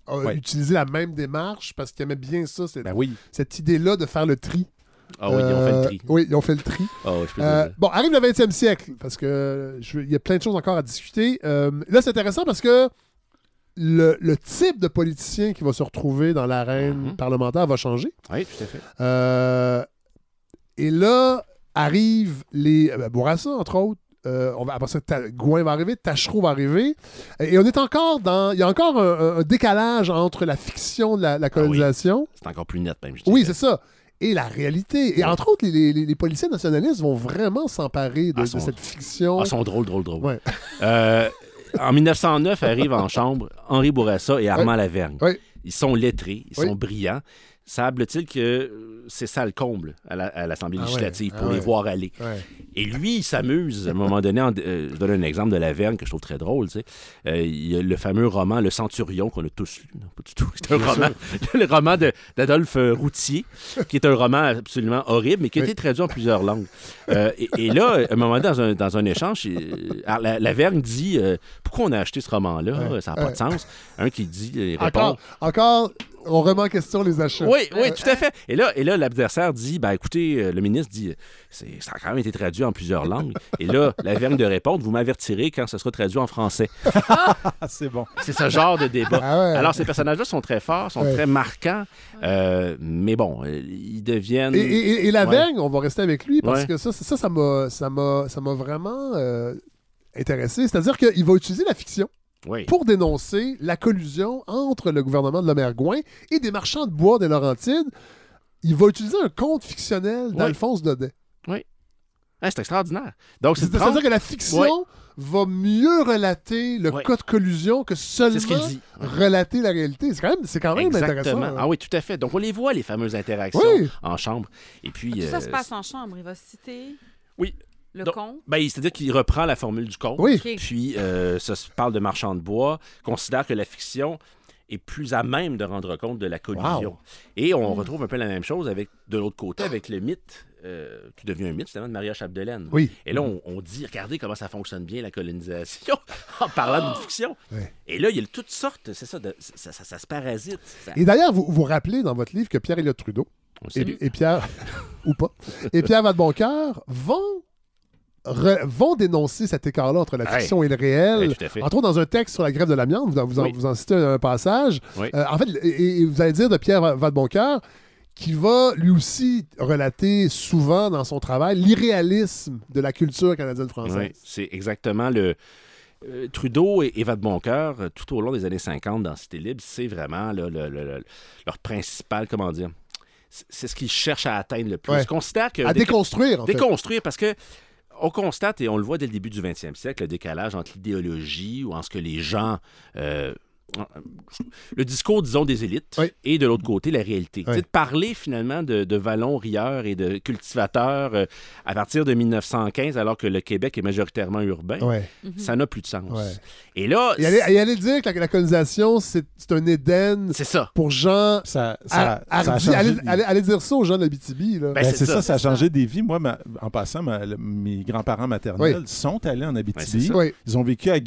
a utilisé la même démarche parce qu'il aimait bien ça, cette, Ben oui. cette idée-là de faire le tri. Ah oui, ils ont fait Euh, le tri. Oui, ils ont fait le tri. Ah oui, je peux te Euh, bon, arrive le 20e siècle, parce que il y a plein de choses encore à discuter. Euh, là, c'est intéressant parce que le, le type de politicien qui va se retrouver dans l'arène Mhm. parlementaire va changer. Oui, tout à fait. Et là, arrivent les euh, Bourassa, entre autres. Euh, on va, après ça, Gouin va arriver, Tachereau va arriver. Et on est encore dans. Il y a encore un, un décalage entre la fiction de la, la colonisation. C'est encore plus net, même. je oui, c'est ça. Et la réalité. Et entre autres, les, les- les policiers nationalistes vont vraiment s'emparer de, Ah, de cette fiction. Ah, ils sont drôles, drôles, drôles. Ouais. Euh, en 1909, arrivent en chambre Henri Bourassa et Armand Lavergne. Ouais. Ils sont lettrés, ils sont brillants. Semble-t-il que euh, c'est ça le comble à la- à l'Assemblée Ah ouais, législative ah pour les ouais. voir aller. Ouais. Et lui, il s'amuse à un moment donné. en- euh, je donne un exemple de Lavergne que je trouve très drôle. tu sais. Euh, il y a le fameux roman Le Centurion qu'on a tous lu. Non, pas du tout. C'est un roman, le roman de- d'Adolphe Routier, qui est un roman absolument horrible, mais qui a été traduit en plusieurs langues. Euh, et, et là, à un moment donné, dans un, dans un échange, la, Lavergne dit Pourquoi on a acheté ce roman-là? Ça n'a pas de sens. Un qui dit il répond Encore, encore, on remet en question les achats. oui, oui, tout à fait. Et là, et là l'adversaire dit, ben écoutez, euh, le ministre dit, c'est, ça a quand même été traduit en plusieurs langues. Et là, la vergne de répondre, vous m'avertirez quand ce sera traduit en français. Ah, c'est bon. C'est ce genre de débat. Ah ouais. Alors, ces personnages-là sont très forts, sont Ouais. très marquants, euh, mais bon, ils deviennent... Et, et- et la Ouais. Vergne, on va rester avec lui parce Ouais. que ça, ça, ça m'a, ça m'a, ça m'a vraiment euh, intéressé. C'est-à-dire qu'il va utiliser la fiction Oui. pour dénoncer la collusion entre le gouvernement de Lomergouin et des marchands de bois des Laurentides. Il va utiliser un conte fictionnel d'Alphonse Daudet. Ah, c'est extraordinaire. Donc, c'est C'est-à-dire 30 que la fiction va mieux relater le cas de collusion que seulement C'est ce qu'il dit. relater la réalité. C'est quand même, c'est quand même intéressant. Exactement. hein. Ah oui, tout à fait. Donc, on les voit, les fameuses interactions Oui. en chambre. Et puis... Tout ça euh, se passe en chambre. Il va citer Oui. Le Donc, con. Ben, c'est-à-dire qu'il reprend la formule du conte. Oui. Puis, euh, ça se parle de marchand de bois, considère que la fiction est plus à même de rendre compte de la collusion. Wow. Et on retrouve un peu la même chose avec, de l'autre côté avec le mythe, euh, qui devient un mythe, finalement, de Maria Chapdelaine. Oui. Et là, on, on dit, regardez comment ça fonctionne bien, la colonisation, en parlant d'une fiction. Ouais. Et là, il y a toutes sortes, c'est ça, de- ça, ça- ça se parasite. Ça- Et d'ailleurs, vous vous rappelez dans votre livre que Pierre Elliott Trudeau et, Pierre, ou pas, et Pierre Vadeboncoeur vont, vont dénoncer cet écart-là entre la fiction et le réel. Fait. Entre autres, dans un texte sur la grève de l'amiante, vous, en- vous, Oui. vous en citez un, un passage. Oui. Euh, en fait, et, et vous allez dire de Pierre Va- Vadeboncoeur qui va lui aussi relater souvent dans son travail l'irréalisme de la culture canadienne-française. Oui, c'est exactement le. euh, Trudeau et Eva de Boncoeur, euh, tout au long des années 50 dans Cité Libre, c'est vraiment là, le- le- le- leur principal, comment dire, c'est ce qu'ils cherchent à atteindre le plus. Ouais. Ils considèrent que À dé- déconstruire, en fait. déconstruire parce que on constate et on le voit dès le début du 20e siècle, le décalage entre l'idéologie ou en ce que les gens. euh, le discours, disons, des élites Oui. et de l'autre côté, la réalité. Oui. Tu sais, De parler finalement de, de vallons rieurs et de cultivateurs euh, à partir de 1915, alors que le Québec est majoritairement urbain, Ouais. ça n'a plus de sens. Et là, aller, et aller dire que la, la colonisation, c'est un Éden c'est ça. pour gens Ça, ça, Ar- ça a allez, allez- allez dire ça aux gens de la BTB. Là. Ben, Ben, c'est ça, ça, ça a changé des vies. Moi, ma- en passant, ma- le- mes grands-parents maternels Oui. sont allés en Ouais, Abitibi. Ils ont vécu à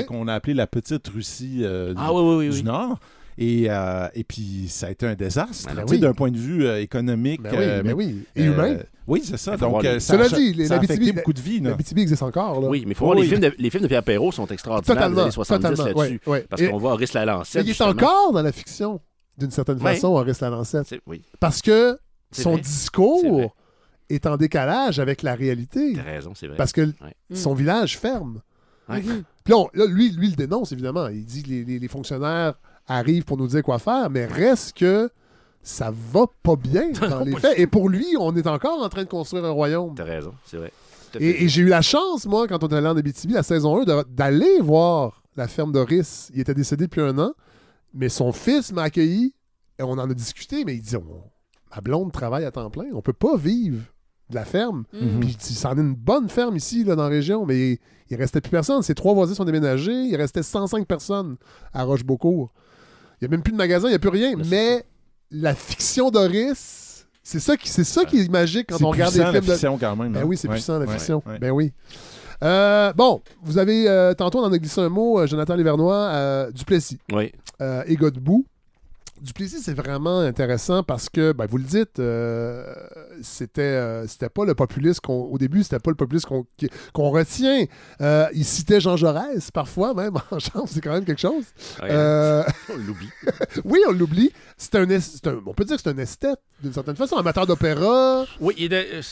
qui- qu'on a appelé la petite Russie euh, Ah du, oui, oui, oui. du oui. Nord. Et, euh, et puis, ça a été un désastre. Ben oui. d'un point de vue euh, économique. Ben oui, euh, ben oui. Et euh, humain. Oui, c'est ça. Donc, les- euh, ça, Cela dit, les- ça a affecté beaucoup de vies. là. La BTB existe encore. Là. Oui, mais il faut voir les, films de, les films de Pierre Perrault sont extraordinaires des Totalement. années 70 totalement. là-dessus. ouais, ouais. Parce qu'on voit Horace Lalancette. mais il est encore dans la fiction, d'une certaine Ouais. façon, Horace Lalancette. Parce que son vrai. discours est en décalage avec la réalité. t'as raison, c'est vrai. Parce que son village ferme. Ouais. Puis là, on- là, lui, lui, il dénonce, évidemment. Il dit que les, les- les fonctionnaires arrivent pour nous dire quoi faire, mais reste que ça va pas bien dans les faits. Et pour lui, on est encore en train de construire un royaume. T'as raison, c'est vrai. Et, et j'ai eu la chance, moi, quand on est allé en Abitibi, la saison 1, de- d'aller voir la ferme d'Oris. Il était décédé depuis un an, mais son fils m'a accueilli et on en a discuté, mais il dit On- Ma blonde travaille à temps plein, on peut pas vivre de la ferme. Mm. Puis c'en est une bonne ferme ici, là, dans la région, mais il, restait plus personne. Ses trois voisins sont déménagés, il restait 105 personnes à Rochebeaucourt. Il n'y a même plus de magasin, il n'y a plus rien. C'est mais la fiction d'Oris, c'est ça, qui, c'est ça qui est magique quand C'est on regarde des puissant, films la de. fiction, quand même. Ben hein. oui, c'est Ouais, puissant, la ouais, fiction. ouais. Ben oui. Euh, bon, vous avez, euh, tantôt, on en a glissé un mot, euh, Jonathan Lévernois, euh, Duplessis Oui. euh, et Godbout. Duplessis, c'est vraiment intéressant parce que, ben, vous le dites, euh, c'était, euh, c'était pas le populiste qu'on, au début, c'était pas le populiste qu'on, retient. Euh, il citait Jean Jaurès, parfois même, en chambre, c'est quand même quelque chose. Ouais, Euh, On l'oublie. oui, on l'oublie. C'est un, es- c'est un- on peut dire que c'est un esthète, d'une certaine façon, amateur d'opéra. Oui, il, est- euh,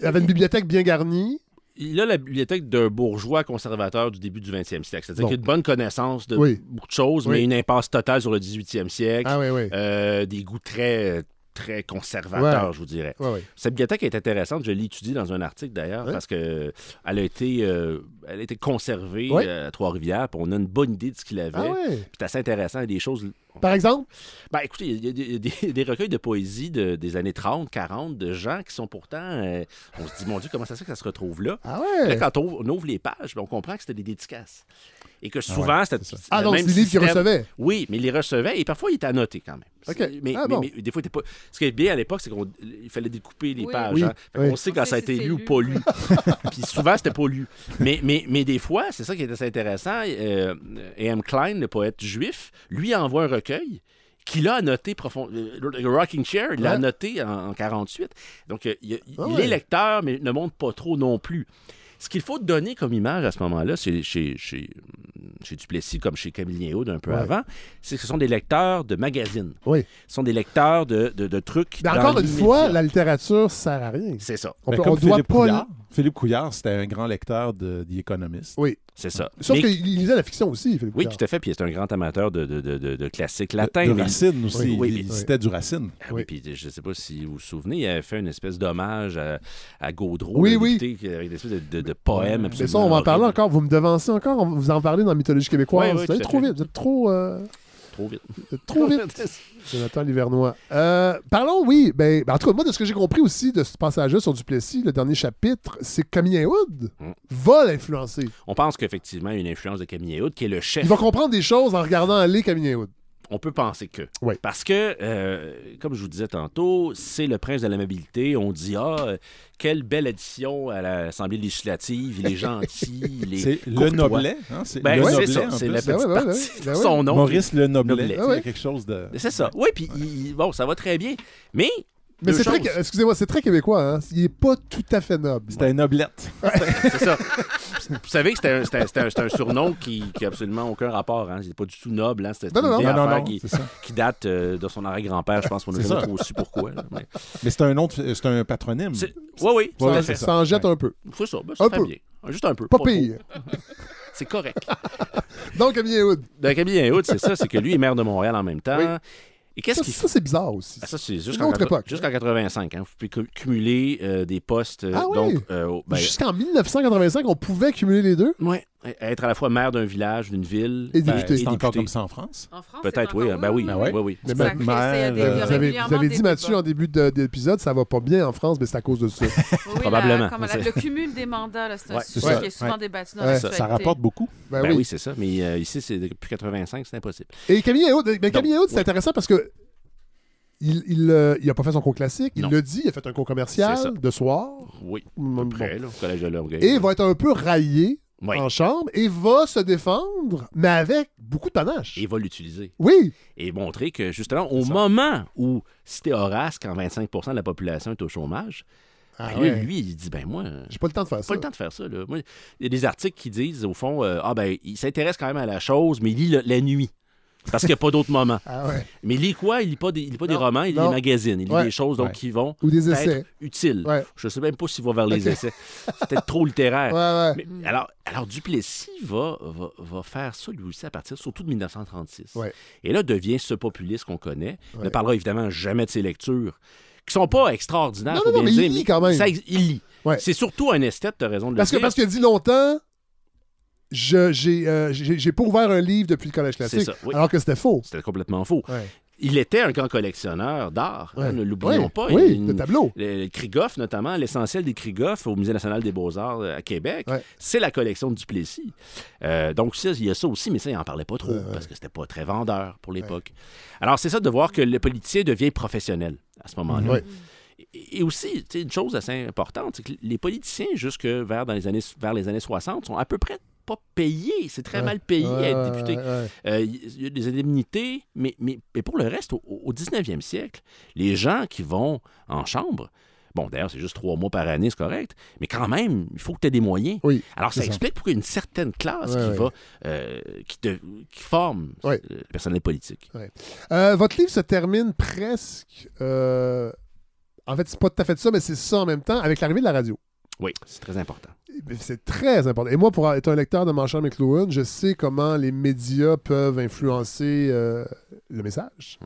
Il avait une bibliothèque bien garnie. Il a la bibliothèque d'un bourgeois conservateur du début du 20e siècle. C'est-à-dire Bon. qu'il a une bonne connaissance de Oui. beaucoup de choses, Oui. mais une impasse totale sur le 18e siècle. Ah oui, oui. Euh, des goûts très, très conservateurs, Ouais. je vous dirais. Ouais, ouais. Cette bibliothèque est intéressante. Je l'ai étudiée dans un article d'ailleurs parce que elle a été, euh, elle a été conservée euh, à Trois-Rivières. puis On a une bonne idée de ce qu'il avait. Ah C'est assez intéressant. Il y a des choses. Par exemple? Ben, écoutez, il y a, des- il y a des, des recueils de poésie de- des années 30, 40, de gens qui sont pourtant. euh, on se dit, mon Dieu, comment ça se fait que ça se retrouve là? Ah. Là, quand on, on ouvre les pages, ben, on comprend que c'était des dédicaces. Et que souvent, ouais, c'était. Ah même c'est des livres qu'il système. recevait. Oui, mais il les recevait et parfois il était annoté quand même. OK. C'est- Mais, Ah mais- bon. mais des fois, il était pas. Ce qui est bien à l'époque, c'est qu'il fallait découper les Oui. pages. Oui, hein. Oui. qu'on sait On quand ça a été lu ou pas lu. Puis souvent, c'était pas lu. Mais, mais, mais des fois, c'est ça qui est assez intéressant. Euh, A.M. Klein, le poète juif, lui envoie un recueil qu'il a annoté profond. euh, Rocking Chair, il l'a Ouais. annoté en, en 48. Donc, euh, il Ah il ouais. est lecteur, mais ne montre pas trop non plus. Ce qu'il faut donner comme image à ce moment-là, c'est chez, chez, chez Duplessis, comme chez Camille Houd un peu Ouais. avant, c'est que ce sont des lecteurs de magazines. Oui. Ce sont des lecteurs de, de, de trucs. Mais encore une fois, la littérature sert à rien. C'est ça. On, Ben, peut- comme on doit Philippe pas. Couillard. Philippe Couillard, c'était un grand lecteur de The Economist. Oui. C'est ça. Sauf Mais- qu'il lisait la fiction aussi, Philippe Oui, Couillard. tout à fait. Puis c'est un grand amateur de, de, de, de- de classiques latins. de mais- Racine aussi. Oui, oui, il mais- citait du Racine. Ah oui, puis je ne sais pas si vous vous souvenez, il avait fait une espèce d'hommage à, à Gaudreau. Oui, oui. Avec une espèce de, de, de poème Mais absolument ça, on va en parler encore. Vous me devancez encore. on- Vous en parlez dans la mythologie québécoise. Vous allez trop vite. Vous êtes trop, euh, Trop vite. trop vite. Jonathan Livernois. Euh, parlons, oui. Ben, ben, en tout cas, moi, de ce que j'ai compris aussi de ce passage-là sur Duplessis, le dernier chapitre, c'est que Camille Hood Mm. va l'influencer. On pense qu'effectivement, il y a une influence de Camille Hood, qui est le chef Il va comprendre des choses en regardant aller Camille Hood. On peut penser que. Oui. Parce que, euh, comme je vous disais tantôt, c'est le prince de l'amabilité. On dit, ah, euh, quelle belle addition à l'Assemblée législative. Il est gentil, il est. C'est le. Noblet. Hein? C'est Ben, le c'est Noblet, ça, c'est la petite ouais, ben partie ouais, ben de son nom. Maurice Le Noblet. Noblet. C'est Ah quelque chose de... C'est ça. Oui, puis bon, ça va très bien. Mais. Mais c'est très, excusez-moi, c'est très québécois. Hein? Il est pas tout à fait noble. C'était une noblette. C'est ça. Vous savez que c'était un, c'était un- c'était un- c'est un surnom qui n'a absolument aucun rapport. Hein. C'est pas du tout noble. Hein. C'était Non, non, une non. idée Non, non, non, qui, ça. qui date euh, de son arrière-grand-père. Je pense qu'on n'a C'est jamais ça. trop su pourquoi. là. Mais Mais c'est un autre, c'est un patronyme. Oui, oui, Ça, à ça, en jette un peu. C'est ça. Ben, ça Un peu. bien. Juste un peu. Pas trop. pire. C'est correct. Donc, Camille Hood. Donc, Camille Hood, c'est ça. C'est que lui est maire de Montréal en même temps. Oui. Et qu'est-ce Ça, ça, c'est bizarre aussi. Ah, ça, c'est jusqu'en autre quatre- époque. jusqu'en 85. Hein. Vous pouvez cu- cumuler euh, des postes. euh, Ah oui? donc, euh, ben, Jusqu'en 1985, on pouvait cumuler les deux? ouais, être à la fois maire d'un village, d'une ville. Et Ben, député. c'est encore comme ça en France? En France, Peut-être, oui. encore- Ben oui, Ben oui, oui. Mais Ça ma- crée- mère, c'est- il y a des- euh, il vous avez, vous avez dit, Mathieu, en début de- d'épisode, ça va pas bien en France, mais c'est à cause de ça. Oui, la- Probablement. comme la- le cumul des mandats, là, c'est un Ouais, sujet ça. qui est souvent Ouais. débattu dans Ouais. la Ça, ça rapporte beaucoup. Ben, Ben oui. oui, c'est ça. Mais euh, ici, c'est depuis 85, c'est impossible. Et Camille Hood, ben, c'est intéressant parce que il, il, euh, il a pas fait son cours classique, il l'a dit, il a fait un cours commercial de soir. Oui, Bon. à peu près, là, au collège de Longueuil. Et va être un peu raillé Oui. en chambre et va se défendre, mais avec beaucoup de panache. Et va l'utiliser. Oui, Et montrer que, justement, au ça. moment où c'était Horace, quand 25% de la population est au chômage, Ah ben ouais. lui, il dit ben moi, j'ai pas le temps de faire Pas ça. le temps de faire ça. Là. Moi, il y a des articles qui disent, au fond, euh, ah ben, il s'intéresse quand même à la chose, mais il lit le- la nuit. Parce qu'il n'y a pas d'autres moments. Ah ouais. Mais il lit quoi? Il lit pas des, il lit pas des romans, il lit non. des magazines, il lit Ouais. des choses donc, Ouais. qui vont Ou des être essais. utiles. Ouais. Je ne sais même pas s'il va vers les essais. C'est peut-être trop littéraire. Ouais, ouais. Mais, alors, alors, Duplessis va, va, va faire ça, lui aussi, à partir surtout de 1936. Ouais. Et là, devient ce populiste qu'on connaît. Il ne parlera évidemment jamais de ses lectures, qui sont pas extraordinaires, Non, faut non, non, bien mais le il dire, lit quand même. ça il lit. Ouais. C'est surtout un esthète, tu as raison de le Parce que dire. parce qu'il a dit longtemps, j'ai euh, j'ai j'ai pas ouvert un livre depuis le collège classique. ça, oui. Alors que c'était faux. C'était complètement faux. Ouais. Il était un grand collectionneur d'art, hein, Ouais. ne l'oublions Ouais. pas. Oui, Il- de tableaux. Le, le Krigoff, notamment, l'essentiel des Krigoff au Musée national des beaux-arts euh, à Québec, c'est la collection de Duplessis. Euh, donc, ça, il y a ça aussi, mais ça, il n'en parlait pas trop parce que c'était pas très vendeur pour l'époque. Alors, c'est ça de voir que le politicien devient professionnel à ce moment-là. Et aussi, une chose assez importante, c'est que les politiciens, jusque vers, dans les années, vers les années 60, sont à peu près pas payés. C'est très Ouais. mal payé Ouais, à être député. ouais. Euh, Il y a des indemnités, mais, mais, mais pour le reste, au, au 19e siècle, les gens qui vont en chambre, bon, d'ailleurs, c'est juste trois mois par année, c'est correct, mais quand même, il faut que tu aies des moyens. Oui. Alors, ça explique pourquoi il y a une certaine classe Ouais, qui ouais. va, euh, qui, te- qui forme Ouais. euh, le personnel politique. Euh, votre livre se termine presque. euh, En fait, c'est pas tout à fait ça, mais c'est ça en même temps, avec l'arrivée de la radio. Oui, c'est très important. C'est très important. Et moi, pour être un lecteur de Marshall McLuhan, je sais comment les médias peuvent influencer euh, le message.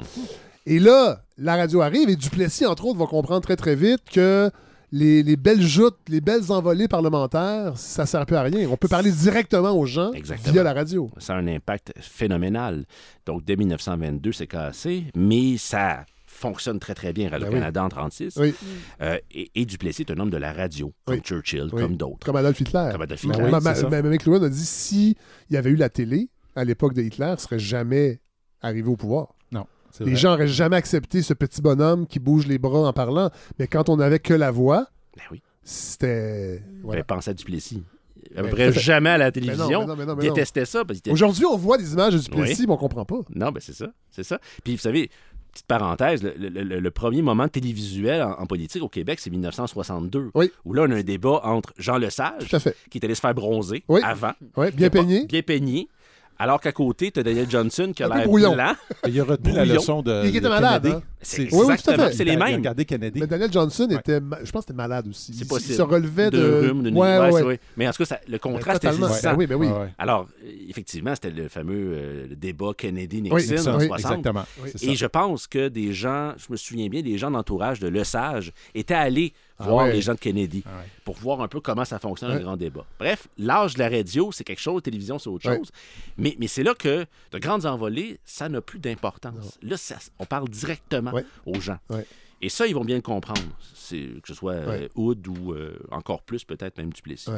Et là, la radio arrive et Duplessis, entre autres, va comprendre très très vite que les, les belles joutes, les belles envolées parlementaires, ça sert plus à rien. On peut parler directement aux gens Exactement. via la radio. Ça a un impact phénoménal. Donc, dès 1922, c'est cassé, mais ça fonctionne très, très bien. Radio-Canada en 36. Oui. Euh, et, et Duplessis est un homme de la radio, comme Oui. Churchill, Oui. comme d'autres. Comme Adolf Hitler. Comme Adolf Ma- Hitler. ma- oui, ma- c'est ça. ma- McLuhan a dit si il y avait eu la télé à l'époque de Hitler, il serait jamais arrivé au pouvoir. Non. Les vrai. gens n'auraient jamais accepté ce petit bonhomme qui bouge les bras en parlant. Mais quand on avait que la voix, Ben oui. c'était. voilà. Ben, pensez à Duplessis. À peu Ben, près à jamais à la télévision. mais non, mais non, mais non. détestait ça. Parce Aujourd'hui, on voit des images de Duplessis, Oui. mais on comprend pas. Non, ben c'est ça. C'est ça. Puis vous savez, petite parenthèse, le, le- le- le premier moment télévisuel en, en politique au Québec, c'est 1962. Oui. Où là, on a un débat entre Jean Lesage, qui est allé se faire bronzer Oui. avant. Qui bien pas- peigné. Bien peigné. Alors qu'à côté, tu as Daniel Johnson qui a l'air blanc. Il a retenu la leçon de, Il était de malade, Kennedy. hein? C'est C'est- Oui, oui, tout à exactement, fait. c'est les mêmes. regardé Kennedy. Mais Daniel Johnson Ouais. était, je pense, que c'était malade aussi. C'est Il- possible. Il se relevait de. de rhume, de nuit. Ouais. Mais en tout cas, ça- le contraste est totalement. saisissant. Ben oui, ben oui. Alors, euh, effectivement, c'était le fameux euh, le débat Kennedy-Nixon Oui, en Nixon, oui, 60. Exactement. Oui. C'est ça. Et je pense que des gens, je me souviens bien, des gens d'entourage de Lesage étaient allés Ah voir ouais. les gens de Kennedy Ah ouais. pour voir un peu comment ça fonctionne Ouais. un grand débat. Bref, l'âge de la radio, c'est quelque chose, la télévision, c'est autre chose. Mais, mais c'est là que de grandes envolées, ça n'a plus d'importance. Là, ça- on parle directement aux gens. Et ça, ils vont bien le comprendre. Que ce soit euh. Hood ou euh, encore plus, peut-être même Duplessis.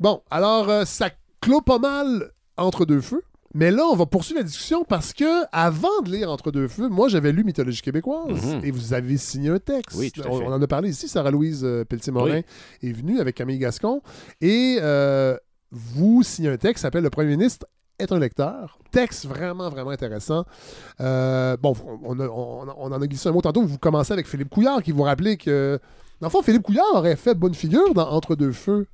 Bon, alors, euh, ça clôt pas mal entre deux feux. Mais là, on va poursuivre la discussion parce que, avant de lire Entre deux feux, moi, j'avais lu Mythologie québécoise Mhm. et vous avez signé un texte. Oui, tout à on, fait. on en a parlé ici. Sarah-Louise euh, Pelletier-Morin est venue avec Camille Gascon et euh, vous signez un texte qui s'appelle Le premier ministre est un lecteur. Texte vraiment, vraiment intéressant. Euh, bon, on, a- on- on en a glissé un mot tantôt. Vous commencez avec Philippe Couillard qui vous rappelait que, dans le fond, Philippe Couillard aurait fait bonne figure dans Entre deux feux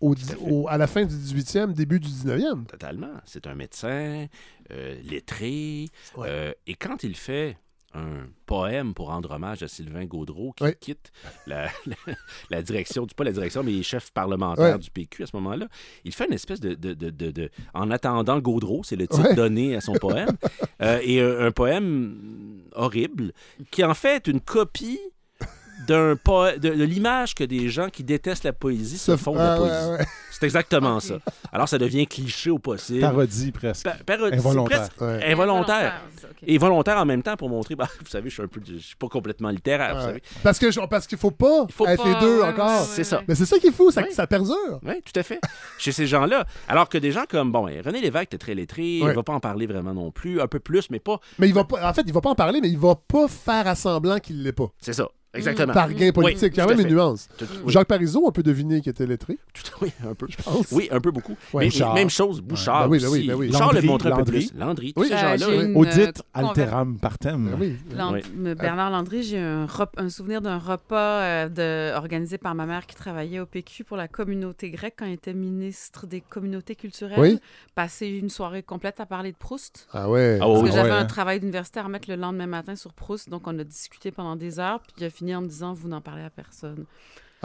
au, à fait. au- à la fin du 18e, début du 19e. Totalement. C'est un médecin, euh, lettré. Ouais. euh, et quand il fait un poème pour rendre hommage à Sylvain Gaudreau, qui Ouais. quitte la, la- la direction, du- pas la direction, mais chef parlementaire Ouais. du PQ à ce moment-là, il fait une espèce de... de- de- de- de- en attendant Gaudreau, c'est le titre Ouais. donné à son poème, euh, et un, un poème horrible, qui en fait est une copie d'un de, de l'image que des gens qui détestent la poésie se font de la Ah, ouais, poésie. ouais. C'est exactement ça. Alors, ça devient cliché au possible. Parodie presque. Pa- parodie, Involontaire. presque Ouais. Involontaire. Et volontaire en même temps pour montrer, bah, vous savez, je suis un peu, je suis pas complètement littéraire, vous savez. Parce que je- parce qu'il faut pas Il faut être pas, les deux ouais, encore. ouais, C'est ça. Mais c'est ça qui est fou, ça, Ouais. ça perdure. Oui, tout à fait. Chez ces gens-là. Alors que des gens comme, bon, ben, René Lévesque était très lettré, Ouais. il va pas en parler vraiment non plus, un peu plus, mais pas. Mais il va pas, en fait, il va pas en parler, mais il va pas faire à semblant qu'il l'est pas. C'est ça. Exactement. par gain politique. Oui, Il y a même une fait. nuance. Tout- oui. Jacques Parizeau, on peut deviner qu'il était lettré? Tout- oui, un peu. Je pense. Oui, un peu beaucoup. Ouais. Même chose, Bouchard Ben oui, ben oui, ben oui. Bouchard le montrait un peu Landry. plus. Landry, tous Oui. ces Euh, gens-là. Audit euh, alteram partem. Ben oui. Lan- Oui. me- Bernard Landry, j'ai un, rep- un souvenir d'un repas euh, de- organisé par ma mère qui travaillait au PQ pour la communauté grecque quand il était ministre des communautés culturelles. Oui. Passer une soirée complète à parler de Proust. Ah ouais. Ah oui, Parce que j'avais ouais, un hein. travail d'université à remettre le lendemain matin sur Proust, donc on a discuté pendant des heures, puis il a en me disant Vous n'en parlez à personne.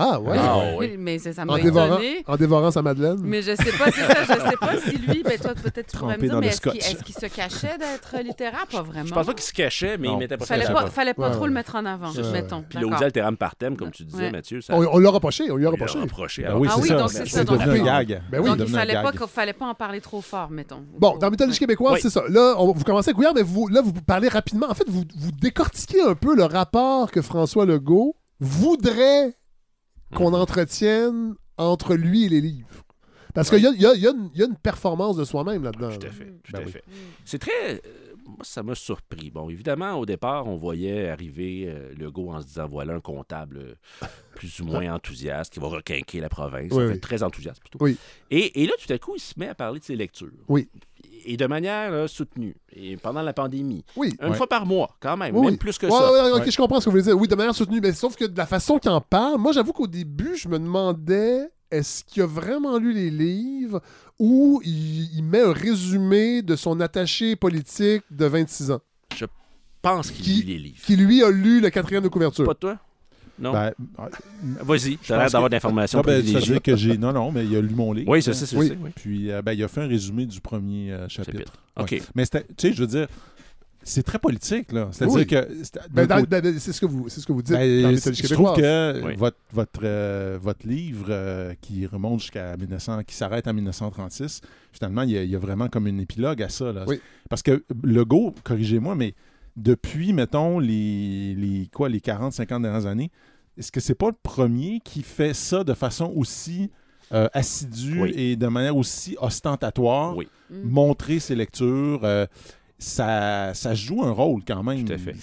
Ah ouais. Ah oui. Mais c'est- ça En m'a dévorant, étonné. en dévorant sa Madeleine. Mais je sais pas, c'est ça, je sais pas si lui, ben toi peut-être tu pourrais me dire, mais est-ce qu'il est-ce qu'il se cachait d'être littéraire? Pas vraiment. Je pense pas qu'il se cachait, mais Non. il mettait pas ça Fallait sur pas, la fallait pas Ouais, trop ouais. le mettre en avant, mettons. Puis D'accord. l'Audi Alteram Partem, comme tu disais, Ouais. Mathieu, ça On, on l'a reproché, on lui a reproché. reproché. Ben oui, Ah c'est oui, ça. donc c'est ça, C'est donc. Ben. C'est il fallait pas, fallait pas en parler trop fort, mettons. Bon, dans Mythologie québécoise, c'est ça. Là, vous commencez à courir, mais vous, là, vous parlez rapidement. En fait, vous décortiquez un peu le rapport que François Legault voudrait qu'on entretienne entre lui et les livres. Parce qu'il y a, il y a- il y a une- il y a une performance de soi-même là-dedans. Tout à là. fait. Tout Ben à oui. fait. C'est très. euh, moi, ça m'a surpris. Bon, évidemment, au départ, on voyait arriver euh, Legault en se disant voilà un comptable euh, plus ou moins enthousiaste qui va requinquer la province. Oui, en fait, oui. très enthousiaste plutôt. Oui. Et, et là, tout à coup, il se met à parler de ses lectures. Oui. Et de manière là, soutenue. Et pendant la pandémie. Oui. Une Ouais. fois par mois, quand même. Oui, même oui. plus que Ouais, ça. ok, je comprends ce que vous voulez dire. Oui, de manière soutenue. Mais sauf que de la façon qu'il en parle, moi, j'avoue qu'au début, je me demandais est-ce qu'il a vraiment lu les livres ou il, il met un résumé de son attaché politique de 26 ans, Je pense qu'il Qui- lit les livres. qui lui a lu le quatrième de couverture. Pas toi? Non? Ben, Vas-y, tu as l'air d'avoir que- non, ben, ça veut privilégiée. dire que j'ai. Non, non, mais il a lu mon livre. Oui, ça, c'est ça. Oui. Puis, euh, ben, il a fait un résumé du premier euh, chapitre. Chapitre. Ouais. OK. Mais tu sais, je veux dire, c'est très politique, là. C'est-à-dire Oui. que. c'est- Ben, ben, c'est ce que vous, c'est ce que vous dites ben, dans je trouve que Oui. votre, votre, euh, votre livre euh, qui remonte jusqu'à 1900, qui s'arrête en 1936, finalement, il y, a, il y a vraiment comme une épilogue à ça. Là. Oui. Parce que Legault, corrigez-moi, mais depuis, mettons, les, les, quoi, les 40, 50 dernières années, est-ce que c'est pas le premier qui fait ça de façon aussi euh, assidue Oui. et de manière aussi ostentatoire? Oui. Mm. Montrer ses lectures. euh, ça, ça joue un rôle quand même. Tout à fait.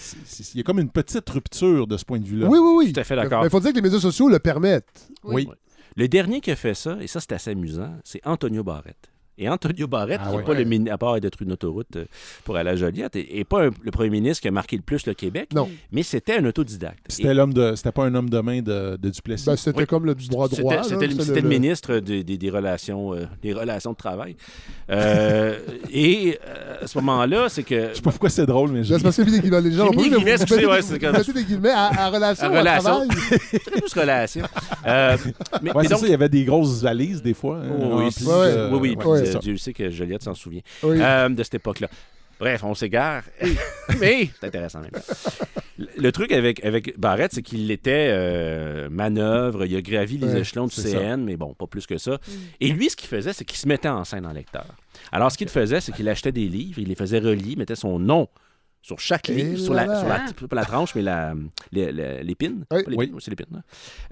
Il y a comme une petite rupture de ce point de vue-là. Oui, oui, oui. Tout à fait d'accord. Mais il faut dire que les médias sociaux le permettent. Oui. Le dernier qui a fait ça, et ça c'est assez amusant, c'est Antonio Barrette. Et Antonio Barrette, Ah qui n'est ouais. pas le mini- à part d'être une autoroute euh, pour aller à Joliette, et, et pas un- le premier ministre qui a marqué le plus le Québec, Non. mais c'était un autodidacte. C'était Et- l'homme de. C'était pas un homme de main de, de Duplessis. Ben, c'était Oui. comme le droit droit. C'était- le, c'est c'était le ministre des, des- des relations, euh, des relations de travail. Euh, et euh, à ce moment-là, c'est que Je sais pas pourquoi c'est drôle, mais je. Là, C'est parce que les guillemets, les gens J'ai ont mis des guillemets, excusez, ouais, c'est comme- des guillemets à, à relation, À travail. très plus relation. Mais, donc, ça, il y avait des grosses valises des fois. hein, oui, oui, oui, ça. Dieu sait que Joliette s'en souvient Oui. euh, de cette époque-là. Bref, on s'égare. Mais c'est intéressant même. Le, le truc avec, avec Barrette, c'est qu'il était euh, manœuvre, il a gravi les Ouais, échelons du ça. CN, mais bon, pas plus que ça. Et lui, ce qu'il faisait, c'est qu'il se mettait en scène en lecteur. Alors, ce qu'il faisait, c'est qu'il achetait des livres, il les faisait relier, mettait son nom sur chaque livre, sur la, voilà. sur la- pas la tranche, mais la, l'épine. Oui. Pas l'épine, oui, c'est l'épine.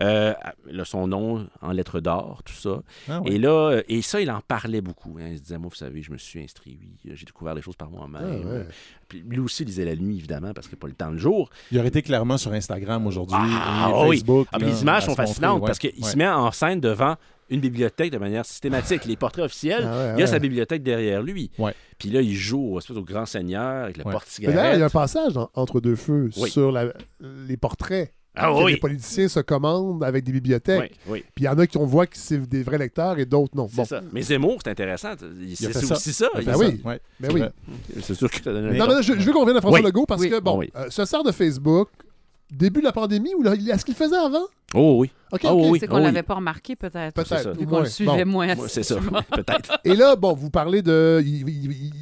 Euh, là, son nom en lettres d'or, tout ça. Ah. Et là, euh, et ça, il en parlait beaucoup. hein. Il se disait, moi, vous savez, je me suis inscrit, oui, j'ai découvert des choses par moi-même. Ah, ouais. Puis lui aussi il lisait la nuit, évidemment, parce qu'il n'a pas le temps le jour. Il aurait été clairement sur Instagram aujourd'hui. Ah, et oui. Facebook. Ah, là, les images sont fascinantes ouais, parce qu'il ouais. se met en scène devant une bibliothèque de manière systématique. Les portraits officiels, Ah ouais, il y a ouais. sa bibliothèque derrière lui. Ouais. Puis là, il joue au, espèce au grand seigneur avec le d'ailleurs, il y a un porte-cigarette. passage dans Entre deux feux Oui. sur la- les portraits Ah que oui. les politiciens se commandent avec des bibliothèques. Oui, oui. Puis il y en a qui on voit que c'est des vrais lecteurs et d'autres non. C'est Bon. ça. Mais Zemmour, c'est intéressant. C'est fait c'est ça. aussi ça. Ben ça, oui. ouais, Ben c'est oui. C'est sûr que ça donne Non, mais là, je, je veux qu'on revienne à François Oui. Legault parce Oui. que, bon, Oui. euh, se sert de Facebook, début de la pandémie, ou là, est-ce qu'il faisait avant? Oh oui. OK, Ah OK. oui. C'est qu'on Oh oui. l'avait pas remarqué, peut-être. Peut-être. Ou qu'on le suivait Bon. moins. C'est ça, peut-être. Et là, bon, vous parlez de. Il, il- il-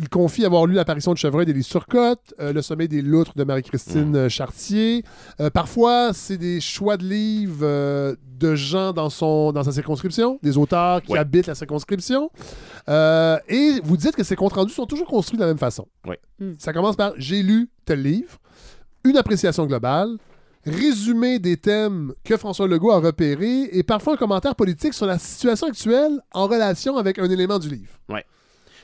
il confie avoir lu l'apparition de Chevreuil et des Surcotes, euh, Le sommet des loutres de Marie-Christine Mm. euh, Chartier. Euh, parfois, c'est des choix de livres euh, de gens dans, son, dans sa circonscription, des auteurs qui Ouais. habitent la circonscription. Euh, et vous dites que ces comptes rendus sont toujours construits de la même façon. Ouais. Mm. Ça commence par J'ai lu tel livre, une appréciation globale, résumé des thèmes que François Legault a repérés et parfois un commentaire politique sur la situation actuelle en relation avec un élément du livre.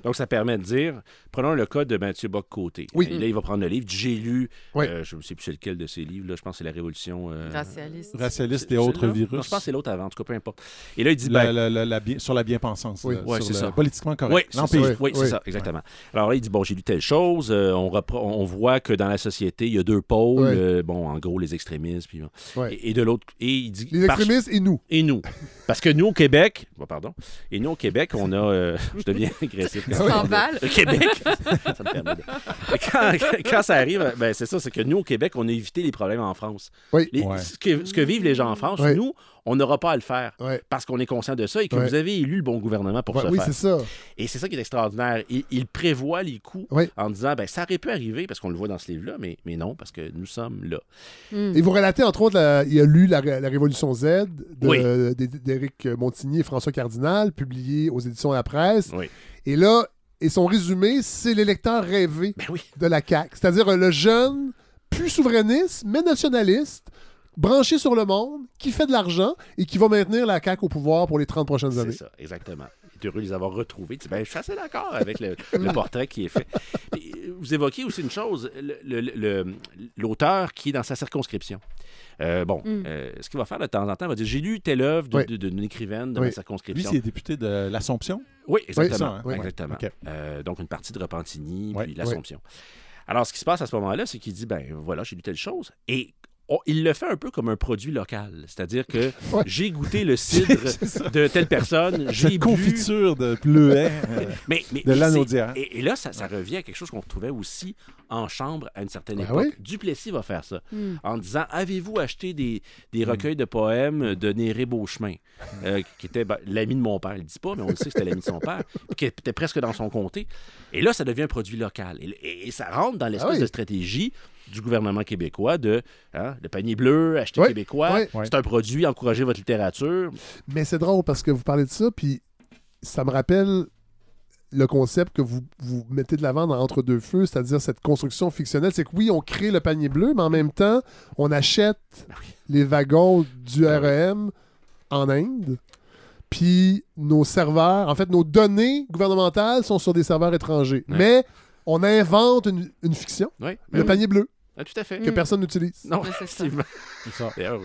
Donc, ça permet de dire, prenons le cas de Mathieu Bock-Côté. Oui. Et là, il va prendre le livre. J'ai lu, Oui. euh, je ne sais plus c'est lequel de ces livres, là, je pense que c'est La Révolution. euh, Racialiste. Racialiste et autres virus. Non, je pense que c'est l'autre avant, en tout cas, peu importe. Et là, il dit, La- ben, la- la- la bien- sur la bien-pensance. Oui. Ouais, c'est ça. Politiquement Oui, correct. c'est ça, L'Empire. oui, c'est Oui. ça, exactement. Alors là, il dit bon, j'ai lu telle chose, euh, on, repre- on voit que dans la société, il y a deux pôles, euh, bon, en gros, les extrémistes, puis, et, et de l'autre, et il dit Les par- extrémistes et nous. et nous. Parce que nous, au Québec, bon, pardon, et nous, au Québec, on a. euh, je deviens agressif. Tu t'emballes. Au Québec, ça me permet de- Mais Quand, quand ça arrive, ben, c'est ça, c'est que nous, au Québec, on a évité les problèmes en France. Oui. Les- Ouais. ce, que, ce que vivent les gens en France, Ouais. nous, on n'aura pas à le faire. Ouais. Parce qu'on est conscient de ça et que Ouais. vous avez élu le bon gouvernement pour Ouais, ce oui, faire. c'est ça. Et c'est ça qui est extraordinaire. Il, il prévoit les coups Oui. en disant ben, ça aurait pu arriver parce qu'on le voit dans ce livre-là, mais, mais non, parce que nous sommes là. Et vous relatez, entre autres, la- il a lu La, Ré- La Révolution Z Oui. d'Éric Montigny et François Cardinal, publié aux éditions La Presse. Oui. Et là, et son résumé, c'est l'électeur rêvé Ben oui. de la CAQ. C'est-à-dire le jeune, plus souverainiste, mais nationaliste, branché sur le monde, qui fait de l'argent et qui va maintenir la CAQ au pouvoir pour les 30 prochaines C'est années. ça, exactement. Il est heureux de les avoir retrouvés. Ben, je suis assez d'accord avec le, le portrait qui est fait. Euh, vous évoquez aussi une chose, le- le- le- l'auteur qui est dans sa circonscription. Euh, bon, Mm. euh, ce qu'il va faire de temps en temps, il va dire J'ai lu telle œuvre de- Oui. de- d'une écrivaine de Oui. ma Lui, circonscription. c'est député de l'Assomption? Oui, Oui, exactement. ça, hein? Oui. exactement. Euh, donc, une partie de Repentigny, Oui. puis l'Assomption. Alors, ce qui se passe à ce moment-là, c'est qu'il dit ben voilà, j'ai lu telle chose. Et on- il le fait un peu comme un produit local. C'est-à-dire que Ouais. j'ai goûté le cidre de telle personne, j'ai Cette bu. confiture de bleuet euh, Mais, mais- de c'est- Et, et là, ça, ça revient à quelque chose qu'on retrouvait aussi en chambre à une certaine Ah époque. oui? Duplessis va faire ça Hmm. en disant Avez-vous acheté des, des recueils de poèmes de Néré Beauchemin, euh, qui était ben, l'ami de mon père? Il ne dit pas, mais on le sait que c'était l'ami de son père, qui était presque dans son comté. Et là, ça devient un produit local. Et, et- et ça rentre dans l'espèce Ah oui. de stratégie du gouvernement québécois de hein, le panier bleu, acheter Oui, québécois, oui. C'est un produit, encourager votre littérature. Mais c'est drôle parce que vous parlez de ça, puis ça me rappelle le concept que vous, vous mettez de l'avant dans Entre deux feux, c'est-à-dire cette construction fictionnelle. C'est que oui, on crée le panier bleu, mais en même temps, on achète les wagons du Ben oui. REM en Inde. Puis nos serveurs, en fait, nos données gouvernementales sont sur des serveurs étrangers. Ouais. Mais on invente une, une fiction, Oui, le panier bleu, Ah, tout à fait. que Mm. personne n'utilise. Non, c'est ça. effectivement. C'est ça. D'ailleurs,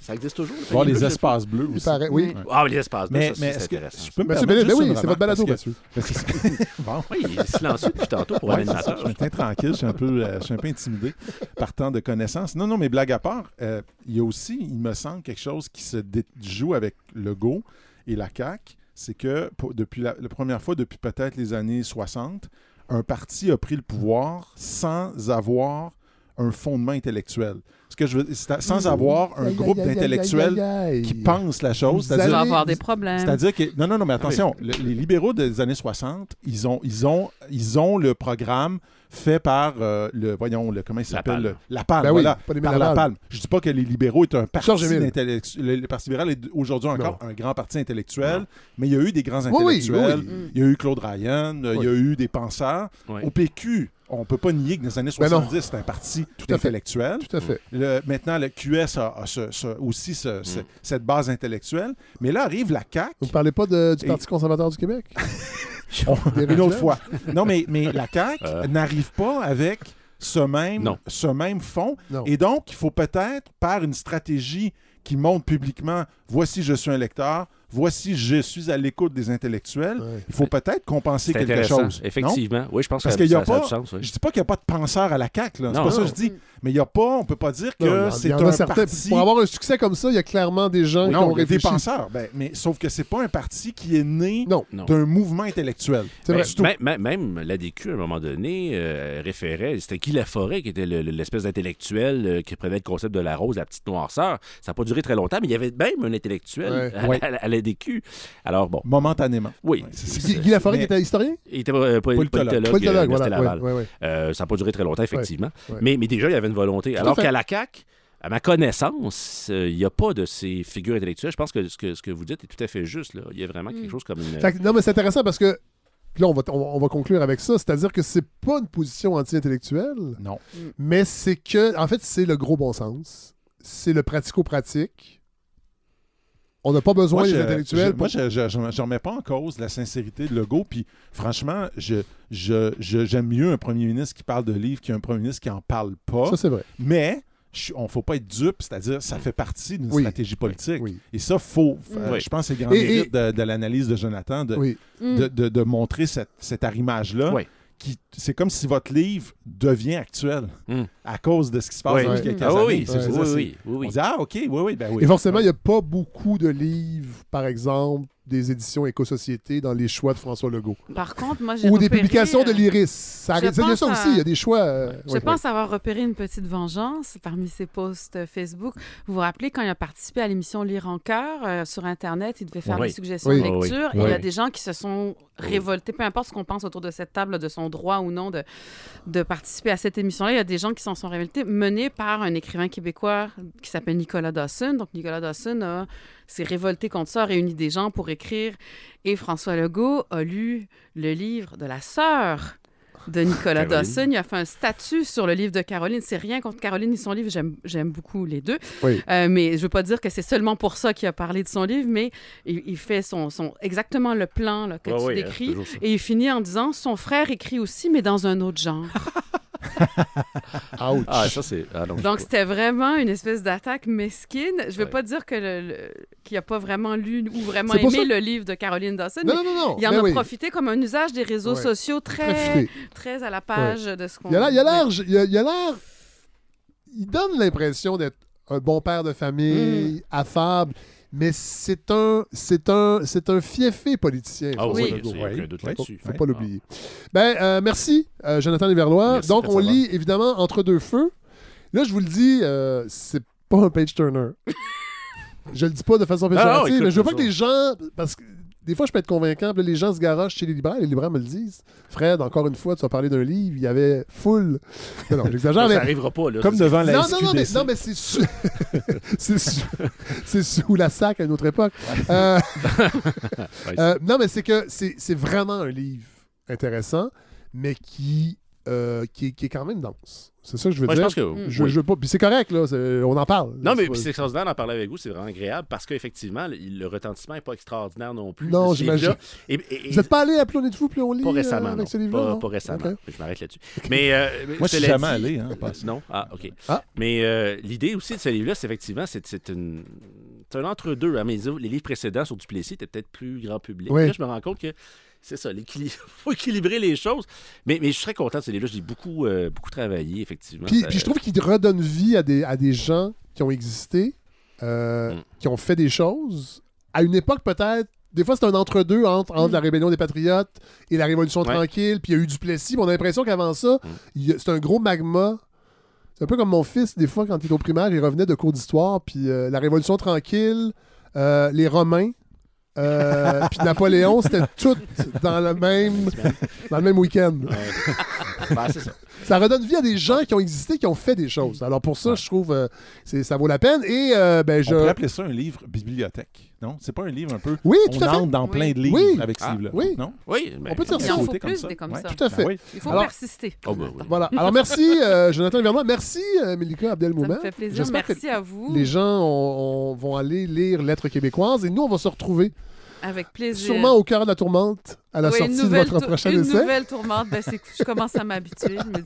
ça existe toujours. le Voir les bleu, espaces bleus Il aussi. paraît, oui. Ouais. Ah, mais les espaces bleus, Mais, ça, mais c'est est-ce que intéressant. je peux me Monsieur permettre Bellé, ben juste oui, une c'est votre balado, remarque, Mathieu. parce que- parce que- bon. Oui, il est silencieux depuis tantôt pour Ouais, c'est ça. Je me tiens tranquille, je suis un peu, euh, je suis un peu intimidé par tant de connaissances. Non, non, mais blague à part, euh, il y a aussi, il me semble, quelque chose qui se dé- joue avec le Go et la CAQ. C'est que pour- depuis la, la première fois, depuis peut-être les années 60, un parti a pris le pouvoir sans avoir un fondement intellectuel. Ce que je veux, sans avoir un groupe d'intellectuels qui pensent la chose. C'est-à-dire avoir des problèmes. c'est-à-dire que non non non mais attention, le- les libéraux des années 60, ils ont ils ont ils ont le programme fait par euh, le voyons le comment il s'appelle la Palme Ben oui, voilà pas les par la. Palme. Je dis pas que les libéraux est un parti d'intellectuels. Le, le Parti libéral est aujourd'hui encore un grand parti intellectuel, mais il y a eu des grands intellectuels. oui, oui. Il y a eu Claude Ryan, il y a eu des penseurs. Oui. Au PQ, on peut pas nier que dans les années Ben non. 70, c'est un parti Tout à fait. intellectuel. Tout à fait. Le- maintenant, le QS a, a ce- ce- aussi ce- ce- cette base intellectuelle. Mais là arrive la CAQ. Vous ne parlez pas de- du Et- Parti conservateur du Québec? Une autre fois. Non, mais, mais la CAQ Euh. n'arrive pas avec ce même, Non. ce même fond. Non. Et donc, il faut peut-être, par une stratégie qui montre publiquement voici, je suis un lecteur, voici, je suis à l'écoute des intellectuels, Ouais. il faut peut-être compenser quelque chose. non? Effectivement. Oui, je pense Parce que qu'il y a ça, ça pas. du sens. oui. Je dis pas qu'il n'y a pas de penseurs à la CAQ, là. C'est Non, pas ça non. que je dis. Mais il y a pas, on peut pas dire que c'est un certains- parti. Pour avoir un succès comme ça, il y a clairement des gens qui non, ont il y a des penseurs. Ben, mais sauf que c'est pas un parti qui est né d'un mouvement intellectuel. C'est Ben, vrai. tout. même, l'ADQ, à un moment donné, euh, référait, c'était Guy Laforêt qui était le- le- l'espèce d'intellectuel euh, qui prenait le concept de la rose, la petite noirceur. Ça n'a pas duré très longtemps, mais il y avait même un intellectuel Ouais. à, Ouais. à- à l'ADQ. Alors bon, Momentanément. oui. Ouais, c'est- Guy, Guy Laforêt Mais- qui était historien? Il était euh, pas- Politologue. politologue, Politologue, euh, mais voilà. c'était Laval. Ouais, ouais, ouais. Euh, ça n'a pas duré très longtemps, effectivement. ouais. Mais, mais déjà, il y avait une volonté. Alors qu'à la CAQ, à ma connaissance, euh, il n'y a pas de ces figures intellectuelles. Je pense que ce, que ce que vous dites est tout à fait juste. Là. Il y a vraiment quelque Mm. chose comme une... Que- non, mais c'est intéressant parce que puis là, on va, on, va- on va conclure avec ça. C'est-à-dire que c'est pas une position anti-intellectuelle, Non. mais c'est que, en fait, c'est le gros bon sens. C'est le pratico-pratique. On n'a pas besoin Moi, des je- intellectuels. je- moi, je ne remets pas en cause la sincérité de Legault. Puis, franchement, je, je, je- j'aime mieux un premier ministre qui parle de livres qu'un premier ministre qui en parle pas. Ça, c'est vrai. Mais on ne faut pas être dupe, c'est-à-dire ça fait partie d'une Oui. stratégie politique. Oui. Et ça, faut, euh, Oui. je pense que c'est grand Et- mérite de, de l'analyse de Jonathan de, Oui. De, de- de montrer cette, cet arrimage-là. Qui, c'est comme si votre livre devient actuel Mm. à cause de ce qui se passe Oui. depuis quelques Ah oui, années. oui, oui, oui. On dit, ah, OK, oui, oui, ben oui. Et forcément, il n'y a pas beaucoup de livres, par exemple, des éditions éco-société dans les choix de François Legault. Par contre, moi, j'ai Ou des publications de euh, l'Iris. Ça, ça aussi, il y a des choix. euh, Je oui, pense avoir repéré une petite vengeance parmi ses posts Facebook. Vous vous rappelez quand il a participé à l'émission Lire en cœur euh, sur Internet, il devait faire Oui. des suggestions Oui. de oui. lecture et il y a des gens qui se sont révoltés, peu importe ce qu'on pense autour de cette table, de son droit ou non de, de participer à cette émission-là. Il y a des gens qui s'en sont révoltés, menés par un écrivain québécois qui s'appelle Nicolas Dawson. Donc Nicolas Dawson a- s'est révolté contre ça, réuni des gens pour écrire. Et François Legault a lu le livre de la sœur de Nicolas Caroline. Dawson. Il a fait un statut sur le livre de Caroline. C'est rien contre Caroline ni son livre. J'aime, beaucoup les deux. Oui. Euh, mais je veux pas dire que c'est seulement pour ça qu'il a parlé de son livre, mais il, il fait son, son, exactement le plan là, que tu hein, décris. et il finit en disant son frère écrit aussi, mais dans un autre genre. Ouch. Ah, ça, c'est. Ah, non, Donc c'était vraiment une espèce d'attaque mesquine. Je veux Ouais. pas dire que le, le- qu'il a pas vraiment lu ou vraiment aimé ça- le livre de Caroline Dawson. non, mais non, non, non. il en mais a oui. profité comme un usage des réseaux Ouais. sociaux Très très, à la page de ce qu'on. Il a l'air- il a l'air. Il a il a l'air. Il donne l'impression d'être un bon père de Mm. famille, affable, mais c'est un, c'est un, c'est un fiefé politicien. Ah oui, il n'y a aucun doute Faut- là-dessus. Faut pas l'oublier. Ben, euh, merci, euh, Jonathan Léverlois. Merci, Donc, on lit évidemment Entre deux feux. Là, je vous le dis, euh, c'est pas un page turner. je le dis pas de façon péjorative, mais je veux pas que les gens. Parce que des fois, je peux être convaincant, puis là, les gens se garochent chez les libraires, les libraires me le disent. Fred, encore une fois, tu as parlé d'un livre, il y avait full. Non, non, j'exagère, Ça mais. n'arrivera pas, là. Comme C'est- devant la Non, non, non, mais, non, mais c'est sous... c'est sous... c'est sous la sac à une autre époque. Euh, euh, non, mais c'est que c'est c'est vraiment un livre intéressant, mais qui, euh, qui, est- qui est quand même dense. C'est ça que je veux Moi, je dire. pense que. Je, oui. je veux pas. Puis c'est correct, là. On en parle. Non, mais C'est puis c'est pas- extraordinaire d'en parler avec vous, c'est vraiment agréable parce qu'effectivement, le, le retentissement n'est pas extraordinaire non plus. Non, j'imagine. livre-là. Et- et- et- Vous n'êtes pas allé à Planète-Fou, puis on lit Pas euh, récemment, avec non. ce livre-là? Pas, non? pas récemment. Je m'arrête là-dessus. Mais, euh, Moi, je suis jamais dit- allé, hein. Non? Ah, OK. Ah. Mais euh, l'idée aussi de ce livre-là, c'est effectivement, c'est une... c'est un entre-deux. hein. Mais les livres précédents sur Duplessis étaient peut-être plus grand public. Oui. Là, je me rends compte que c'est ça, il faut équilibrer les choses. Mais, mais je suis très content de ce livre-là. J'ai beaucoup, euh, beaucoup travaillé, effectivement. Puis, Ça- puis je trouve qu'il redonne vie à des, à des gens qui ont existé, euh, Mm. qui ont fait des choses, à une époque peut-être. Des fois, c'est un entre-deux entre, entre Mm. la rébellion des Patriotes et la Révolution Ouais. tranquille, puis il y a eu Duplessis. puis On a l'impression qu'avant ça, Mm. c'est un gros magma. C'est un peu comme mon fils, des fois, quand il était au primaire, il revenait de cours d'histoire, puis euh, la Révolution tranquille, euh, les Romains, euh, puis Napoléon, c'était tout dans le même, dans le même week-end. Ouais. Ben, ça. Ça redonne vie à des gens qui ont existé, qui ont fait des choses. Alors pour ça, je trouve euh, c'est ça vaut la peine. Et euh, ben On je. pourrait appeler ça un livre bibliothèque, non? C'est pas un livre un peu... Oui, On tout à fait. entre dans Oui. plein de livres Oui. avec ce Ah, livre-là, oui. non? Oui, mais- On peut dire Il ça. en faut Côté comme plus ça. des comme Ouais. ça. Tout à fait. Ben oui. Il faut Alors- persister. Oh, ben oui. Voilà. Alors merci euh, Jonathan Vernois, merci euh, Melika Ça Abdelmoumen. me fait plaisir. J'espère que Merci à vous. Les gens ont- ont- vont aller lire Lettres québécoises et nous on va se retrouver Avec plaisir. sûrement au cœur de la tourmente à la Oui, sortie une de votre prochain une essai. nouvelle tourmente, ben, c'est- je commence à m'habituer. Je, me dis,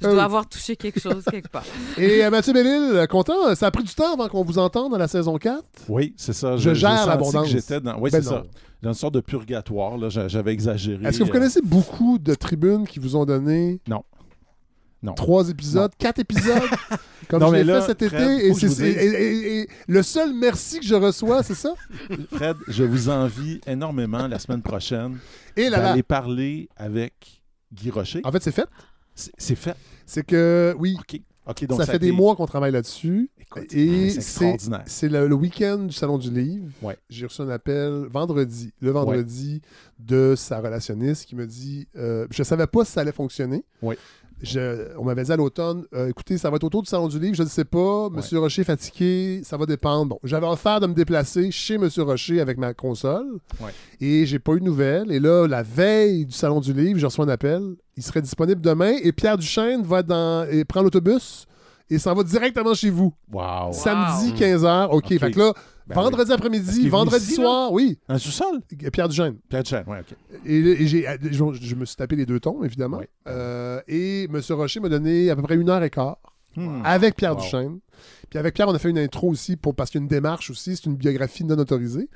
je dois oui. avoir touché quelque chose quelque part. Et euh, Mathieu Bellil, euh, content, ça a pris du temps avant qu'on vous entende dans la saison 4. Oui, c'est ça. Je j'ai gère l'abondance. que J'étais dans... Oui, Ben c'est ça. Dans une sorte de purgatoire, j'avais exagéré. Est-ce que vous euh, connaissez beaucoup de tribunes qui vous ont donné Non. Non. trois épisodes, quatre épisodes, comme Non, je l'ai fait cet été. Et, dise- le seul merci que je reçois, c'est ça? Fred, je vous envie énormément la semaine prochaine d'aller parler avec Guy Rocher. En fait, c'est fait. C'est fait. C'est que, oui, OK. Donc ça fait des mois qu'on travaille là-dessus. Et c'est c'est extraordinaire. c'est le, le week-end du Salon du Livre. Ouais. J'ai reçu un appel vendredi, le vendredi, de sa relationniste qui me dit euh, Je savais pas si ça allait fonctionner. Ouais. Je- on m'avait dit à l'automne euh, écoutez, ça va être autour du Salon du Livre, je ne sais pas. Monsieur Rocher est fatigué, ça va dépendre. Bon, j'avais offert de me déplacer chez Monsieur Rocher avec ma console. Ouais. Et j'ai pas eu de nouvelles. Et là, la veille du Salon du Livre, je reçois un appel. Il serait disponible demain. Et Pierre Duchesne va dans et prend l'autobus et s'en va directement chez vous. Wow. Samedi, 15h. OK. OK. Fait que là, Ben vendredi oui. Après-midi, vendredi ici, soir, oui. Le sous-sol? Pierre Duchesne. Pierre Duchesne, ouais, OK. Et, et j'ai, je, je me suis tapé les deux tons, évidemment. Oui. Euh, et M. Rocher m'a donné à peu près une heure et quart Hmm. avec Pierre Wow. Duchesne. Puis avec Pierre, on a fait une intro aussi pour, parce qu'il y a une démarche aussi. C'est une biographie non autorisée.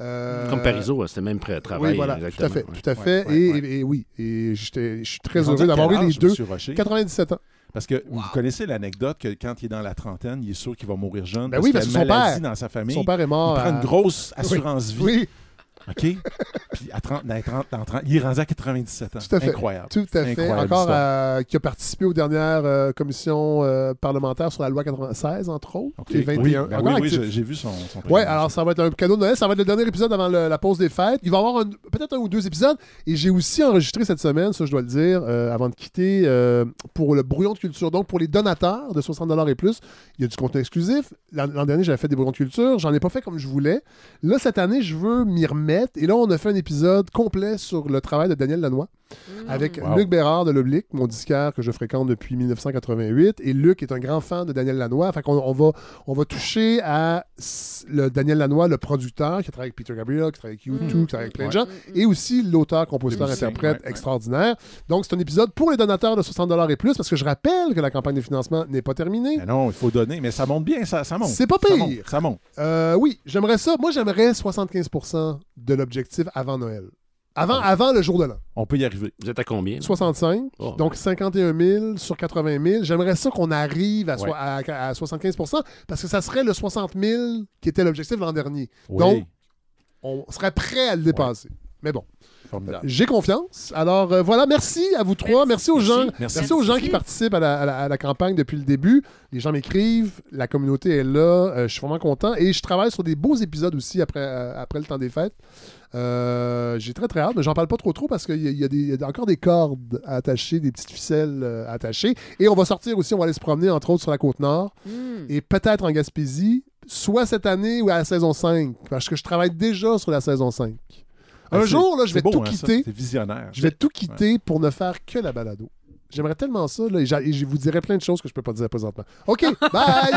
Euh, Comme Parizeau, c'était même prêt à travailler. Oui, voilà, tout à fait. Tout à fait. ouais, et, ouais. et- et oui, et j'étais- je suis très heureux d'avoir eu les deux. Rocher? 97 ans. Parce que vous connaissez l'anecdote que quand il est dans la trentaine, il est sûr qu'il va mourir jeune. Ben parce oui, qu'il y a parce une que son maladie père- dans sa famille. Son père est mort. il prend à- une grosse assurance vie. Oui, OK? Puis à 30, dans les 30, dans 30, il est rendu à 97 ans. Tout à fait. Incroyable. tout à fait. Incroyable Encore euh, qui a participé aux dernières euh, commissions euh, parlementaires sur la loi 96, entre autres, OK. et 21. Oui, ben Encore oui, oui, j'ai- vu son, son prénom. alors ça va être un cadeau de Noël. Ça va être le dernier épisode avant le- la pause des fêtes. Il va y avoir peut-être un ou deux épisodes. Et j'ai aussi enregistré cette semaine, ça je dois le dire, euh, avant de quitter, pour le brouillon de culture. Donc pour les donateurs de 60 et plus, il y a du contenu exclusif. L'an l'an dernier, j'avais fait des brouillons de culture. J'en ai pas fait comme je voulais. Là, cette année, je veux m'y remettre. Et là, on a fait un épisode complet sur le travail de Daniel Lanois avec Wow. Luc Bérard de l'Oblique, mon disquaire que je fréquente depuis 1988. Et Luc est un grand fan de Daniel Lanois. Fait qu'on on va, on va toucher à le Daniel Lanois, le producteur, qui a travaillé avec Peter Gabriel, qui travaille avec U2, qui travaille avec plein de gens, et aussi l'auteur, compositeur, interprète ouais, ouais. extraordinaire. Donc, c'est un épisode pour les donateurs de 60 et plus, parce que je rappelle que la campagne de financement n'est pas terminée. Ben non, il faut donner, mais ça monte bien, ça, ça monte. C'est pas Ça pire. monte, Ça monte. Euh, oui, j'aimerais ça. Moi, j'aimerais 75 de l'objectif avant Noël. Avant, avant le jour de l'an. On peut y arriver. Vous êtes à combien? là? 65, Oh. donc 51 000 sur 80 000. J'aimerais ça qu'on arrive à, so- Ouais. à- à 75% parce que ça serait le 60 000 qui était l'objectif l'an dernier. Oui. Donc, on serait prêt à le dépasser. Mais bon, Formidable. j'ai confiance. Alors euh, voilà, merci à vous trois. Merci, aux gens. Merci. Merci. aux gens qui participent à la, à la- à la campagne depuis le début. Les gens m'écrivent, la communauté est là. euh, je suis vraiment content. Et je travaille sur des beaux épisodes aussi après, euh, après le temps des fêtes. Euh, j'ai très très hâte, mais j'en parle pas trop trop parce qu'il y, a- y y encore des cordes à attacher, des petites ficelles euh, à attacher. Et on va sortir aussi, on va aller se promener entre autres sur la côte nord Mm. et peut-être en Gaspésie, soit cette année ou à la saison 5, parce que je travaille déjà sur la saison 5. Ah, Un jour, là, je vais beau, tout hein, ça. quitter. C'est visionnaire. Je vais tout quitter pour ne faire que la balado. J'aimerais tellement ça, là, et et je vous dirai plein de choses que je peux pas dire présentement. OK, bye!